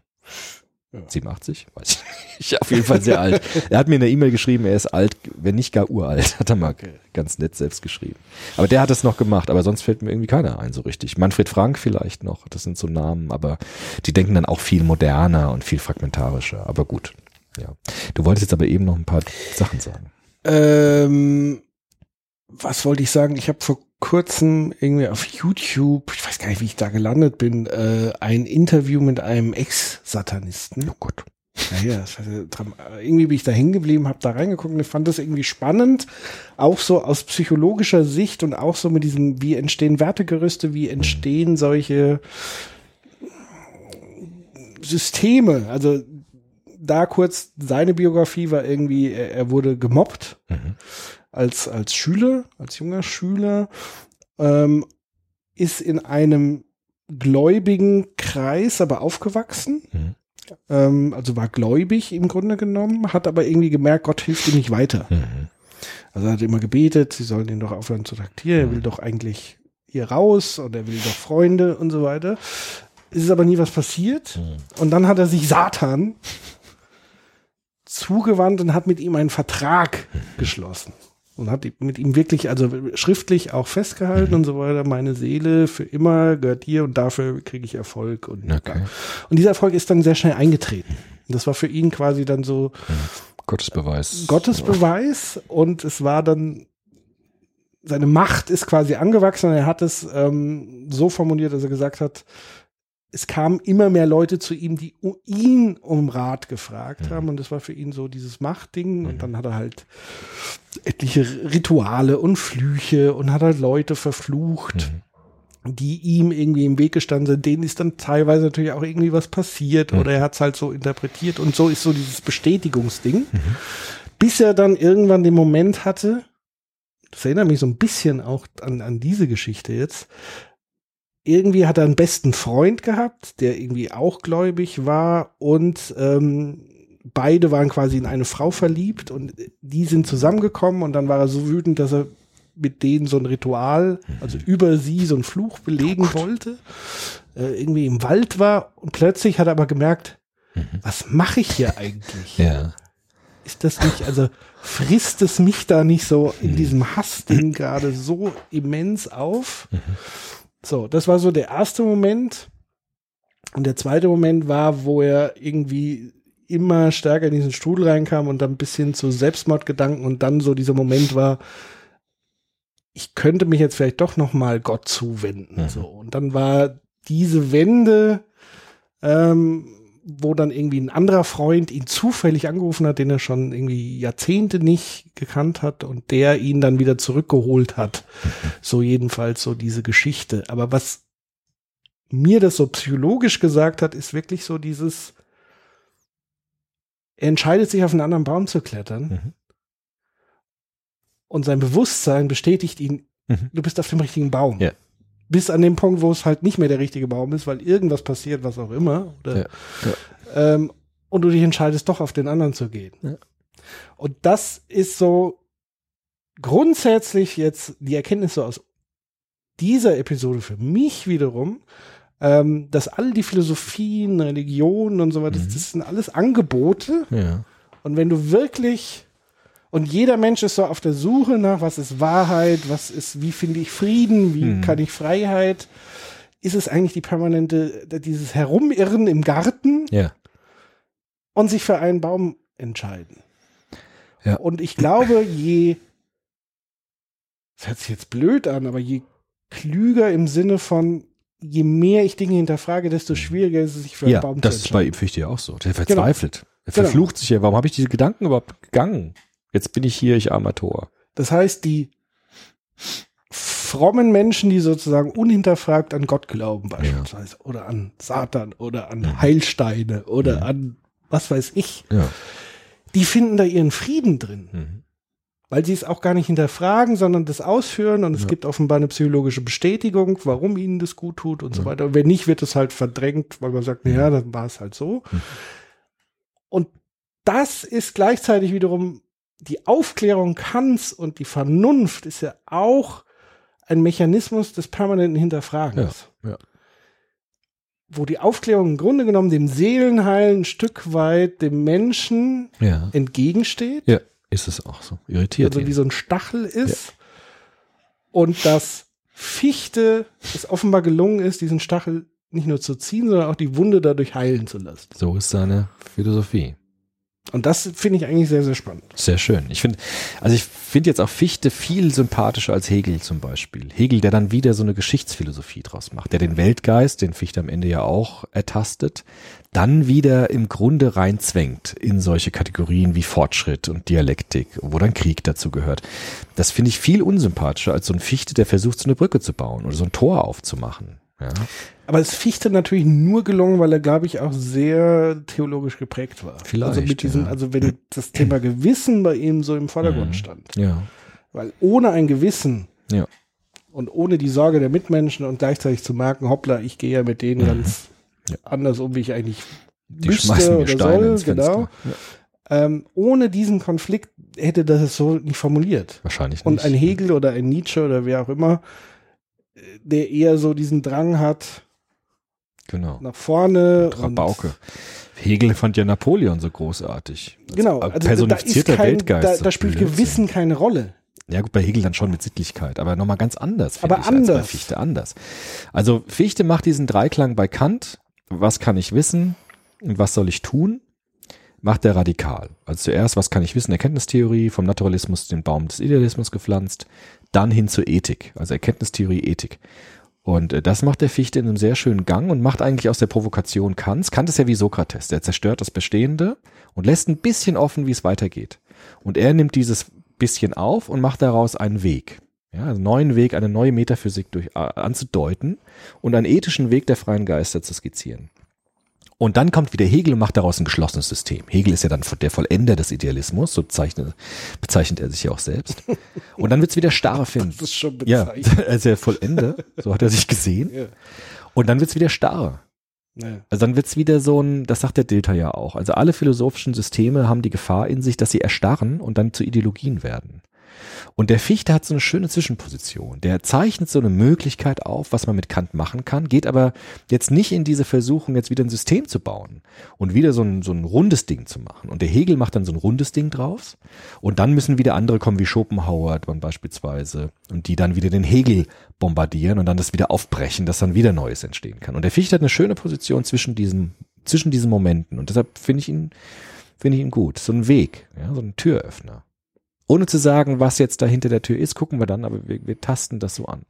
Ja. 87? Weiß ich nicht. Auf jeden Fall sehr alt. Er hat mir in der E-Mail geschrieben, er ist alt, wenn nicht gar uralt, hat er mal ganz nett selbst geschrieben. Aber der hat das noch gemacht, aber sonst fällt mir irgendwie keiner ein so richtig. Manfred Frank vielleicht noch, das sind so Namen, aber die denken dann auch viel moderner und viel fragmentarischer. Aber gut, ja. Du wolltest jetzt aber eben noch ein paar Sachen sagen. Ähm, was wollte ich sagen? Ich habe vor kurzem irgendwie auf YouTube, ich weiß gar nicht, wie ich da gelandet bin, äh, ein Interview mit einem Ex-Satanisten. Oh Gott. Naja, das war sehr dram- irgendwie bin ich da hängen geblieben, habe da reingeguckt und ich fand das irgendwie spannend, auch so aus psychologischer Sicht und auch so mit diesem, wie entstehen Wertegerüste, wie entstehen solche Systeme. Also da kurz seine Biografie war irgendwie, er, er wurde gemobbt Mhm. Als, als Schüler, als junger Schüler, ähm, ist in einem gläubigen Kreis aber aufgewachsen. Mhm. Ähm, also war gläubig im Grunde genommen, hat aber irgendwie gemerkt, Gott hilft ihm nicht weiter. Mhm. Also er hat immer gebetet, sie sollen ihn doch aufhören zu traktieren, er will doch eigentlich hier raus und er will doch Freunde und so weiter. Es ist aber nie was passiert. Und dann hat er sich Satan zugewandt und hat mit ihm einen Vertrag geschlossen. Und hat mit ihm wirklich, also schriftlich auch festgehalten und so weiter, meine Seele für immer gehört dir und dafür kriege ich Erfolg. Und, Okay. und dieser Erfolg ist dann sehr schnell eingetreten. Und das war für ihn quasi dann so Gottesbeweis. Gottesbeweis und es war dann seine Macht ist quasi angewachsen und er hat es ähm, so formuliert, dass er gesagt hat, es kamen immer mehr Leute zu ihm, die ihn um Rat gefragt haben. Und das war für ihn so dieses Machtding. Und dann hat er halt etliche Rituale und Flüche und hat halt Leute verflucht die ihm irgendwie im Weg gestanden sind, denen ist dann teilweise natürlich auch irgendwie was passiert oder er hat es halt so interpretiert. Und so ist so dieses Bestätigungsding, bis er dann irgendwann den Moment hatte, das erinnert mich so ein bisschen auch an, an diese Geschichte jetzt, irgendwie hat er einen besten Freund gehabt, der irgendwie auch gläubig war und ähm, beide waren quasi in eine Frau verliebt und die sind zusammengekommen und dann war er so wütend, dass er mit denen so ein Ritual, also über sie so einen Fluch belegen wollte, äh, irgendwie im Wald war und plötzlich hat er aber gemerkt, was mache ich hier eigentlich? Ja. Ist das nicht, also frisst es mich da nicht so in diesem Hassding gerade so immens auf? So, das war so der erste Moment. Und der zweite Moment war, wo er irgendwie immer stärker in diesen Strudel reinkam und dann bis hin zu Selbstmordgedanken und dann so dieser Moment war, ich könnte mich jetzt vielleicht doch noch mal Gott zuwenden. Mhm. So und dann war diese Wende, ähm, wo dann irgendwie ein anderer Freund ihn zufällig angerufen hat, den er schon irgendwie Jahrzehnte nicht gekannt hat und der ihn dann wieder zurückgeholt hat. So jedenfalls so diese Geschichte. Aber was mir das so psychologisch gesagt hat, ist wirklich so dieses, er entscheidet sich auf einen anderen Baum zu klettern Mhm. und sein Bewusstsein bestätigt ihn, Mhm. du bist auf dem richtigen Baum. Ja. Bis an den Punkt, wo es halt nicht mehr der richtige Baum ist, weil irgendwas passiert, was auch immer. Oder, Ja. Ähm, und du dich entscheidest, doch auf den anderen zu gehen. Ja. Und das ist so grundsätzlich jetzt die Erkenntnis so aus dieser Episode für mich wiederum, ähm, dass all die Philosophien, Religionen und so weiter, Mhm. das sind alles Angebote. Ja. Und wenn du wirklich und jeder Mensch ist so auf der Suche nach, was ist Wahrheit, was ist, wie finde ich Frieden, wie Mhm. kann ich Freiheit, ist es eigentlich die permanente, dieses Herumirren im Garten Ja. und sich für einen Baum entscheiden. Ja. Und ich glaube, je, das hört sich jetzt blöd an, aber je klüger im Sinne von, je mehr ich Dinge hinterfrage, desto schwieriger ist es, sich für einen Ja, Baum das zu ist bei entscheiden. ihm Fichte ja auch so. Der verzweifelt. Er Genau. verflucht sich ja. Warum habe ich diese Gedanken überhaupt gegangen? Jetzt bin ich hier, ich armer Tor. Das heißt, die frommen Menschen, die sozusagen unhinterfragt an Gott glauben beispielsweise oder an Satan oder an Heilsteine oder Ja. an was weiß ich, Ja. die finden da ihren Frieden drin, Mhm. weil sie es auch gar nicht hinterfragen, sondern das ausführen und es Ja. gibt offenbar eine psychologische Bestätigung, warum ihnen das gut tut und so Ja. weiter. Und wenn nicht, wird es halt verdrängt, weil man sagt, naja, dann war es halt so. Mhm. Und das ist gleichzeitig wiederum die Aufklärung Kants und die Vernunft ist ja auch ein Mechanismus des permanenten Hinterfragens. Ja, ja. Wo die Aufklärung im Grunde genommen dem Seelenheil ein Stück weit dem Menschen Ja. entgegensteht. Ja, ist es auch so. Irritiert also wie ihn. so ein Stachel ist. Und dass Fichte es offenbar gelungen ist, diesen Stachel nicht nur zu ziehen, sondern auch die Wunde dadurch heilen zu lassen. So ist seine Philosophie. Und das finde ich eigentlich sehr, sehr spannend. Sehr schön. Ich finde, also ich finde jetzt auch Fichte viel sympathischer als Hegel zum Beispiel. Hegel, der dann wieder so eine Geschichtsphilosophie draus macht, der den Weltgeist, den Fichte am Ende ja auch ertastet, dann wieder im Grunde reinzwängt in solche Kategorien wie Fortschritt und Dialektik, wo dann Krieg dazu gehört. Das finde ich viel unsympathischer als so ein Fichte, der versucht, so eine Brücke zu bauen oder so ein Tor aufzumachen. Ja. Aber es Fichte natürlich nur gelungen, weil er, glaube ich, auch sehr theologisch geprägt war. Vielleicht, Also diesem, ja. also wenn das Thema Gewissen bei ihm so im Vordergrund Mhm. stand. ja. Weil ohne ein Gewissen Ja. und ohne die Sorge der Mitmenschen und gleichzeitig zu merken, hoppla, ich gehe ja mit denen Mhm. ganz Ja. anders um, wie ich eigentlich Die müsste schmeißen mir oder Steine soll, genau. Ja. Ähm, ohne diesen Konflikt hätte das so nicht formuliert. Wahrscheinlich nicht. Und ein Hegel oder ein Nietzsche oder wer auch immer, der eher so diesen Drang hat Genau. nach vorne. und- Rabauke. Hegel fand ja Napoleon so großartig. Genau, also da ist personifizierter kein, Weltgeist. da, da spielt. Gewissen keine Rolle. Ja gut, bei Hegel dann schon mit Sittlichkeit, aber nochmal ganz anders. Aber ich, Als bei anders. Fichte anders. Also Fichte macht diesen Dreiklang bei Kant. Was kann ich wissen und was soll ich tun? Macht er radikal. Also zuerst, was kann ich wissen? Erkenntnistheorie, vom Naturalismus den Baum des Idealismus gepflanzt, dann hin zur Ethik. Also Erkenntnistheorie, Ethik. Und äh, das macht der Fichte in einem sehr schönen Gang und macht eigentlich aus der Provokation Kants. Kant ist ja wie Sokrates, der zerstört das Bestehende und lässt ein bisschen offen, wie es weitergeht. Und er nimmt dieses bisschen auf und macht daraus einen Weg. Ja, einen neuen Weg, eine neue Metaphysik durch, äh, anzudeuten und einen ethischen Weg der freien Geister zu skizzieren. Und dann kommt wieder Hegel und macht daraus ein geschlossenes System. Hegel ist ja dann der Vollender des Idealismus, so bezeichnet, bezeichnet er sich ja auch selbst. Und dann wird's wieder starr finden. Das ist schon Ja, bezeichnet. er ist ja Vollender, so hat er sich gesehen. Ja. Und dann wird's wieder starr. Ja. Also dann wird's wieder so ein, das sagt der Dilter ja auch. Also alle philosophischen Systeme haben die Gefahr in sich, dass sie erstarren und dann zu Ideologien werden. Und der Fichte hat so eine schöne Zwischenposition. Der zeichnet so eine Möglichkeit auf, was man mit Kant machen kann, geht aber jetzt nicht in diese Versuchung, jetzt wieder ein System zu bauen und wieder so ein, so ein rundes Ding zu machen. Und der Hegel macht dann so ein rundes Ding draus. Und dann müssen wieder andere kommen, wie Schopenhauer beispielsweise, und die dann wieder den Hegel bombardieren und dann das wieder aufbrechen, dass dann wieder Neues entstehen kann. Und der Fichte hat eine schöne Position zwischen diesem zwischen diesen Momenten. Und deshalb finde ich ihn, finde ich ihn gut. So ein Weg, ja, so ein Türöffner. Ohne zu sagen, was jetzt da hinter der Tür ist, gucken wir dann, aber wir, wir tasten das so an.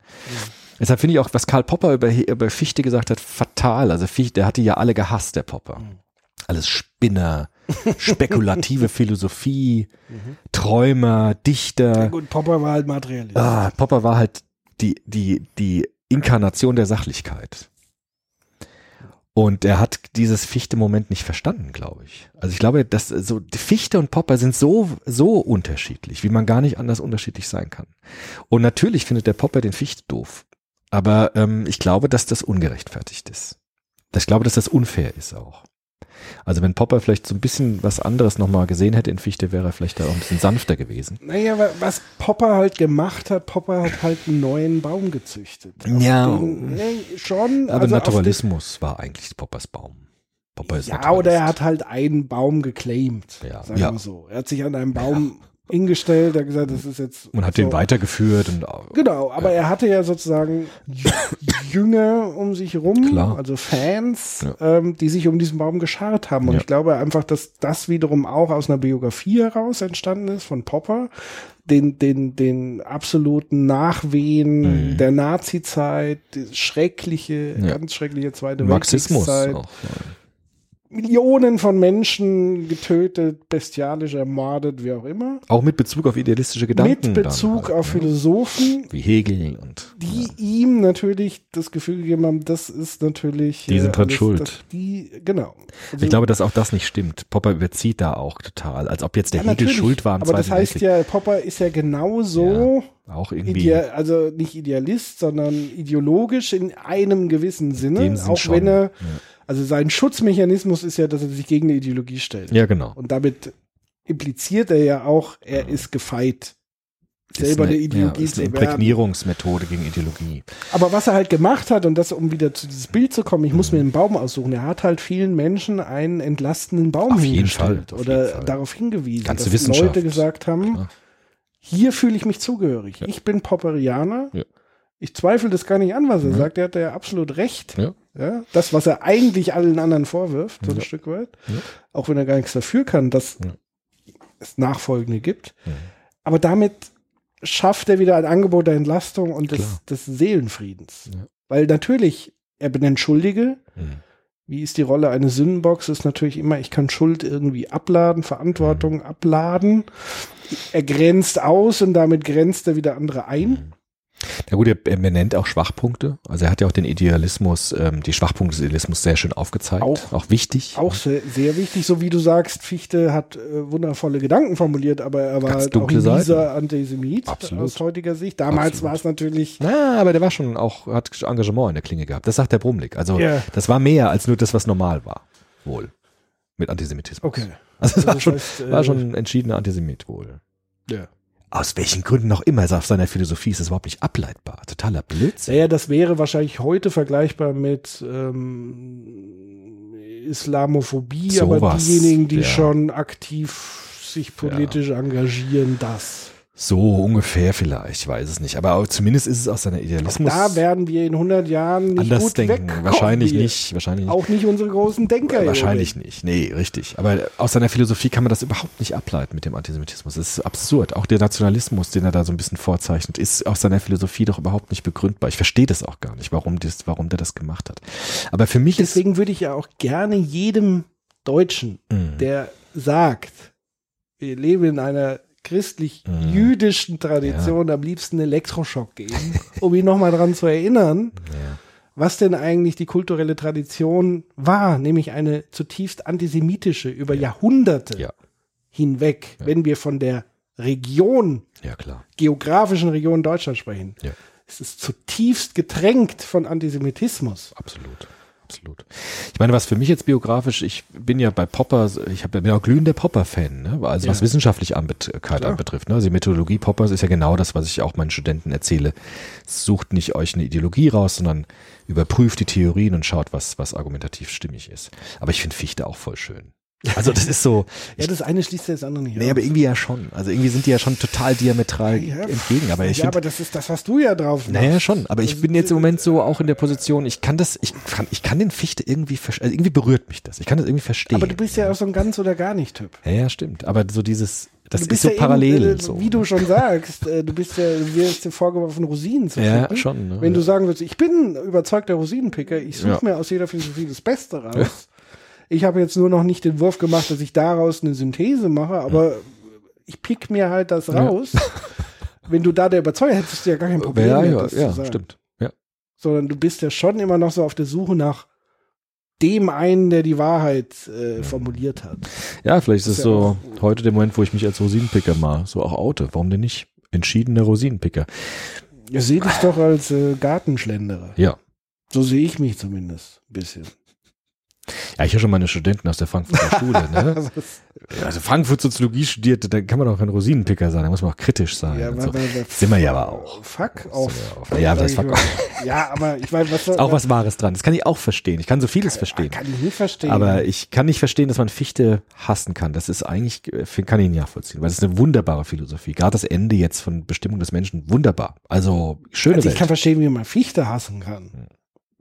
Deshalb finde ich auch, was Karl Popper über, über Fichte gesagt hat, fatal. Also Fichte, der hat die ja alle gehasst, der Popper. Alles Spinner, spekulative Philosophie, Träumer, Dichter. Ja, gut, Popper war halt Materialist. Ah, Popper war halt die, die, die Inkarnation der Sachlichkeit. Und er hat dieses Fichte-Moment nicht verstanden, glaube ich. Also ich glaube, dass so die Fichte und Popper sind so so unterschiedlich, wie man gar nicht anders unterschiedlich sein kann. Und natürlich findet der Popper den Fichte doof, aber ähm, ich glaube, dass das ungerechtfertigt ist. Ich glaube, dass das unfair ist auch. Also wenn Popper vielleicht so ein bisschen was anderes nochmal gesehen hätte in Fichte, wäre er vielleicht da auch ein bisschen sanfter gewesen. Naja, wa- was Popper halt gemacht hat, Popper hat halt einen neuen Baum gezüchtet. Auf Ja. Den, nee, schon. Aber also Naturalismus war eigentlich Poppers Baum. Popper ist ja, Naturalist. oder er hat halt einen Baum geclaimed. Ja. Sagen Ja. wir so. Er hat sich an einem Baum hingestellt, hat gesagt, das ist jetzt. und hat so. den weitergeführt und Genau, aber er hatte ja sozusagen Jünger um sich rum, Klar. also Fans, Ja. ähm, die sich um diesen Baum geschart haben. Und Ja. ich glaube einfach, dass das wiederum auch aus einer Biografie heraus entstanden ist von Popper, den, den, den absoluten Nachwehen der Nazi-Zeit, die schreckliche, Mhm. Ja. ganz schreckliche Zweite Marxismus Weltkriegszeit. auch. Millionen von Menschen getötet, bestialisch ermordet, wie auch immer. Auch mit Bezug auf idealistische Gedanken. Mit Bezug halt, auf ne? Philosophen, Wie Hegel und die ihm natürlich das Gefühl gegeben haben, das ist natürlich. Die äh, sind dran alles- schuld. Das, die, genau. Also, ich glaube, dass auch das nicht stimmt. Popper überzieht da auch total, als ob jetzt der ja, Hegel schuld war am Aber das heißt ja, Popper ist ja genauso, Auch irgendwie. idea, also nicht Idealist, sondern ideologisch in einem gewissen Sinne, auch schon, wenn er, ja. Also sein Schutzmechanismus ist ja, dass er sich gegen eine Ideologie stellt. ja, genau. Und damit impliziert er ja auch, er ist gefeit, selber ist eine eine, Ideologie ja, ist eine. Imprägnierungsmethode gegen Ideologie. Aber was er halt gemacht hat, und das, um wieder zu dieses Bild zu kommen, ich muss mir einen Baum aussuchen, er hat halt vielen Menschen einen entlastenden Baum Auf jeden hingestellt Fall, oder Fall. darauf hingewiesen, Ganze dass. Leute gesagt haben, Klar. hier fühle ich mich zugehörig. Ich bin Popperianer. Ja. Ich zweifle das gar nicht an, was er Ja. sagt. Er hat ja absolut recht. Ja. Ja, das, was er eigentlich allen anderen vorwirft, so ein Ja. Stück weit, Ja. auch wenn er gar nichts dafür kann, dass es Nachfolgende gibt. Aber damit schafft er wieder ein Angebot der Entlastung und des, des Seelenfriedens. Weil natürlich, er benennt Schuldige. Mhm. Wie ist die Rolle eines Sündenbox? Ist natürlich immer, ich kann Schuld irgendwie abladen, Verantwortung abladen. Er grenzt aus und damit grenzt er wieder andere ein. Na gut, er, benennt auch Schwachpunkte. Also er hat ja auch den Idealismus, ähm, die Schwachpunkte des Idealismus sehr schön aufgezeigt. Auch- auch wichtig. Auch sehr, sehr wichtig, so wie du sagst, Fichte hat äh, wundervolle Gedanken formuliert, aber er war Ganz halt auch dieser Antisemit Absolut. aus heutiger Sicht. Damals war es natürlich Na, aber der war schon auch, hat Engagement in der Klinge gehabt. Das sagt der Brumlik. Also Ja. das war mehr als nur das, was normal war. Wohl. Mit Antisemitismus. Okay. Also es war Das schon, heißt, äh, war schon ein entschiedener Antisemit wohl. Ja. Aus welchen Gründen auch immer, also auf seiner Philosophie ist es überhaupt nicht ableitbar. Totaler Blödsinn. Naja, das wäre wahrscheinlich heute vergleichbar mit ähm, Islamophobie, So aber was, diejenigen, die ja. schon aktiv sich politisch engagieren, das. So ungefähr vielleicht, ich weiß es nicht. Aber auch, zumindest ist es aus seiner Idealismus Da werden wir in 100 Jahren nicht anders gut denken. wegkommen. Wahrscheinlich nicht. Wahrscheinlich nicht. Auch nicht unsere großen Denker. Wahrscheinlich nicht. Nee, richtig. Aber aus seiner Philosophie kann man das überhaupt nicht ableiten mit dem Antisemitismus. Das ist absurd. Auch der Nationalismus, den er da so ein bisschen vorzeichnet, ist aus seiner Philosophie doch überhaupt nicht begründbar. Ich verstehe das auch gar nicht, warum, das, warum der das gemacht hat. Aber für mich ist. Deswegen würde ich ja auch gerne jedem Deutschen, Mhm. der sagt, wir leben in einer christlich-jüdischen Tradition, am liebsten Elektroschock geben, um ihn nochmal dran zu erinnern, Ja. was denn eigentlich die kulturelle Tradition war, nämlich eine zutiefst antisemitische über Jahrhunderte Ja. hinweg, wenn wir von der Region, ja, geografischen Region Deutschland sprechen. Ja. Es ist zutiefst getränkt von Antisemitismus. Absolut. Absolut. Ich meine, was für mich jetzt biografisch, ich bin ja bei Popper, ich bin auch glühender Popper-Fan, ne? also was Ja. wissenschaftliche Anbetreibung Klar. anbetrifft. Ne? Also die Methodologie Poppers ist ja genau das, was ich auch meinen Studenten erzähle. Sucht nicht euch eine Ideologie raus, sondern überprüft die Theorien und schaut, was, was argumentativ stimmig ist. Aber ich finde Fichte auch voll schön. Also das ist so, Ja, das eine schließt ja das andere nicht nee, aus. aber irgendwie ja schon. Also irgendwie sind die ja schon total diametral Ja, entgegen. Aber ich ja, finde, aber das ist, das hast du ja drauf. naja, schon. Aber ich bin jetzt im Moment so auch in der Position, ich kann das, ich kann, ich kann den Fichte irgendwie, also irgendwie berührt mich das. Ich kann das irgendwie verstehen. aber du bist ja auch so ein ganz oder gar nicht Typ. ja, ja, stimmt. Aber so dieses, das du ist so ja parallel. Eben, äh, so. Wie du schon sagst, äh, du bist ja, du wirst dir vorgeworfen, Rosinen zu Ja, picken. schon, ne? Wenn du sagen würdest, ich bin überzeugter Rosinenpicker, ich suche Ja. mir aus jeder Philosophie das Beste raus. Ich habe jetzt nur noch nicht den Wurf gemacht, dass ich daraus eine Synthese mache, aber ich pick mir halt das raus. Wenn du da der Überzeuger hättest, du ja gar kein Problem ja, ja, das ja, stimmt. Ja. Sondern du bist ja schon immer noch so auf der Suche nach dem einen, der die Wahrheit äh, formuliert hat. Ja, vielleicht ist es ja so heute der Moment, wo ich mich als Rosinenpicker mal so auch oute. Warum denn nicht? Entschiedener Rosinenpicker. Ihr seht dich doch als äh, Gartenschlenderer. Ja. So sehe ich mich zumindest ein bisschen. Ja, ich habe schon meine Studenten aus der Frankfurter Schule, ne? Also Frankfurt Soziologie studiert, da kann man auch kein Rosinenpicker sein, da muss man auch kritisch sein. Ja, so. Sind wir ja aber auch. Fuck auf. Ja, das ist Sag fuck mal. Ja, aber ich weiß, was Ist auch was Wahres dran. Das kann ich auch verstehen. Ich kann so vieles verstehen. Kann ich nicht verstehen. Aber ich kann nicht verstehen, dass man Fichte hassen kann. Das ist eigentlich, kann ich nicht nachvollziehen, weil es ist eine wunderbare Philosophie. Gerade das Ende jetzt von Bestimmung des Menschen, wunderbar. Also schöne also ich Welt. kann verstehen, wie man Fichte hassen kann.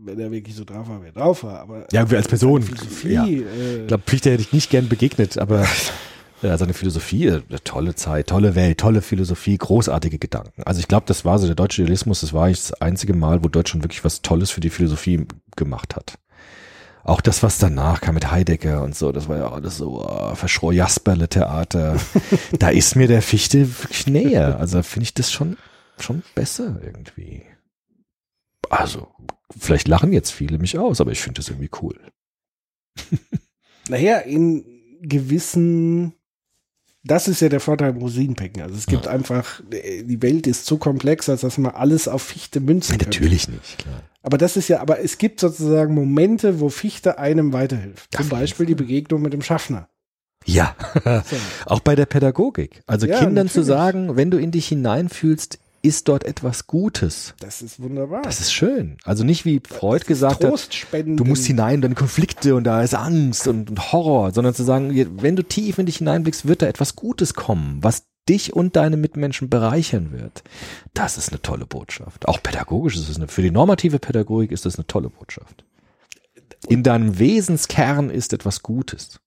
Wenn er wirklich so drauf war, wer drauf war. Aber Ja, als Person. Philosophie, Ja. äh, Ich glaube, Fichte hätte ich nicht gern begegnet, aber ja, seine Philosophie, äh, eine tolle Zeit, tolle Welt, tolle Philosophie, großartige Gedanken. Also ich glaube, das war so der deutsche Idealismus, das war das einzige Mal, wo Deutschland wirklich was Tolles für die Philosophie gemacht hat. Auch das, was danach kam mit Heidegger und so, das war ja alles so oh, verschror Jasperle Theater. da ist mir der Fichte wirklich näher. Also finde ich das schon, schon besser irgendwie. Also, vielleicht lachen jetzt viele mich aus, aber ich finde das irgendwie cool. naja, in gewissen, das ist ja der Vorteil beim Rosinenpicken. Also es gibt einfach, äh, die Welt ist zu komplex, als dass man alles auf Fichte münzen kann. Natürlich nicht, klar. Aber das ist ja, aber es gibt sozusagen Momente, wo Fichte einem weiterhilft. Zum jeden Beispiel die Begegnung mit dem Schaffner. Ja, So. auch bei der Pädagogik. Also Ja, Kindern zu natürlich. sagen, wenn du in dich hineinfühlst, ist dort etwas Gutes. Das ist wunderbar. Das ist schön. Also nicht wie Freud gesagt hat, du musst hinein, dann Konflikte und da ist Angst und, und Horror, sondern zu sagen, wenn du tief in dich hineinblickst, wird da etwas Gutes kommen, was dich und deine Mitmenschen bereichern wird. Das ist eine tolle Botschaft. Auch pädagogisch ist es eine, für die normative Pädagogik ist das eine tolle Botschaft. In deinem Wesenskern ist etwas Gutes.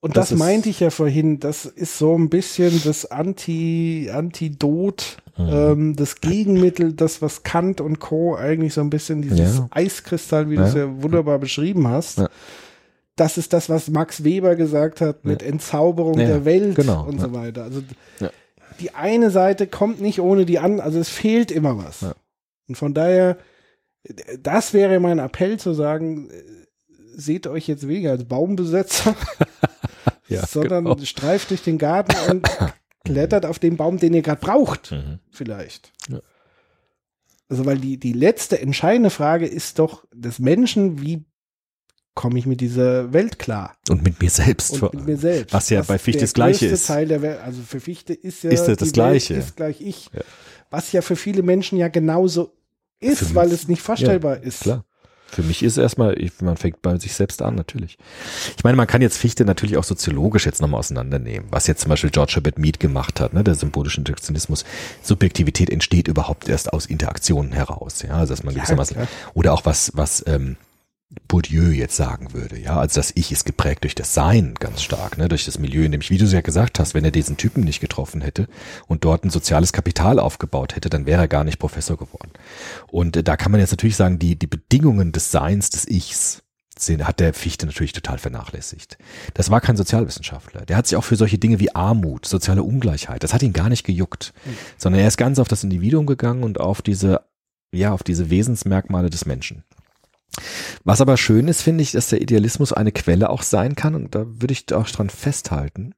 Und das das, meinte ich ja vorhin, das ist so ein bisschen das Anti, Antidot, ähm, das Gegenmittel, das was Kant und Co. eigentlich so ein bisschen dieses Ja. Eiskristall, wie du es Ja. ja wunderbar beschrieben hast. Ja. Das ist das, was Max Weber gesagt hat mit Entzauberung Ja, der Welt genau, und ja. so weiter. Also Ja. die eine Seite kommt nicht ohne die andere, also es fehlt immer was. Ja. Und von daher, das wäre mein Appell zu sagen, äh, seht euch jetzt weniger als Baumbesetzer, Ja, sondern genau. streift durch den Garten und klettert auf den Baum, den ihr gerade braucht, Mhm. vielleicht. Ja. Also, weil die, die letzte entscheidende Frage ist doch des Menschen, wie komme ich mit dieser Welt klar? Und mit mir selbst. Und vor mit allem. mir selbst. Was ja bei Fichte das Gleiche ist. Teil der Welt, also für Fichte ist ja Ist das das Gleiche? Welt ist gleich ich. Ja. Was ja für viele Menschen ja genauso ist, weil es nicht vorstellbar ist. Klar. Für mich ist erstmal, man fängt bei sich selbst an, natürlich. Ich meine, man kann jetzt Fichte natürlich auch soziologisch jetzt nochmal auseinandernehmen, was jetzt zum Beispiel George Herbert Mead gemacht hat, ne, der symbolische Interaktionismus. Subjektivität entsteht überhaupt erst aus Interaktionen heraus, ja, also dass man Ja, gewissermaßen, klar. oder auch was, was, ähm, Bourdieu jetzt sagen würde, ja, also das Ich ist geprägt durch das Sein ganz stark, ne, durch das Milieu, in dem ich, wie du es ja gesagt hast, wenn er diesen Typen nicht getroffen hätte und dort ein soziales Kapital aufgebaut hätte, dann wäre er gar nicht Professor geworden. Und äh, da kann man jetzt natürlich sagen, die, die Bedingungen des Seins, des Ichs, sind, hat der Fichte natürlich total vernachlässigt. Das war kein Sozialwissenschaftler. Der hat sich auch für solche Dinge wie Armut, soziale Ungleichheit, das hat ihn gar nicht gejuckt, sondern er ist ganz auf das Individuum gegangen und auf diese, ja, auf diese Wesensmerkmale des Menschen. Was aber schön ist, finde ich, dass der Idealismus eine Quelle auch sein kann, und da würde ich auch dran festhalten,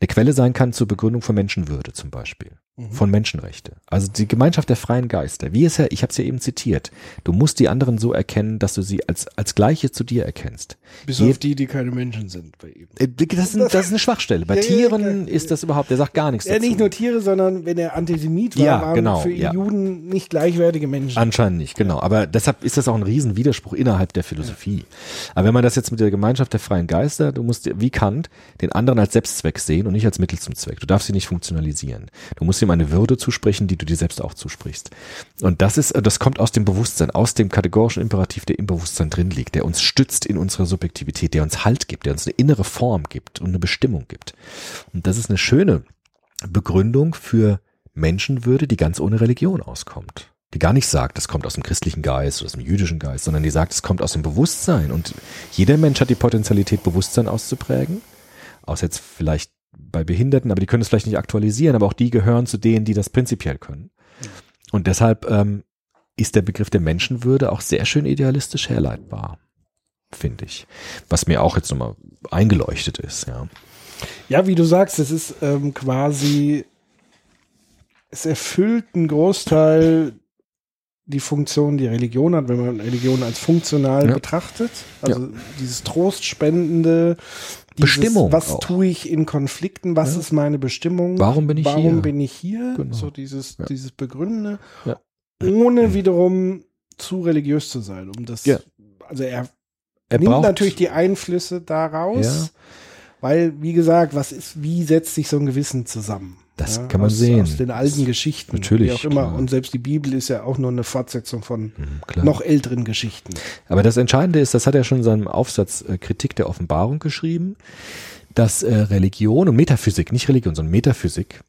eine Quelle sein kann zur Begründung von Menschenwürde zum Beispiel. Von Menschenrechte. Also die Gemeinschaft der freien Geister. Wie es ja, ich habe es ja eben zitiert. Du musst die anderen so erkennen, dass du sie als als gleiche zu dir erkennst. Bis Je- auf die, die keine Menschen sind bei ihm. Äh, Das ist, ein- das ist eine Schwachstelle. Bei Ja, ja, Tieren klar. ist das überhaupt, der sagt gar nichts Ja, dazu. nicht nur Tiere, sondern wenn er Antisemit war, Ja, waren genau, für ja. Juden nicht gleichwertige Menschen. Anscheinend nicht, genau. Aber deshalb ist das auch ein Riesenwiderspruch innerhalb der Philosophie. Aber wenn man das jetzt mit der Gemeinschaft der freien Geister, du musst wie Kant den anderen als Selbstzweck sehen und nicht als Mittel zum Zweck. Du darfst sie nicht funktionalisieren. Du musst ihm eine Würde zusprechen, die du dir selbst auch zusprichst. Und das ist, das kommt aus dem Bewusstsein, aus dem kategorischen Imperativ, der im Bewusstsein drin liegt, der uns stützt in unserer Subjektivität, der uns Halt gibt, der uns eine innere Form gibt und eine Bestimmung gibt. Und das ist eine schöne Begründung für Menschenwürde, die ganz ohne Religion auskommt. Die gar nicht sagt, das kommt aus dem christlichen Geist oder aus dem jüdischen Geist, sondern die sagt, es kommt aus dem Bewusstsein. Und jeder Mensch hat die Potenzialität, Bewusstsein auszuprägen. Außer jetzt vielleicht bei Behinderten, aber die können es vielleicht nicht aktualisieren, aber auch die gehören zu denen, die das prinzipiell können. Und deshalb ähm, ist der Begriff der Menschenwürde auch sehr schön idealistisch herleitbar, finde ich. Was mir auch jetzt nochmal eingeleuchtet ist, ja. Ja, wie du sagst, es ist ähm, quasi, es erfüllt einen Großteil die Funktion, die Religion hat, wenn man Religion als funktional Ja. betrachtet. Also dieses Trostspendende, dieses, Bestimmung was auch. tue ich in Konflikten, was Ja. ist meine Bestimmung, Warum bin ich warum hier? bin ich hier, Genau. so dieses, Ja. dieses Begründende, Ja. ohne wiederum zu religiös zu sein, um das, also er Er nimmt natürlich die Einflüsse daraus, weil, wie gesagt, was ist, wie setzt sich so ein Gewissen zusammen? Das kann man aus, sehen. Aus den alten Das- Geschichten. natürlich, Wie auch immer. klar. Und selbst die Bibel ist ja auch nur eine Fortsetzung von Mhm, noch älteren Geschichten. Aber das Entscheidende ist, das hat er schon in seinem Aufsatz äh, Kritik der Offenbarung geschrieben, dass äh, Religion und Metaphysik, nicht Religion, sondern Metaphysik,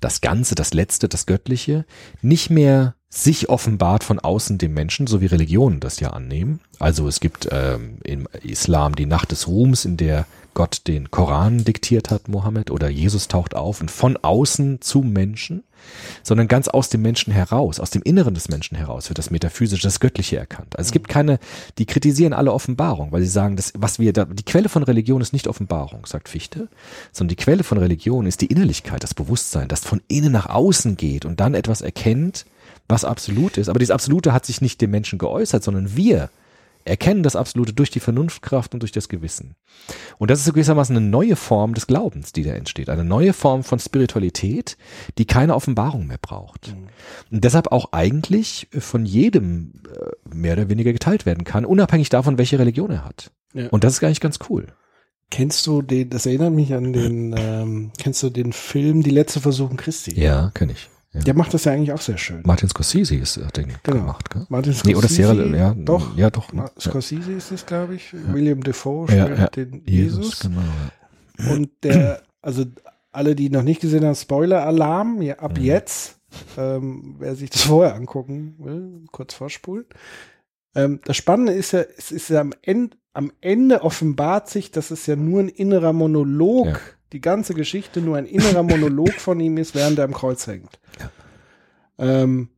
das Ganze, das Letzte, das Göttliche, nicht mehr sich offenbart von außen dem Menschen, so wie Religionen das ja annehmen. Also es gibt ähm, im Islam die Nacht des Ruhms, in der Gott den Koran diktiert hat, Mohammed, oder Jesus taucht auf und von außen zum Menschen, sondern ganz aus dem Menschen heraus, aus dem Inneren des Menschen heraus wird das Metaphysische, das Göttliche erkannt. Also es gibt keine, die kritisieren alle Offenbarung, weil sie sagen, dass, was wir da, die Quelle von Religion ist nicht Offenbarung, sagt Fichte, sondern die Quelle von Religion ist die Innerlichkeit, das Bewusstsein, das von innen nach außen geht und dann etwas erkennt, was absolut ist. Aber dieses Absolute hat sich nicht dem Menschen geäußert, sondern wir erkennen das Absolute durch die Vernunftkraft und durch das Gewissen. Und das ist so gewissermaßen eine neue Form des Glaubens, die da entsteht. Eine neue Form von Spiritualität, die keine Offenbarung mehr braucht. Und deshalb auch eigentlich von jedem äh, mehr oder weniger geteilt werden kann, unabhängig davon, welche Religion er hat. Ja. Und das ist eigentlich ganz cool. Kennst du den, das erinnert mich an den, ähm, kennst du den Film Die letzte Versuchung Christi? Ja, kenne ich. Ja. Der macht das ja eigentlich auch sehr schön. Martin Scorsese ist, hat den Genau. gemacht, gell? Martin Nee, oder Scorsese, Sierra, ja, doch. ja, doch. Ma- Ja. Scorsese ist es, glaube ich. William Defoe spielt den Jesus. genau. Ja. Und der, also alle, die noch nicht gesehen haben, Spoiler-Alarm, ja, ab Mhm. jetzt, ähm, wer sich das vorher angucken will, kurz vorspulen. Ähm, das Spannende ist ja, es ist ja am Ende, am Ende offenbart sich, dass es ja nur ein innerer Monolog. Die ganze Geschichte nur ein innerer Monolog von ihm ist, während er am Kreuz hängt. Ähm,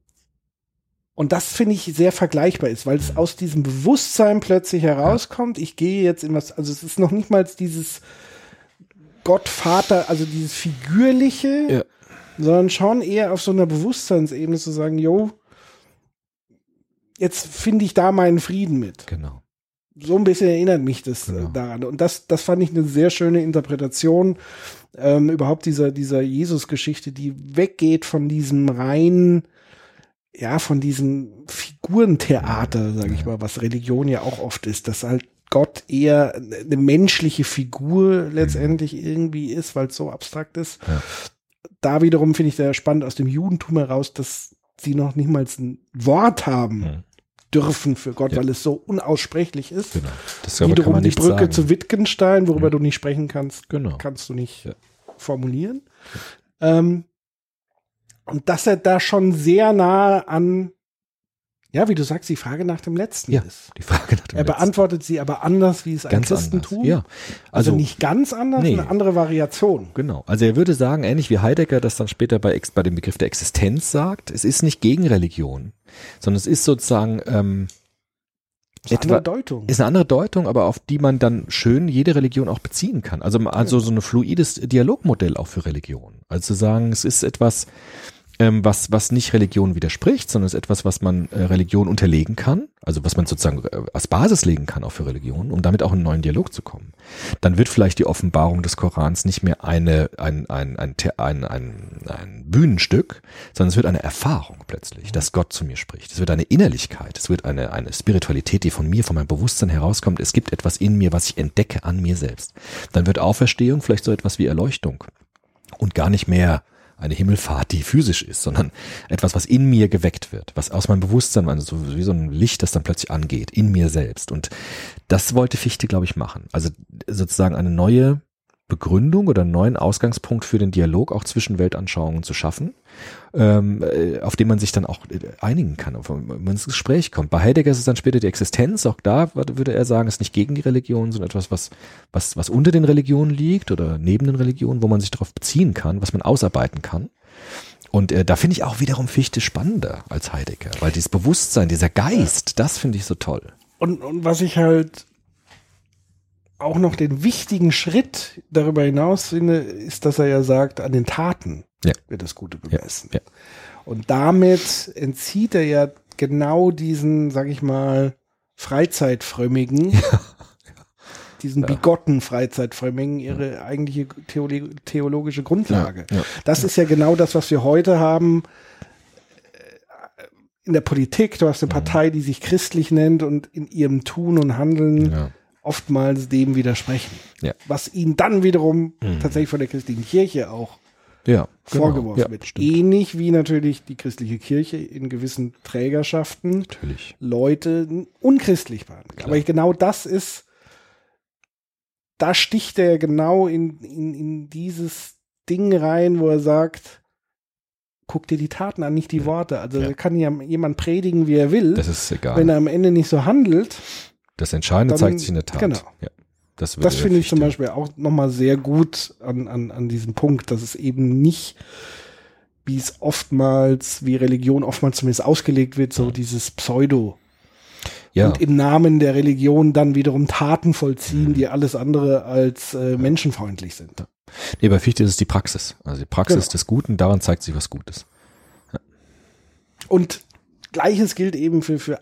und das finde ich sehr vergleichbar ist, weil es aus diesem Bewusstsein plötzlich herauskommt, ich gehe jetzt in was, also es ist noch nicht mal dieses Gottvater, also dieses figürliche, Ja. sondern schon eher auf so einer Bewusstseinsebene zu sagen, jo, jetzt finde ich da meinen Frieden mit. Genau. So ein bisschen erinnert mich das Genau. äh, daran. Und das, das fand ich eine sehr schöne Interpretation ähm, überhaupt dieser, dieser Jesus-Geschichte, die weggeht von diesem reinen, ja, von diesem Figurentheater, sage ich mal, was Religion ja auch oft ist, dass halt Gott eher eine menschliche Figur letztendlich irgendwie ist, weil es so abstrakt ist. Ja. Da wiederum finde ich sehr spannend aus dem Judentum heraus, dass sie noch nicht mal ein Wort haben Mhm. Dürfen für Gott, Ja. weil es so unaussprechlich ist. Genau. Das kann Wiederum man die Brücke sagen. zu Wittgenstein, worüber Ja. du nicht sprechen kannst, Genau. kannst du nicht Ja. formulieren. Ähm, und dass er da schon sehr nah an, ja, wie du sagst, die Frage nach dem Letzten Ja, ist. Die Frage nach dem Er Letzten. beantwortet sie aber anders, wie es ein ganz Christen anders. tut. Ja. Also, Also, nicht ganz anders, nee. eine andere Variation. Genau. Also er würde sagen, ähnlich wie Heidegger das dann später bei, bei dem Begriff der Existenz sagt, es ist nicht gegen Religion, sondern es ist sozusagen ähm, ist eine etwa, andere Deutung. ist eine andere Deutung, aber auf die man dann schön jede Religion auch beziehen kann. Also, also so ein fluides Dialogmodell auch für Religion. Also zu sagen, es ist etwas, ähm, was, was nicht Religion widerspricht, sondern ist etwas, was man äh, Religion unterlegen kann, also was man sozusagen äh, als Basis legen kann auch für Religion, um damit auch in einen neuen Dialog zu kommen. Dann wird vielleicht die Offenbarung des Korans nicht mehr eine, ein, ein, ein, ein, ein, ein Bühnenstück, sondern es wird eine Erfahrung plötzlich, dass Gott zu mir spricht. Es wird eine Innerlichkeit, es wird eine, eine Spiritualität, die von mir, von meinem Bewusstsein herauskommt. Es gibt etwas in mir, was ich entdecke an mir selbst. Dann wird Auferstehung vielleicht so etwas wie Erleuchtung und gar nicht mehr eine Himmelfahrt, die physisch ist, sondern etwas, was in mir geweckt wird, was aus meinem Bewusstsein, also so wie so ein Licht, das dann plötzlich angeht, in mir selbst. Und das wollte Fichte, glaube ich, machen. Also sozusagen eine neue Begründung oder einen neuen Ausgangspunkt für den Dialog auch zwischen Weltanschauungen zu schaffen, ähm, äh, auf den man sich dann auch äh, einigen kann, auf wenn man ins Gespräch kommt. Bei Heidegger ist es dann später die Existenz, auch da würde er sagen, ist nicht gegen die Religion, sondern etwas, was, was, was unter den Religionen liegt oder neben den Religionen, wo man sich darauf beziehen kann, was man ausarbeiten kann. Und äh, da finde ich auch wiederum Fichte spannender als Heidegger, weil dieses Bewusstsein, dieser Geist, das finde ich so toll. Und, und was ich halt auch noch den wichtigen Schritt darüber hinaus finde, ist, dass er ja sagt, an den Taten Ja. wird das Gute bemessen. Ja. Und damit entzieht er ja genau diesen, sag ich mal, Freizeitfrömmigen, diesen bigotten Freizeitfrömmigen, ihre eigentliche theolo theologische Grundlage. Ja, ja. Das ist ja genau das, was wir heute haben äh, in der Politik. Du hast eine Partei, die sich christlich nennt und in ihrem Tun und Handeln Ja. Oftmals dem widersprechen. Ja. Was ihnen dann wiederum Mhm. tatsächlich von der christlichen Kirche auch Ja, vorgeworfen genau. Ja, wird. stimmt. Ähnlich wie natürlich die christliche Kirche in gewissen Trägerschaften Natürlich. Leute unchristlich behandelt. Aber genau das ist, da sticht er genau in, in, in dieses Ding rein, wo er sagt, guck dir die Taten an, nicht die Worte. Also Ja. kann ja jemand predigen, wie er will. Das ist egal. Wenn er am Ende nicht so handelt, das Entscheidende dann- zeigt sich in der Tat. genau. Ja. Das, das finde ich zum Beispiel auch nochmal sehr gut an, an, an diesem Punkt, dass es eben nicht, wie es oftmals, wie Religion oftmals zumindest ausgelegt wird, so dieses Pseudo. Ja, Und im Namen der Religion dann wiederum Taten vollziehen, die alles andere als äh, menschenfreundlich sind. nee, bei Fichte ist es die Praxis. Also die Praxis Genau. des Guten, daran zeigt sich was Gutes. Und gleiches gilt eben für, für,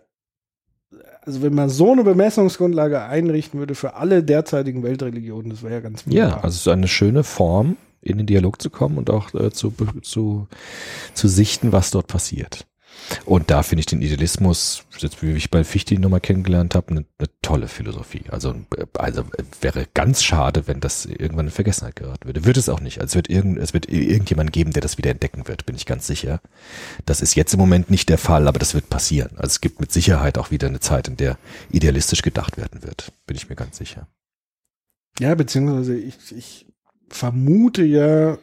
also wenn man so eine Bemessungsgrundlage einrichten würde für alle derzeitigen Weltreligionen, das wäre ja ganz Ja, wunderbar. also es ist eine schöne Form, in den Dialog zu kommen und auch äh, zu, zu, zu sichten, was dort passiert. Und da finde ich den Idealismus, jetzt wie ich bei Fichte ihn nochmal kennengelernt habe, eine, eine tolle Philosophie. Also, äh, also äh, wäre ganz schade, wenn das irgendwann in Vergessenheit geraten würde. Wird es auch nicht. Also es wird, irgend, es wird irgendjemand geben, der das wieder entdecken wird, bin ich ganz sicher. Das ist jetzt im Moment nicht der Fall, aber das wird passieren. Also es gibt mit Sicherheit auch wieder eine Zeit, in der idealistisch gedacht werden wird, bin ich mir ganz sicher. Ja, beziehungsweise ich, ich vermute ja,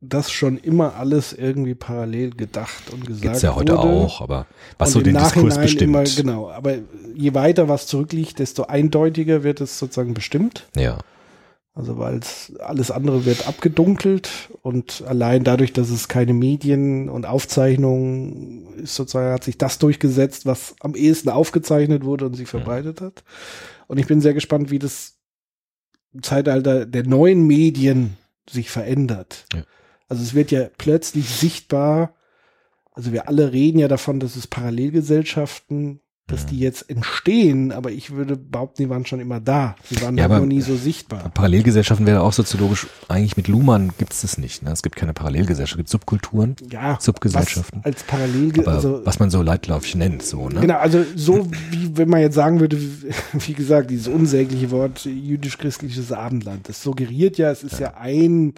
dass schon immer alles irgendwie parallel gedacht und gesagt Gibt's ja heute wurde. auch, aber was und so den Diskurs Nachhinein bestimmt. Immer, genau, aber je weiter was zurückliegt, desto eindeutiger wird es sozusagen bestimmt. Ja, Also weil es alles andere wird abgedunkelt und allein dadurch, dass es keine Medien und Aufzeichnungen ist, sozusagen hat sich das durchgesetzt, was am ehesten aufgezeichnet wurde und sich verbreitet hat. Und ich bin sehr gespannt, wie das im Zeitalter der neuen Medien sich verändert. Ja. Also es wird ja plötzlich sichtbar, also wir alle reden ja davon, dass es Parallelgesellschaften, dass Mhm. die jetzt entstehen, aber ich würde behaupten, die waren schon immer da. Die waren Ja, halt nur nie so sichtbar. Parallelgesellschaften wäre auch soziologisch, eigentlich mit Luhmann gibt es das nicht. Ne? Es gibt keine Parallelgesellschaft, es gibt Subkulturen, Ja, Subgesellschaften. was als Parallel, aber also was man so leitläufig nennt, so, ne? Genau, also so wie wenn man jetzt sagen würde, wie- gesagt, dieses unsägliche Wort jüdisch-christliches Abendland, das suggeriert ja, es ist ja, ein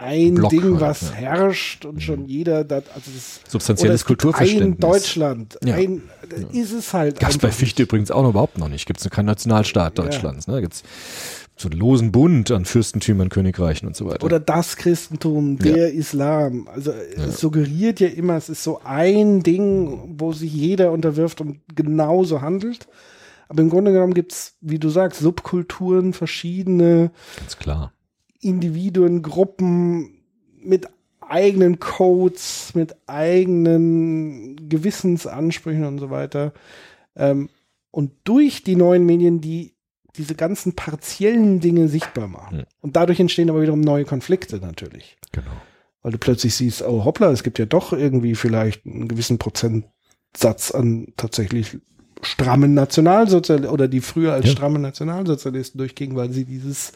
ein Block Ding, halt, was ja. Mhm. herrscht und schon jeder, das, also das, Substanzielles es gibt Kulturverständnis. Ein Deutschland, Ja. ein, ist es halt. Gab's bei Fichte nicht. übrigens auch noch überhaupt noch nicht. Gibt es keinen Nationalstaat. Deutschlands. Ne? Gibt's so einen losen Bund an Fürstentümern, Königreichen und so weiter. Oder das Christentum, der Islam. Also es suggeriert ja immer, es ist so ein Ding, wo sich jeder unterwirft und genauso handelt. Aber im Grunde genommen gibt's, wie du sagst, Subkulturen, verschiedene Ganz klar. Individuen, Gruppen mit eigenen Codes, mit eigenen Gewissensansprüchen und so weiter. Ähm, und durch die neuen Medien, die diese ganzen partiellen Dinge sichtbar machen. Hm. Und dadurch entstehen aber wiederum neue Konflikte natürlich. Genau. Weil du plötzlich siehst, oh hoppla, es gibt ja doch irgendwie vielleicht einen gewissen Prozentsatz an tatsächlich strammen Nationalsozialisten oder die früher als Ja. stramme Nationalsozialisten durchgingen, weil sie dieses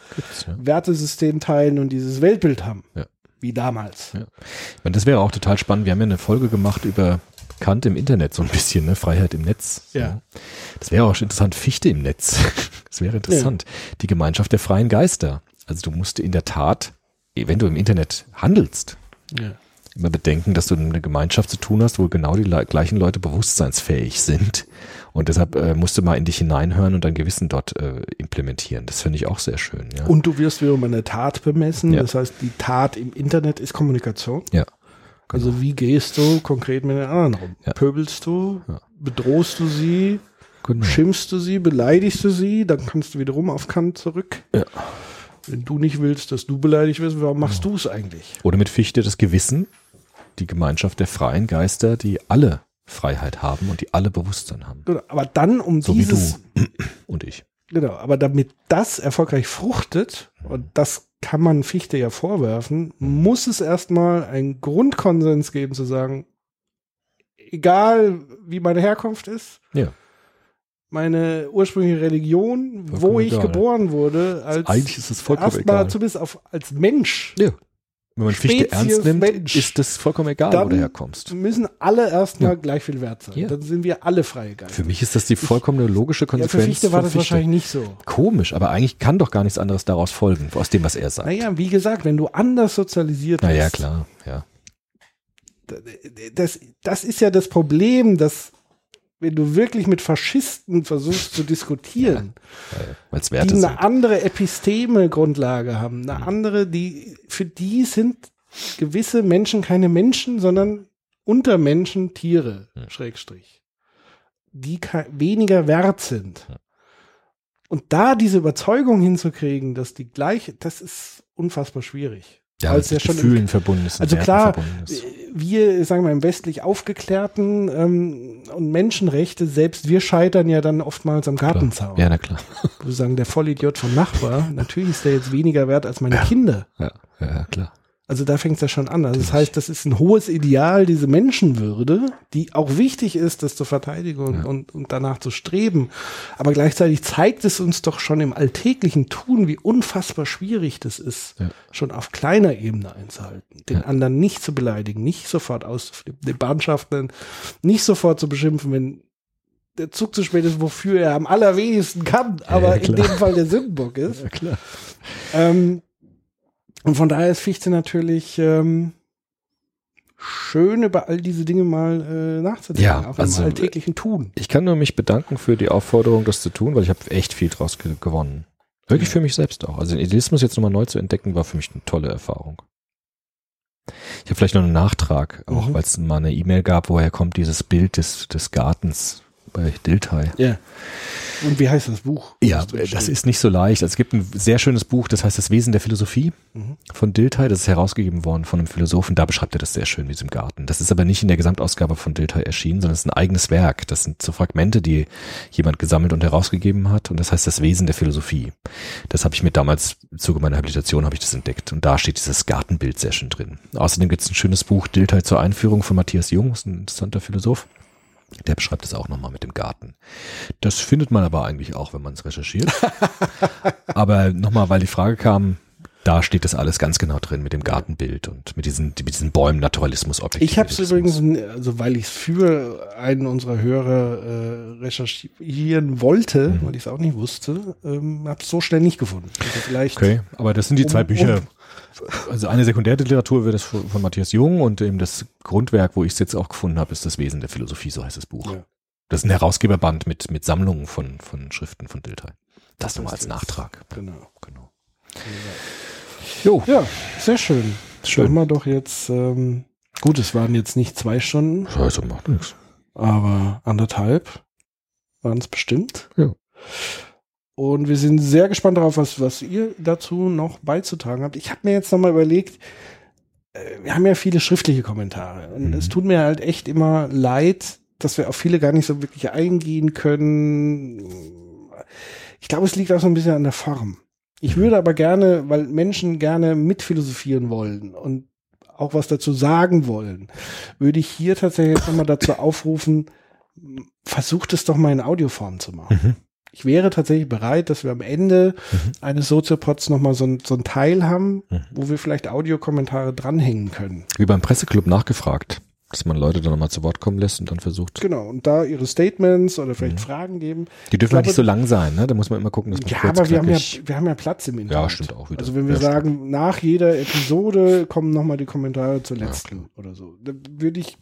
ja. Wertesystem teilen und dieses Weltbild haben. Ja. Wie damals. Ja. Ich meine, das wäre auch total spannend. Wir haben ja eine Folge gemacht über Kant im Internet, so ein bisschen, ne? Freiheit im Netz. So. Ja. Das wäre auch interessant, Fichte im Netz. Das wäre interessant. Die Gemeinschaft der freien Geister. Also du musst in der Tat, wenn du im Internet handelst, Ja. immer bedenken, dass du eine Gemeinschaft zu tun hast, wo genau die le gleichen Leute bewusstseinsfähig sind. Und deshalb äh, musst du mal in dich hineinhören und dein Gewissen dort äh, implementieren. Das finde ich auch sehr schön. Ja. Und du wirst wiederum eine Tat bemessen. Ja. Das heißt, die Tat im Internet ist Kommunikation. ja. Also wie gehst du konkret mit den anderen rum? Ja. Pöbelst du? Ja. Bedrohst du sie? Genau. Schimpfst du sie? Beleidigst du sie? Dann kannst du wiederum auf Kant zurück. Ja. Wenn du nicht willst, dass du beleidigt wirst, warum machst du es eigentlich? Oder mit Fichte das Gewissen, die Gemeinschaft der freien Geister, die alle Freiheit haben und die alle Bewusstsein haben. Genau, Aber dann um So dieses, wie du und ich. genau, aber damit das erfolgreich fruchtet, und das kann man Fichte ja vorwerfen, muss es erstmal einen Grundkonsens geben zu sagen, egal wie meine Herkunft ist, Ja. meine ursprüngliche Religion, wo Vollkommen ich egal. geboren wurde, als Eigentlich ist es vollkommen erstmal egal. zumindest auf, als Mensch, Ja. Wenn man Fichte Spezies ernst nimmt, Mensch. ist das vollkommen egal, wo du herkommst. müssen alle erstmal Ja. gleich viel wert sein. Ja. Dann sind wir alle freie Geister. Für mich ist das die vollkommene logische Ja, Konsequenz. für Fichte war das wahrscheinlich nicht so. Komisch, aber eigentlich kann doch gar nichts anderes daraus folgen, aus dem, was er sagt. Naja, wie gesagt, wenn du anders sozialisiert ja, bist, klar, ja. das, das ist ja das Problem, dass wenn du wirklich mit Faschisten versuchst zu diskutieren, es die Werte eine sind. andere Episteme-Grundlage haben, eine Mhm. andere, die für die sind gewisse Menschen keine Menschen, sondern Untermenschen Tiere, Mhm. Schrägstrich, die weniger wert sind. Ja. Und da diese Überzeugung hinzukriegen, dass die gleiche, das ist unfassbar schwierig. Ja, es ja schon im- Gefühlen verbunden ist. Also Werten klar, ist. wir, sagen wir, im westlich Aufgeklärten ähm, und Menschenrechte, selbst wir scheitern ja dann oftmals am Gartenzaun. Ja, na klar. Wo wir sagen, der Vollidiot vom Nachbar, natürlich ist der jetzt weniger wert als meine Kinder. Ja, ja, ja, klar. Also da fängt es ja schon an. Also das heißt, das ist ein hohes Ideal, diese Menschenwürde, die auch wichtig ist, das zu verteidigen und, Ja. und, und danach zu streben. Aber gleichzeitig zeigt es uns doch schon im alltäglichen Tun, wie unfassbar schwierig das ist, Ja. schon auf kleiner Ebene einzuhalten. Den Ja. anderen nicht zu beleidigen, nicht sofort auszuflippen, den Bahnschaffenden nicht sofort zu beschimpfen, wenn der Zug zu spät ist, wofür er am allerwenigsten kann, aber in dem Fall der Sündenbock ist. Ja, klar. Ähm, und von daher ist Fichte natürlich ähm, schön, über all diese Dinge mal äh, nachzudenken, Ja, auch also, im alltäglichen Tun. Ich kann nur mich bedanken für die Aufforderung, das zu tun, weil ich habe echt viel draus ge gewonnen. Wirklich für mich selbst auch. Also den Idealismus jetzt nochmal neu zu entdecken, war für mich eine tolle Erfahrung. Ich habe vielleicht noch einen Nachtrag, auch Mhm. weil es mal eine E-Mail gab, woher kommt dieses Bild des, des Gartens bei Dilthey. Ja. Und wie heißt das Buch? Ja, das ist nicht so leicht. Also es gibt ein sehr schönes Buch, das heißt Das Wesen der Philosophie Mhm. von Dilthey. Das ist herausgegeben worden von einem Philosophen. Da beschreibt er das sehr schön mit diesem Garten. Das ist aber nicht in der Gesamtausgabe von Dilthey erschienen, sondern es ist ein eigenes Werk. Das sind so Fragmente, die jemand gesammelt und herausgegeben hat. Und das heißt Das Wesen der Philosophie. Das habe ich mir damals im Zuge meiner Habilitation habe ich das entdeckt. Und da steht dieses Gartenbild sehr schön drin. Außerdem gibt es ein schönes Buch Dilthey zur Einführung von Matthias Jung, ist ein interessanter Philosoph. Der beschreibt es auch nochmal mit dem Garten. Das findet man aber eigentlich auch, wenn man es recherchiert. aber nochmal, weil die Frage kam, da steht das alles ganz genau drin mit dem Gartenbild und mit diesen, mit diesen Bäumen, Naturalismus, Ich habe es Objektivismus. übrigens, also weil ich es für einen unserer Hörer äh, recherchieren wollte, Mhm. weil ich es auch nicht wusste, ähm, habe es so schnell nicht gefunden. Also vielleicht Okay, aber das sind die Um- zwei Bücher. um- Also eine Sekundärliteratur wird das von, von Matthias Jung und eben das Grundwerk, wo ich es jetzt auch gefunden habe, ist das Wesen der Philosophie, so heißt das Buch. Ja. Das ist ein Herausgeberband mit, mit Sammlungen von, von Schriften von Dilthey. Das Das nochmal als. Nachtrag. genau. Genau. Jo, Ja, sehr schön. Schön. Haben wir doch jetzt, ähm, gut, es waren jetzt nicht zwei Stunden, Scheiße, macht nichts. aber anderthalb waren es bestimmt. Ja. Und wir sind sehr gespannt darauf, was, was ihr dazu noch beizutragen habt. Ich habe mir jetzt nochmal überlegt, äh, wir haben ja viele schriftliche Kommentare. Und Mhm. es tut mir halt echt immer leid, dass wir auf viele gar nicht so wirklich eingehen können. Ich glaube, es liegt auch so ein bisschen an der Form. Ich würde aber gerne, weil Menschen gerne mitphilosophieren wollen und auch was dazu sagen wollen, würde ich hier tatsächlich jetzt nochmal dazu aufrufen, versucht es doch mal in Audioform zu machen. Mhm. Ich wäre tatsächlich bereit, dass wir am Ende Mhm. eines Soziopods nochmal so ein, so ein Teil haben, Mhm. wo wir vielleicht Audiokommentare dranhängen können. Wie beim Presseclub nachgefragt, dass man Leute dann nochmal zu Wort kommen lässt und dann versucht. Genau, und da ihre Statements oder Mhm. vielleicht Fragen geben. Die dürfen halt nicht so lang sein, ne? Da muss man immer gucken, dass man Ja, kurz, aber wir haben ja, wir haben ja Platz im Internet. Ja, stimmt auch wieder. Also wenn wir Ja, sagen, nach jeder Episode kommen nochmal die Kommentare zur Ja, letzten oder so. Da würde ich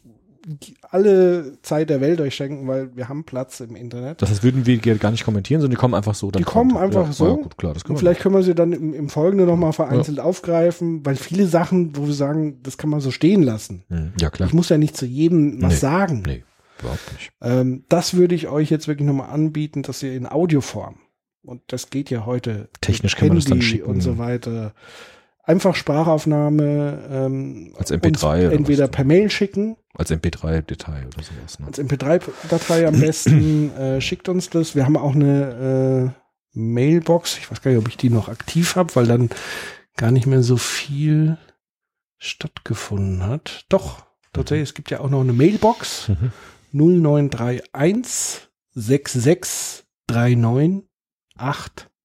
alle Zeit der Welt euch schenken, weil wir haben Platz im Internet. Das heißt, würden wir gar nicht kommentieren, sondern die kommen einfach so. Dann Die kommen kommt- einfach ja, so. Ja, gut, klar, das können vielleicht können wir sie dann im, im Folgenden nochmal vereinzelt aufgreifen, weil viele Sachen, wo wir sagen, das kann man so stehen lassen. Mhm. Ja, klar. Ich muss ja nicht zu jedem was Nee. sagen. Nee, überhaupt nicht. Ähm, das würde ich euch jetzt wirklich nochmal anbieten, dass ihr in Audioform, und das geht ja heute Technisch kann man das dann Handy schicken. und so weiter, einfach Sprachaufnahme ähm, Als MP3 uns oder entweder per Mail schicken, Als MP3-Detail oder sowas. Ne? als MP3-Datei am besten, äh, schickt uns das. Wir haben auch eine äh, Mailbox, ich weiß gar nicht, ob ich die noch aktiv habe, weil dann gar nicht mehr so viel stattgefunden hat. Doch, tatsächlich, es gibt ja auch noch eine Mailbox. Mhm. 0931 6639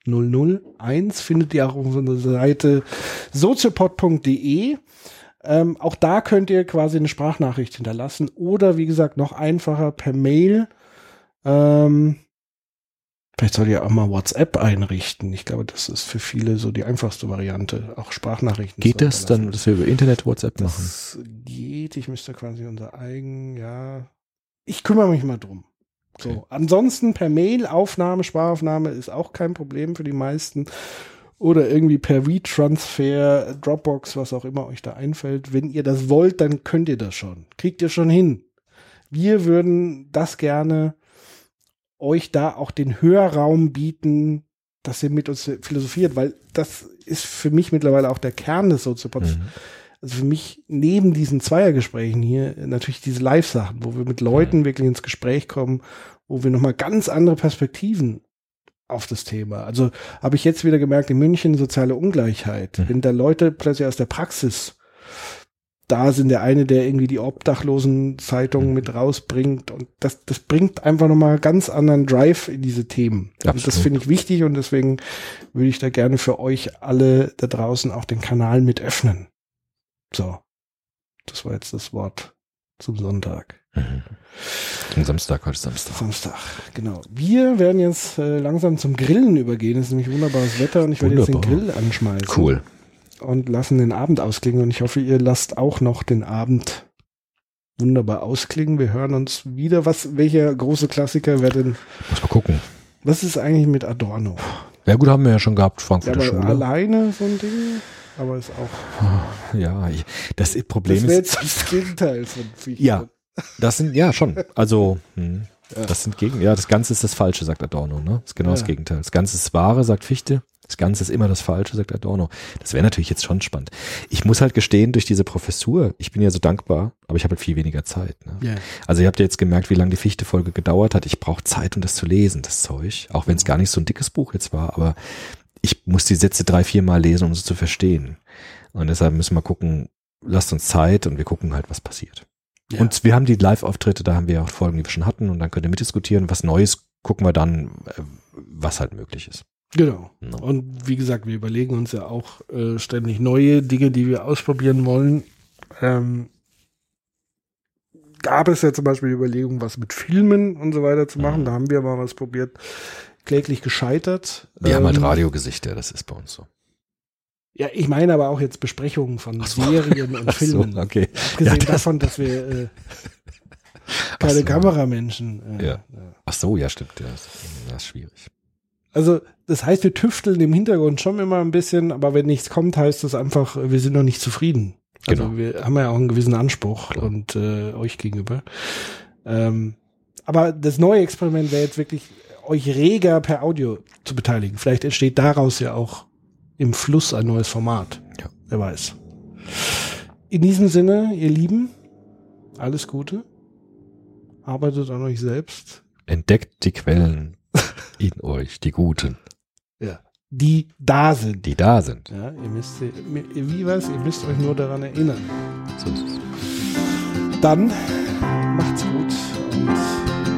8001 findet ihr auch auf unserer Seite soziopod.de. Ähm, auch da könnt ihr quasi eine Sprachnachricht hinterlassen oder wie gesagt noch einfacher per Mail. Ähm, vielleicht soll ihr auch mal WhatsApp einrichten. Ich glaube, das ist für viele so die einfachste Variante, auch Sprachnachrichten. Geht das dann, dass wir über Internet WhatsApp machen? Das geht. Ich müsste quasi unser eigen, ja. Ich kümmere mich mal drum. So. Okay. Ansonsten per Mail, Aufnahme, Sprachaufnahme ist auch kein Problem für die meisten. Oder irgendwie per WeTransfer, Dropbox, was auch immer euch da einfällt. Wenn ihr das wollt, dann könnt ihr das schon. Kriegt ihr schon hin. Wir würden das gerne euch da auch den Hörraum bieten, dass ihr mit uns philosophiert, weil das ist für mich mittlerweile auch der Kern des Soziopods. Mhm. Also für mich neben diesen Zweiergesprächen hier natürlich diese Live-Sachen, wo wir mit Leuten wirklich ins Gespräch kommen, wo wir nochmal ganz andere Perspektiven auf das Thema. Also habe ich jetzt wieder gemerkt, in München soziale Ungleichheit. Mhm. Wenn da Leute plötzlich aus der Praxis da sind, der eine, der irgendwie die Obdachlosen-Zeitung Mhm. mit rausbringt und das, das bringt einfach nochmal ganz anderen Drive in diese Themen. Und das Absolut. finde ich wichtig und deswegen würde ich da gerne für euch alle da draußen auch den Kanal mit öffnen. So. Das war jetzt das Wort zum Sonntag. Mhm. Am Samstag, heute Samstag. Samstag, genau. Wir werden jetzt äh, langsam zum Grillen übergehen. Es ist nämlich wunderbares Wetter und ich werde jetzt den. Grill anschmeißen. Cool. Und lassen den Abend ausklingen. Und ich hoffe, ihr lasst auch noch den Abend wunderbar ausklingen. Wir hören uns wieder. Was, welcher große Klassiker wäre denn, Muss mal gucken. was ist eigentlich mit Adorno? Ja gut, haben wir ja schon gehabt, Ja, Frankfurter aber Schule. alleine so ein Ding, aber ist auch. Ja, das Problem Das ist, jetzt das Gegenteil von Fichte. Ja. das sind, ja schon, also, hm, Ja. das sind Gegen, ja, das Ganze ist das Falsche, sagt Adorno, ne? Das ist genau das Ja. Gegenteil. Das Ganze ist Wahre, sagt Fichte. Das Ganze ist immer das Falsche, sagt Adorno. Das wäre natürlich jetzt schon spannend. Ich muss halt gestehen, durch diese Professur, ich bin ja so dankbar, aber ich habe halt viel weniger Zeit. Ne? Ja. Also ihr habt ja jetzt gemerkt, wie lange die Fichte-Folge gedauert hat. Ich brauche Zeit, um das zu lesen, das Zeug. Auch wenn es gar nicht so ein dickes Buch jetzt war, aber ich muss die Sätze drei, vier Mal lesen, um sie zu verstehen. Und deshalb müssen wir gucken, lasst uns Zeit und wir gucken halt, was passiert. Ja. Und wir haben die Live-Auftritte, da haben wir auch Folgen, die wir schon hatten und dann könnt ihr mitdiskutieren. Was Neues gucken wir dann, äh, was halt möglich ist. Genau. No. Und wie gesagt, wir überlegen uns ja auch äh, ständig neue Dinge, die wir ausprobieren wollen. Ähm, gab es ja zum Beispiel die Überlegung, was mit Filmen und so weiter zu machen. Mhm. Da haben wir mal was probiert. Kläglich gescheitert. Wir haben halt Ähm, Radiogesichter, das ist bei uns so. Ja, ich meine aber auch jetzt Besprechungen von so. Serien und Ach so, Filmen. okay. Abgesehen Ja, das- davon, dass wir äh, keine so. Kameramenschen. Äh, Ja. Ach so, ja, stimmt. Ja, das, das ist schwierig. Also, das heißt, wir tüfteln im Hintergrund schon immer ein bisschen, aber wenn nichts kommt, heißt das einfach, wir sind noch nicht zufrieden. Also Genau. wir haben ja auch einen gewissen Anspruch Klar. und äh, euch gegenüber. Ähm, aber das neue Experiment wäre jetzt wirklich, euch reger per Audio zu beteiligen. Vielleicht entsteht daraus ja auch im Fluss ein neues Format. Ja. Wer weiß. In diesem Sinne, ihr Lieben, alles Gute. Arbeitet an euch selbst. Entdeckt die Quellen in euch, die guten. Ja. Die da sind. Die da sind. Ja, ihr müsst, wie was, ihr müsst euch nur daran erinnern. So ist es. Dann macht's gut und